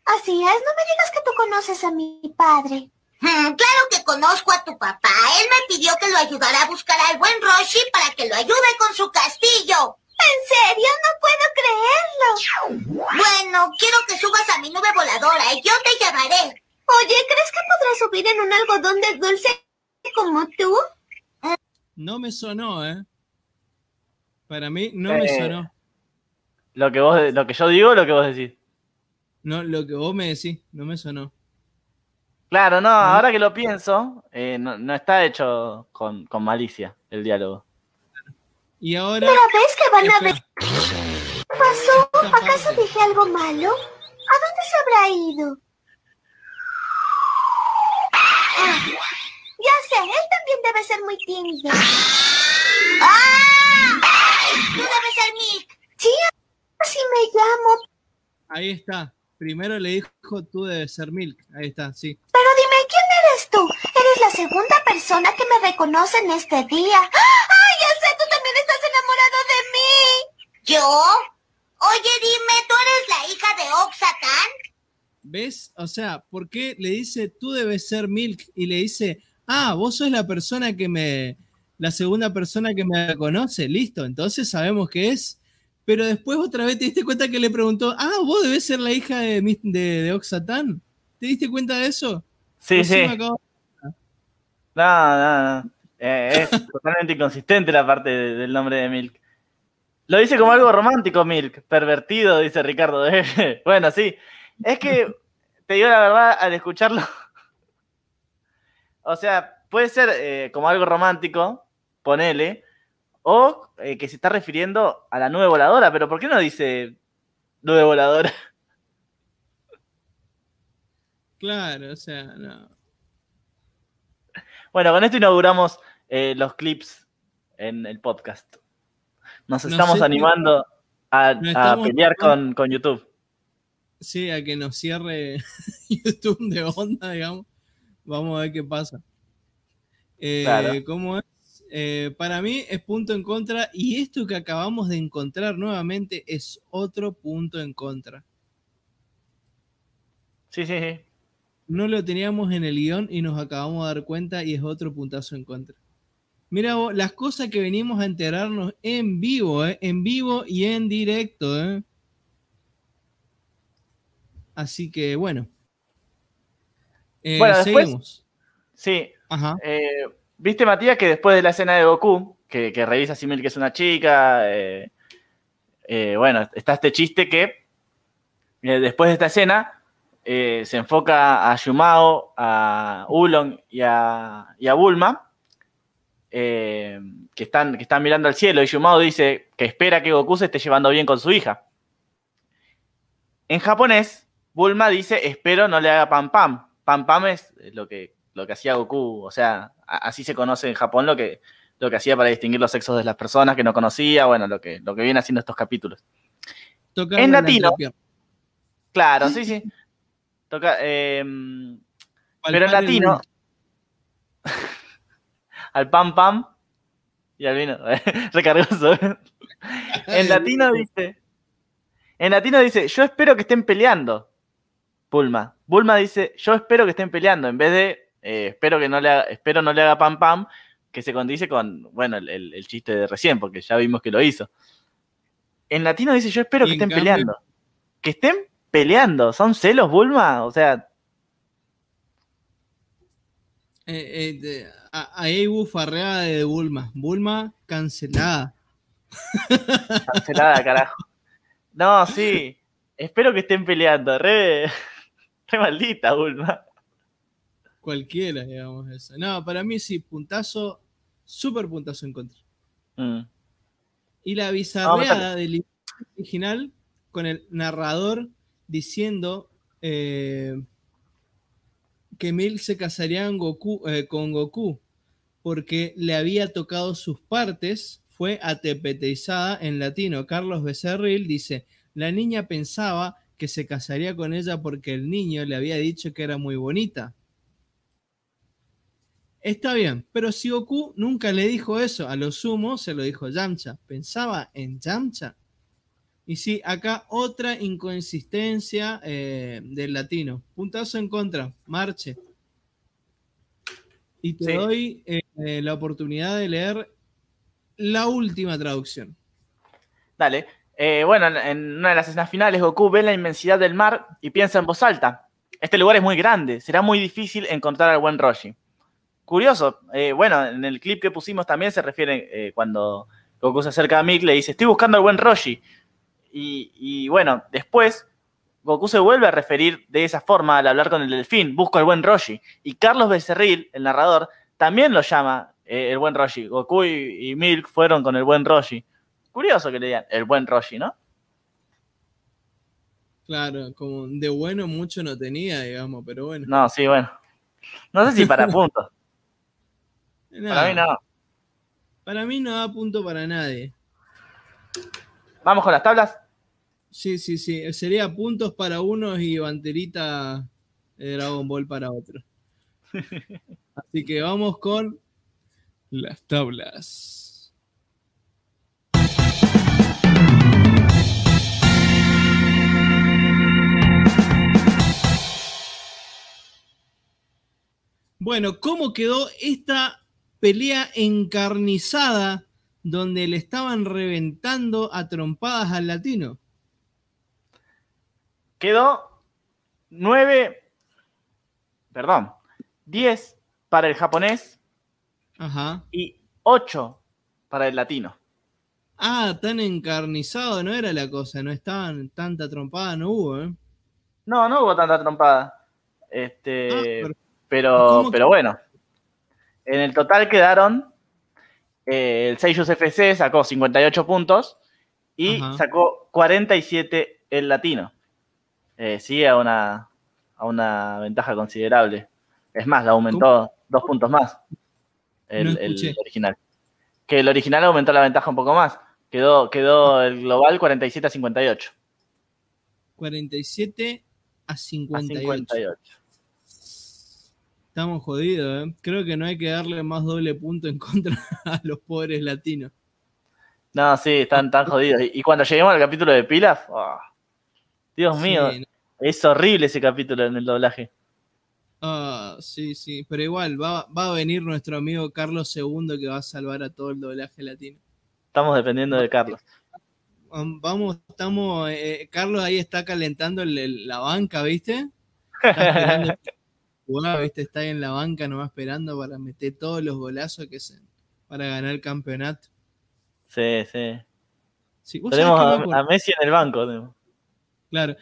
Así es, no me digas que tú conoces a mi padre. Hmm, claro que conozco a tu papá. Él me pidió que lo ayudara a buscar al buen Roshi para que lo ayude con su castillo. ¿En serio? No puedo creerlo. Bueno, quiero que subas a mi nube voladora y yo te llamaré. Oye, ¿crees que podrás subir en un algodón de dulce como tú? No me sonó, ¿eh? Para mí no me Eh. sonó. Lo que, vos, lo que yo digo o lo que vos decís. No, lo que vos me decís, no me sonó. Claro, no, ahora que lo pienso, eh, no, no está hecho con, con malicia el diálogo. Y ahora. Pero ves que van a ver. ¿Qué pasó? ¿Acaso dije algo malo? ¿A dónde se habrá ido? Ah, ya sé, él también debe ser muy tímido. ¡Ah! ¡Tú debes ser Milk! Sí, así me llamo. Ahí está. Primero le dijo tú debes ser Milk. Ahí está, sí. Pero dime, ¿quién eres tú? Eres la segunda persona que me reconoce en este día. ¡Ay, ya sé! Tú también estás enamorado de mí. ¿Yo? Oye, dime, ¿tú eres la hija de Oxacan? ¿Ves? O sea, ¿por qué le dice tú debes ser Milk? Y le dice, ah, vos sos la persona que me. La segunda persona que me conoce. Listo, entonces sabemos que es. Pero después otra vez te diste cuenta que le preguntó, ah, vos debes ser la hija de, de, de Oxatán. ¿Te diste cuenta de eso? Sí, sí. me acabo- No, no, no. Eh, es totalmente inconsistente la parte de- del nombre de Milk. Lo dice como algo romántico, Milk. Pervertido, dice Ricardo. bueno, sí. Es que, te digo la verdad, al escucharlo. o sea, puede ser eh, como algo romántico, ponele. O eh, que se está refiriendo a la nube voladora, pero ¿por qué no dice nube voladora. Claro, o sea, no. Bueno, con esto inauguramos eh, los clips en el podcast. Nos No estamos sé, animando a, pelear con, con YouTube. Sí, a que nos cierre YouTube de onda, digamos. Vamos a ver qué pasa. Eh, Claro. ¿Cómo es? Eh, para mí es punto en contra y esto que acabamos de encontrar nuevamente es otro punto en contra. Sí, sí, sí. No lo teníamos en el guion y nos acabamos de dar cuenta y es otro puntazo en contra. Mira vos, las cosas que venimos a enterarnos en vivo, ¿eh? en vivo y en directo. ¿eh? Así que bueno. Eh, Bueno, después- seguimos. Sí, Ajá. ¿Viste, Matías, que después de la escena de Goku, que, que revisa Simil que es una chica, eh, eh, bueno, está este chiste que eh, después de esta escena se enfoca a Yumao, a Ulong y a, Bulma, que, están, que están mirando al cielo, y Yumao dice que espera que Goku se esté llevando bien con su hija. En japonés, Bulma dice, espero no le haga pam pam. Pam pam es lo que, lo que hacía Goku, o sea, así se conoce en Japón lo que, lo que hacía para distinguir los sexos de las personas que no conocía, bueno, lo que, lo que viene haciendo estos capítulos. En la latino. Claro, sí, sí. Toca, eh, pero en el latino, al pam pam y al vino, recargoso. en latino dice, en latino dice, yo espero que estén peleando. Bulma. Bulma dice, yo espero que estén peleando, en vez de eh, espero que no le haga, espero no le haga pam pam, que se condice con, bueno, el, el- el chiste de recién, porque ya vimos que lo hizo. En latino dice, yo espero que estén cambio- peleando. Que estén peleando. ¿Son celos, Bulma? O sea, Eh, eh, ahí bufarreada de Bulma. Bulma cancelada. cancelada, carajo. No, sí. Espero que estén peleando. Re, re maldita, Bulma. Cualquiera, digamos eso. No, para mí sí, puntazo, súper puntazo en contra. Mm. Y la Vamos a bizarreada del libro original con el narrador diciendo eh, que Mil se casaría en Goku- eh, con Goku porque le había tocado sus partes, fue atepetizada en latino. Carlos Becerril dice, la niña pensaba que se casaría con ella porque el niño le había dicho que era muy bonita. Está bien, pero si Goku nunca le dijo eso, a lo sumo se lo dijo Yamcha. ¿Pensaba en Yamcha? Y sí, acá otra inconsistencia eh, del latino. Puntazo en contra, marche. Y te Sí. doy eh, la oportunidad de leer la última traducción. Dale. Eh, bueno, en, en una de las escenas finales, Goku ve la inmensidad del mar y piensa en voz alta. Este lugar es muy grande, será muy difícil encontrar al buen Roshi. Curioso, eh, bueno, en el clip que pusimos también se refiere eh, cuando Goku se acerca a Mick, le dice, estoy buscando al buen Roshi. Y, y bueno, después Goku se vuelve a referir de esa forma al hablar con el delfín, busco al buen Roshi. Y Carlos Becerril, el narrador, también lo llama eh, el buen Roshi. Goku y, y Milk fueron con el buen Roshi. Curioso que le digan el buen Roshi, ¿no? Claro, como de bueno mucho no tenía, digamos, pero bueno. No, sí, bueno. No sé si para puntos. Nada, Para mí no. Para mí no da punto para nadie. Vamos con las tablas. Sí, sí, sí. Sería puntos para unos y banderita de Dragon Ball para otros. Así que vamos con las tablas. Bueno, ¿cómo quedó esta pelea encarnizada donde le estaban reventando a trompadas al latino? Quedó 9, perdón, 10 para el japonés Ajá. y 8 para el latino. Ah, tan encarnizado no era la cosa, no estaban tanta trompada, no hubo, ¿eh? No, no hubo tanta trompada. Este, Ah, pero- pero, ¿cómo pero que- bueno. En el total quedaron. eh, el Seiyus FC sacó 58 puntos y Ajá. sacó 47 el latino. Eh, sigue a una, a una ventaja considerable. Es más, le aumentó dos puntos más el, No el escuché. original. Que el original aumentó la ventaja un poco más. Quedó, quedó el global 47 a 58. 47 a A 58. 58. Estamos jodidos, ¿eh? Creo que no hay que darle más doble punto en contra a los pobres latinos. No, sí, están tan jodidos. Y, y cuando lleguemos al capítulo de Pilaf, oh, Dios mío, Sí, es horrible ese capítulo en el doblaje. ah, sí, sí. Pero igual, va, va a venir nuestro amigo Carlos II que va a salvar a todo el doblaje latino. Estamos dependiendo de Carlos. Vam- Vamos, estamos. eh, Carlos ahí está calentando el- el- la banca, ¿viste? Está jugar, ¿viste? Está ahí en la banca nomás esperando para meter todos los golazos que se, para ganar el campeonato. Sí, sí. Sí, ¿vos sabés Tenemos a, Messi en el banco. Claro.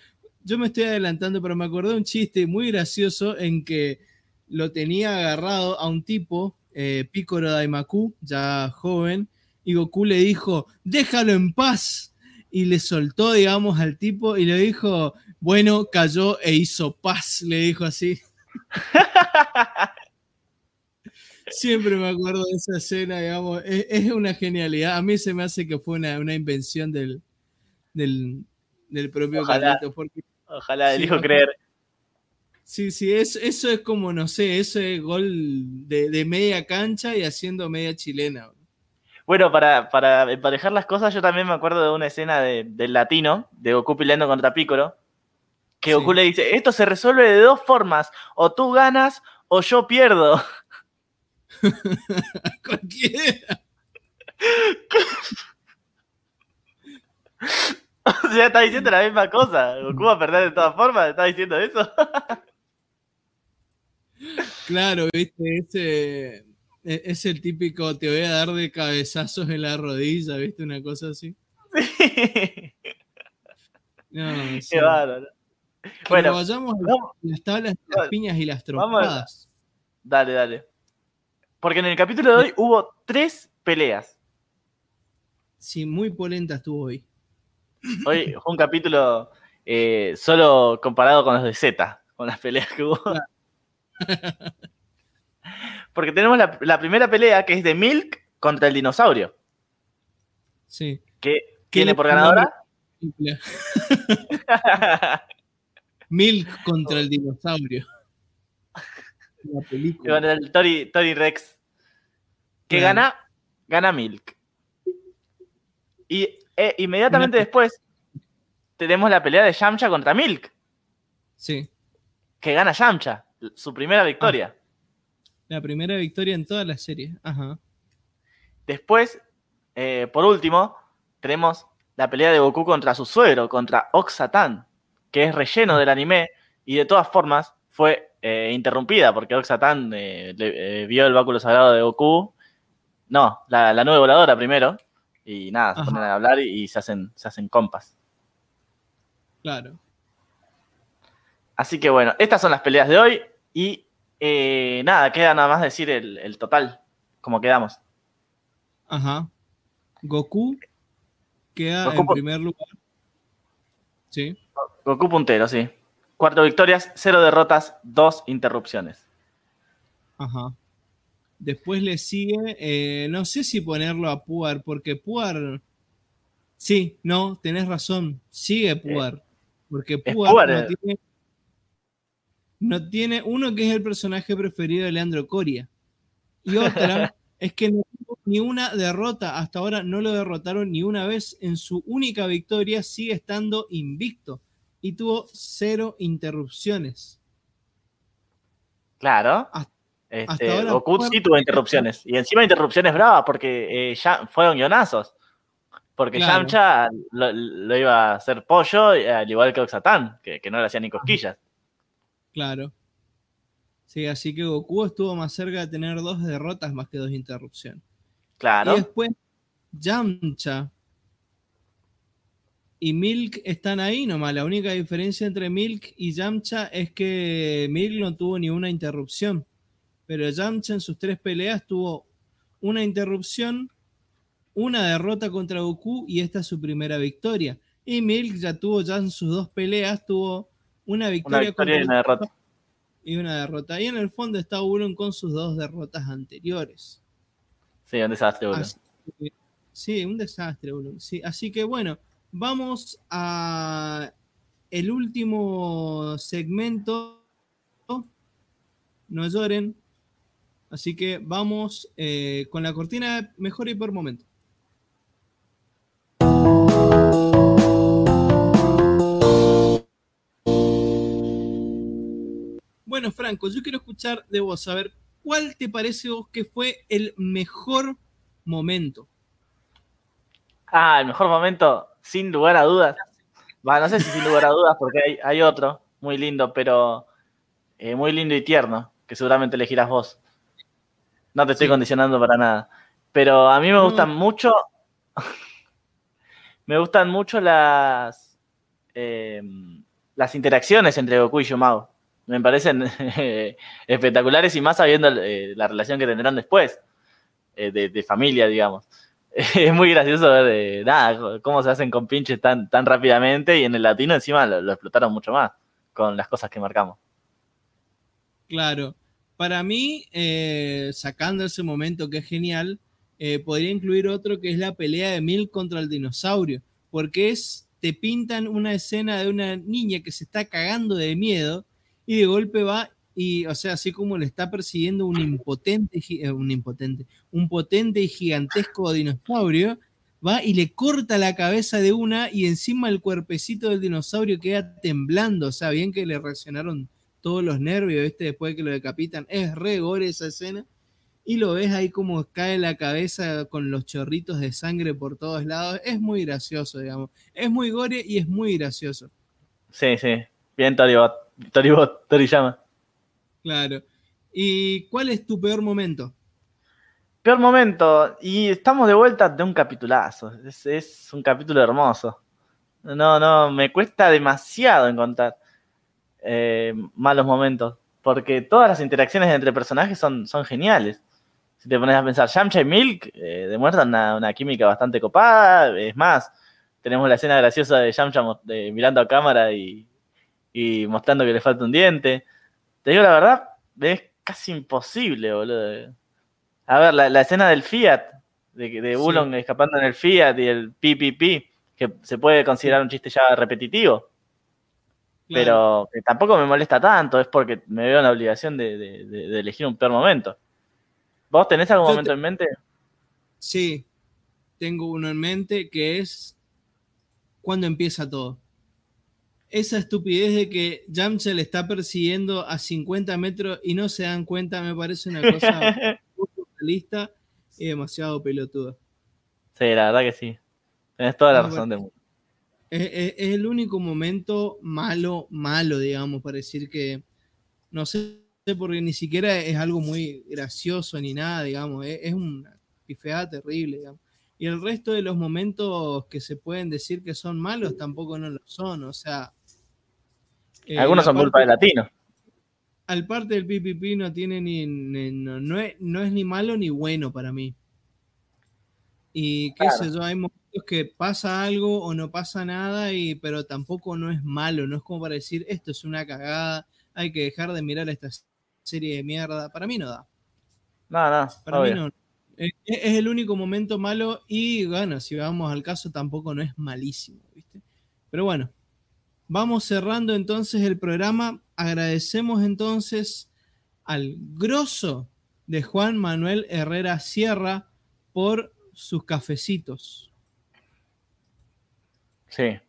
Yo me estoy adelantando, pero me acordé de un chiste muy gracioso en que lo tenía agarrado a un tipo, eh, Picoro Daimaku, ya joven, y Goku le dijo, déjalo en paz. Y le soltó, digamos, al tipo y le dijo, bueno, cayó e hizo paz, le dijo así. Siempre me acuerdo de esa escena, digamos, es, es una genialidad. A mí se me hace que fue una, una invención del, del, del propio Ojalá. Carlitos, porque Ojalá, elijo creer. Sí, sí, es, eso es como, no sé, ese gol de, de media cancha y haciendo media chilena. Bueno, para, para emparejar las cosas, yo también me acuerdo de una escena de- del latino, de Goku peleando contra Piccolo, que Sí. Goku le dice, esto se resuelve de dos formas, o tú ganas o yo pierdo. Cualquiera. o sea, está diciendo la misma cosa. Goku va a perder de todas formas, está diciendo eso. Claro, viste, ese e- es el típico, te voy a dar de cabezazos en la rodilla, viste, una cosa así. No, sí. Qué bárbaro. Bueno, vayamos vamos- las tablas, las piñas y las trompadas. dale, dale. Porque en el capítulo de hoy hubo tres peleas. Sí, muy polenta estuvo hoy. Hoy fue un capítulo eh, solo comparado con los de Z, con las peleas que hubo. Porque tenemos la, la primera pelea que es de Milk contra el dinosaurio, Sí. que ¿Qué tiene por ganadora. Milk contra el dinosaurio. La película. el Tori, Tori Rex. Que gana, gana Milk. Y eh, inmediatamente Una- después tenemos la pelea de Yamcha contra Milk, Sí. que gana Yamcha, su primera victoria. La primera victoria en toda la serie. Ajá. Después, eh, por último, tenemos la pelea de Goku contra su suegro, contra Oxatan, que es relleno del anime y de todas formas fue eh, interrumpida porque Oxatan eh, eh, vio el báculo sagrado de Goku. No, la, la nube voladora primero. Y nada, se Ajá. ponen a hablar y, y se, hacen, se hacen compas. Claro. Así que bueno, estas son las peleas de hoy. Y eh, nada, queda nada más decir el, el total, como quedamos. Ajá. Goku queda Goku en primer lugar. Sí. Goku puntero, sí. Cuatro victorias, cero derrotas, dos interrupciones. Ajá. Después le sigue, eh, no sé si ponerlo a Puar, porque Puar. Sí, no, tenés razón. Sigue Puar. Porque Puar, no, eh. tiene, no tiene uno que es el personaje preferido de Leandro Coria. Y otra es que no tuvo ni una derrota. Hasta ahora no lo derrotaron ni una vez. En su única victoria sigue estando invicto. Y tuvo cero interrupciones. Claro. Hasta- Este, hasta ahora Goku sí tuvo interrupciones. Y encima interrupciones bravas porque eh, ya fueron guionazos. Porque Claro. Yamcha lo, lo iba a hacer pollo, al igual que Oxatán, que, que no le hacía ni cosquillas. Claro. Sí, así que Goku estuvo más cerca de tener dos derrotas más que dos interrupciones. Claro. Y después, Yamcha y Milk están ahí nomás. La única diferencia entre Milk y Yamcha es que Milk no tuvo ni una interrupción. Pero Yamcha en sus tres peleas tuvo una interrupción, una derrota contra Goku y esta es su primera victoria. Y Milk ya tuvo, ya en sus dos peleas, tuvo una Una victoria, victoria y contra una derrota. y una derrota. Y en el fondo está Ulon con sus dos derrotas anteriores. Sí, un desastre, que- sí, un desastre, Ulon. Sí, así que bueno, vamos a el último segmento. No lloren. Así que vamos eh, con la cortina mejor y por momento. Bueno, Franco, yo quiero escuchar de vos, ¿cuál te parece que fue el mejor momento? Ah, el mejor momento, sin lugar a dudas. Va, no sé si sin lugar a dudas, porque hay, hay otro muy lindo, pero eh, muy lindo y tierno, que seguramente elegirás vos. No te estoy Sí. condicionando para nada. Pero a mí me No. gustan mucho. me gustan mucho las. eh, las interacciones entre Goku y Yumao. Me parecen eh, espectaculares y más sabiendo eh, la relación que tendrán después. eh, de, de familia, digamos. Es muy gracioso ver eh, nada, cómo se hacen con pinches tan, tan rápidamente y en el latino encima lo, lo explotaron mucho más con las cosas que marcamos. Claro, para mí, eh, sacando ese momento que es genial, eh, podría incluir otro que es la pelea de Milk contra el dinosaurio, porque es, te pintan una escena de una niña que se está cagando de miedo y de golpe va y, o sea, así como le está persiguiendo un impotente, eh, un impotente, un potente y gigantesco dinosaurio, va y le corta la cabeza de una y encima el cuerpecito del dinosaurio queda temblando, o sea, bien que le reaccionaron todos los nervios, ¿viste? Después de que lo decapitan. Es re gore esa escena. Y lo ves ahí como cae la cabeza con los chorritos de sangre por todos lados. Es muy gracioso, digamos. Es muy gore y es muy gracioso. Sí, sí. Bien, Toribot. Toribot, Toriyama. Claro. ¿Y cuál es tu peor momento? Peor momento. Y estamos de vuelta de un capitulazo. Es, un capítulo hermoso. No, no, me cuesta demasiado encontrar eh, malos momentos. Porque todas las interacciones entre personajes son, geniales. Si te pones a pensar, Yamcha y Milk eh, demuestran una, una química bastante copada. Es más, tenemos la escena graciosa de Yamcha mirando a cámara y mostrando que le falta un diente. Te digo la verdad, es casi imposible, boludo. A ver, la, la escena del Fiat, de, de Sí. Ulon escapando en el Fiat y el PPP, que se puede considerar un chiste ya repetitivo, pero que tampoco me molesta tanto, es porque me veo en la obligación de, de- de- de elegir un peor momento. ¿Vos tenés algún Yo momento te- en mente? Sí, tengo uno en mente que es cuando empieza todo. Esa estupidez de que Yamcha le está persiguiendo a 50 metros y no se dan cuenta me parece una cosa muy surrealista y demasiado pelotuda. Sí, la verdad que sí. Tenés toda la No, razón del mundo. Es, es- es el único momento malo, malo, digamos, para decir que no sé, porque ni siquiera es algo muy gracioso ni nada, digamos, es, es una pifeada terrible, digamos. Y el resto de los momentos que se pueden decir que son malos tampoco no lo son, o sea. Eh, Algunos son culpa de latino. Al parte del PPP no tiene ni, ni- no, no es, no es ni malo ni bueno para mí. Y qué Claro. sé yo, hay momentos que pasa algo o no pasa nada, y, pero tampoco no es malo, no es como para decir esto es una cagada, hay que dejar de mirar esta serie de mierda. Para mí no da. No, no, Para obvio. mí no. Es, es el único momento malo y bueno, si vamos al caso tampoco no es malísimo, ¿viste? Pero bueno, vamos cerrando entonces el programa. Agradecemos entonces al grosso de Juan Manuel Herrera Sierra por sus cafecitos. Sí.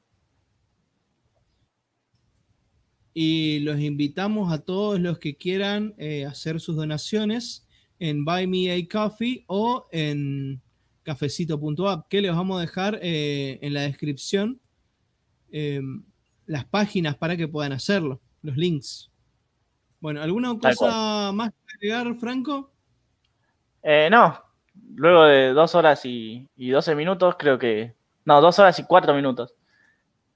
Y los invitamos a todos los que quieran eh, hacer sus donaciones en Buy Me a Coffee o en cafecito.app, que les vamos a dejar eh, en la descripción eh, las páginas para que puedan hacerlo, los links. Bueno, ¿alguna cosa más que agregar, Franco? Eh, no, luego de dos horas y, y 12 minutos, creo que. No, dos horas y cuatro minutos.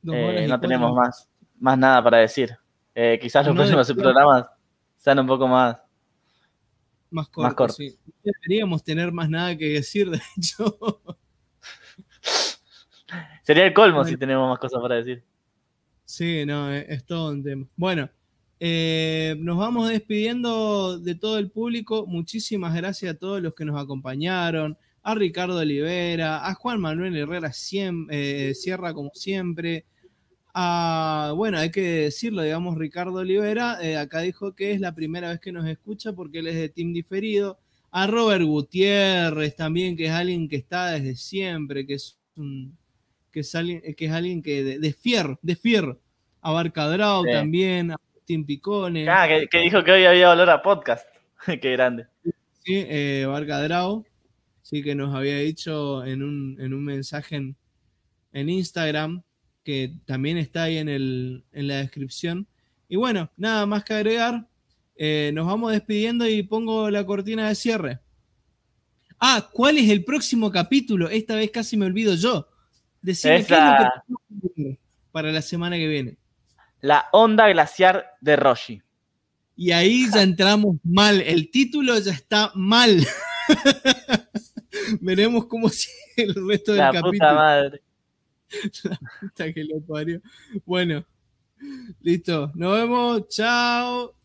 Eh, y no tenemos más, más nada para decir. Eh, quizás los No próximos programas sean un poco más. Más corto, más corto. sí. No deberíamos tener más nada que decir, de hecho. Sería el colmo Bueno. si tenemos más cosas para decir. Sí, no, es, todo un tema. Bueno, eh, nos vamos despidiendo de todo el público. Muchísimas gracias a todos los que nos acompañaron. A Ricardo Olivera, a Juan Manuel Herrera eh, Sierra, como siempre. A, bueno, hay que decirlo, digamos, Ricardo Olivera, eh, acá dijo que es la primera vez que nos escucha porque él es de Team Diferido. A Robert Gutiérrez también, que es alguien que está desde siempre, que es un, que es alguien que, es alguien que de, de fierro, de fierro. A Barcadrau Sí. también, a Tim Picone, Ah, que, que dijo que hoy había olor a podcast. Qué grande. sí, eh, sí que nos había dicho en un, en un mensaje en, en Instagram, que también está ahí en, el, en la descripción. Y bueno, nada más que agregar. Eh, nos vamos despidiendo y pongo la cortina de cierre. Ah, ¿cuál es el próximo capítulo? Esta vez casi me olvido yo. Decime qué es lo que para la semana que viene. La onda glaciar de Roshi. Y ahí ya entramos mal. El título ya está mal. Veremos cómo sigue el resto del La capítulo. puta madre. Puta que lo parió. Bueno, listo. Nos vemos. Chao.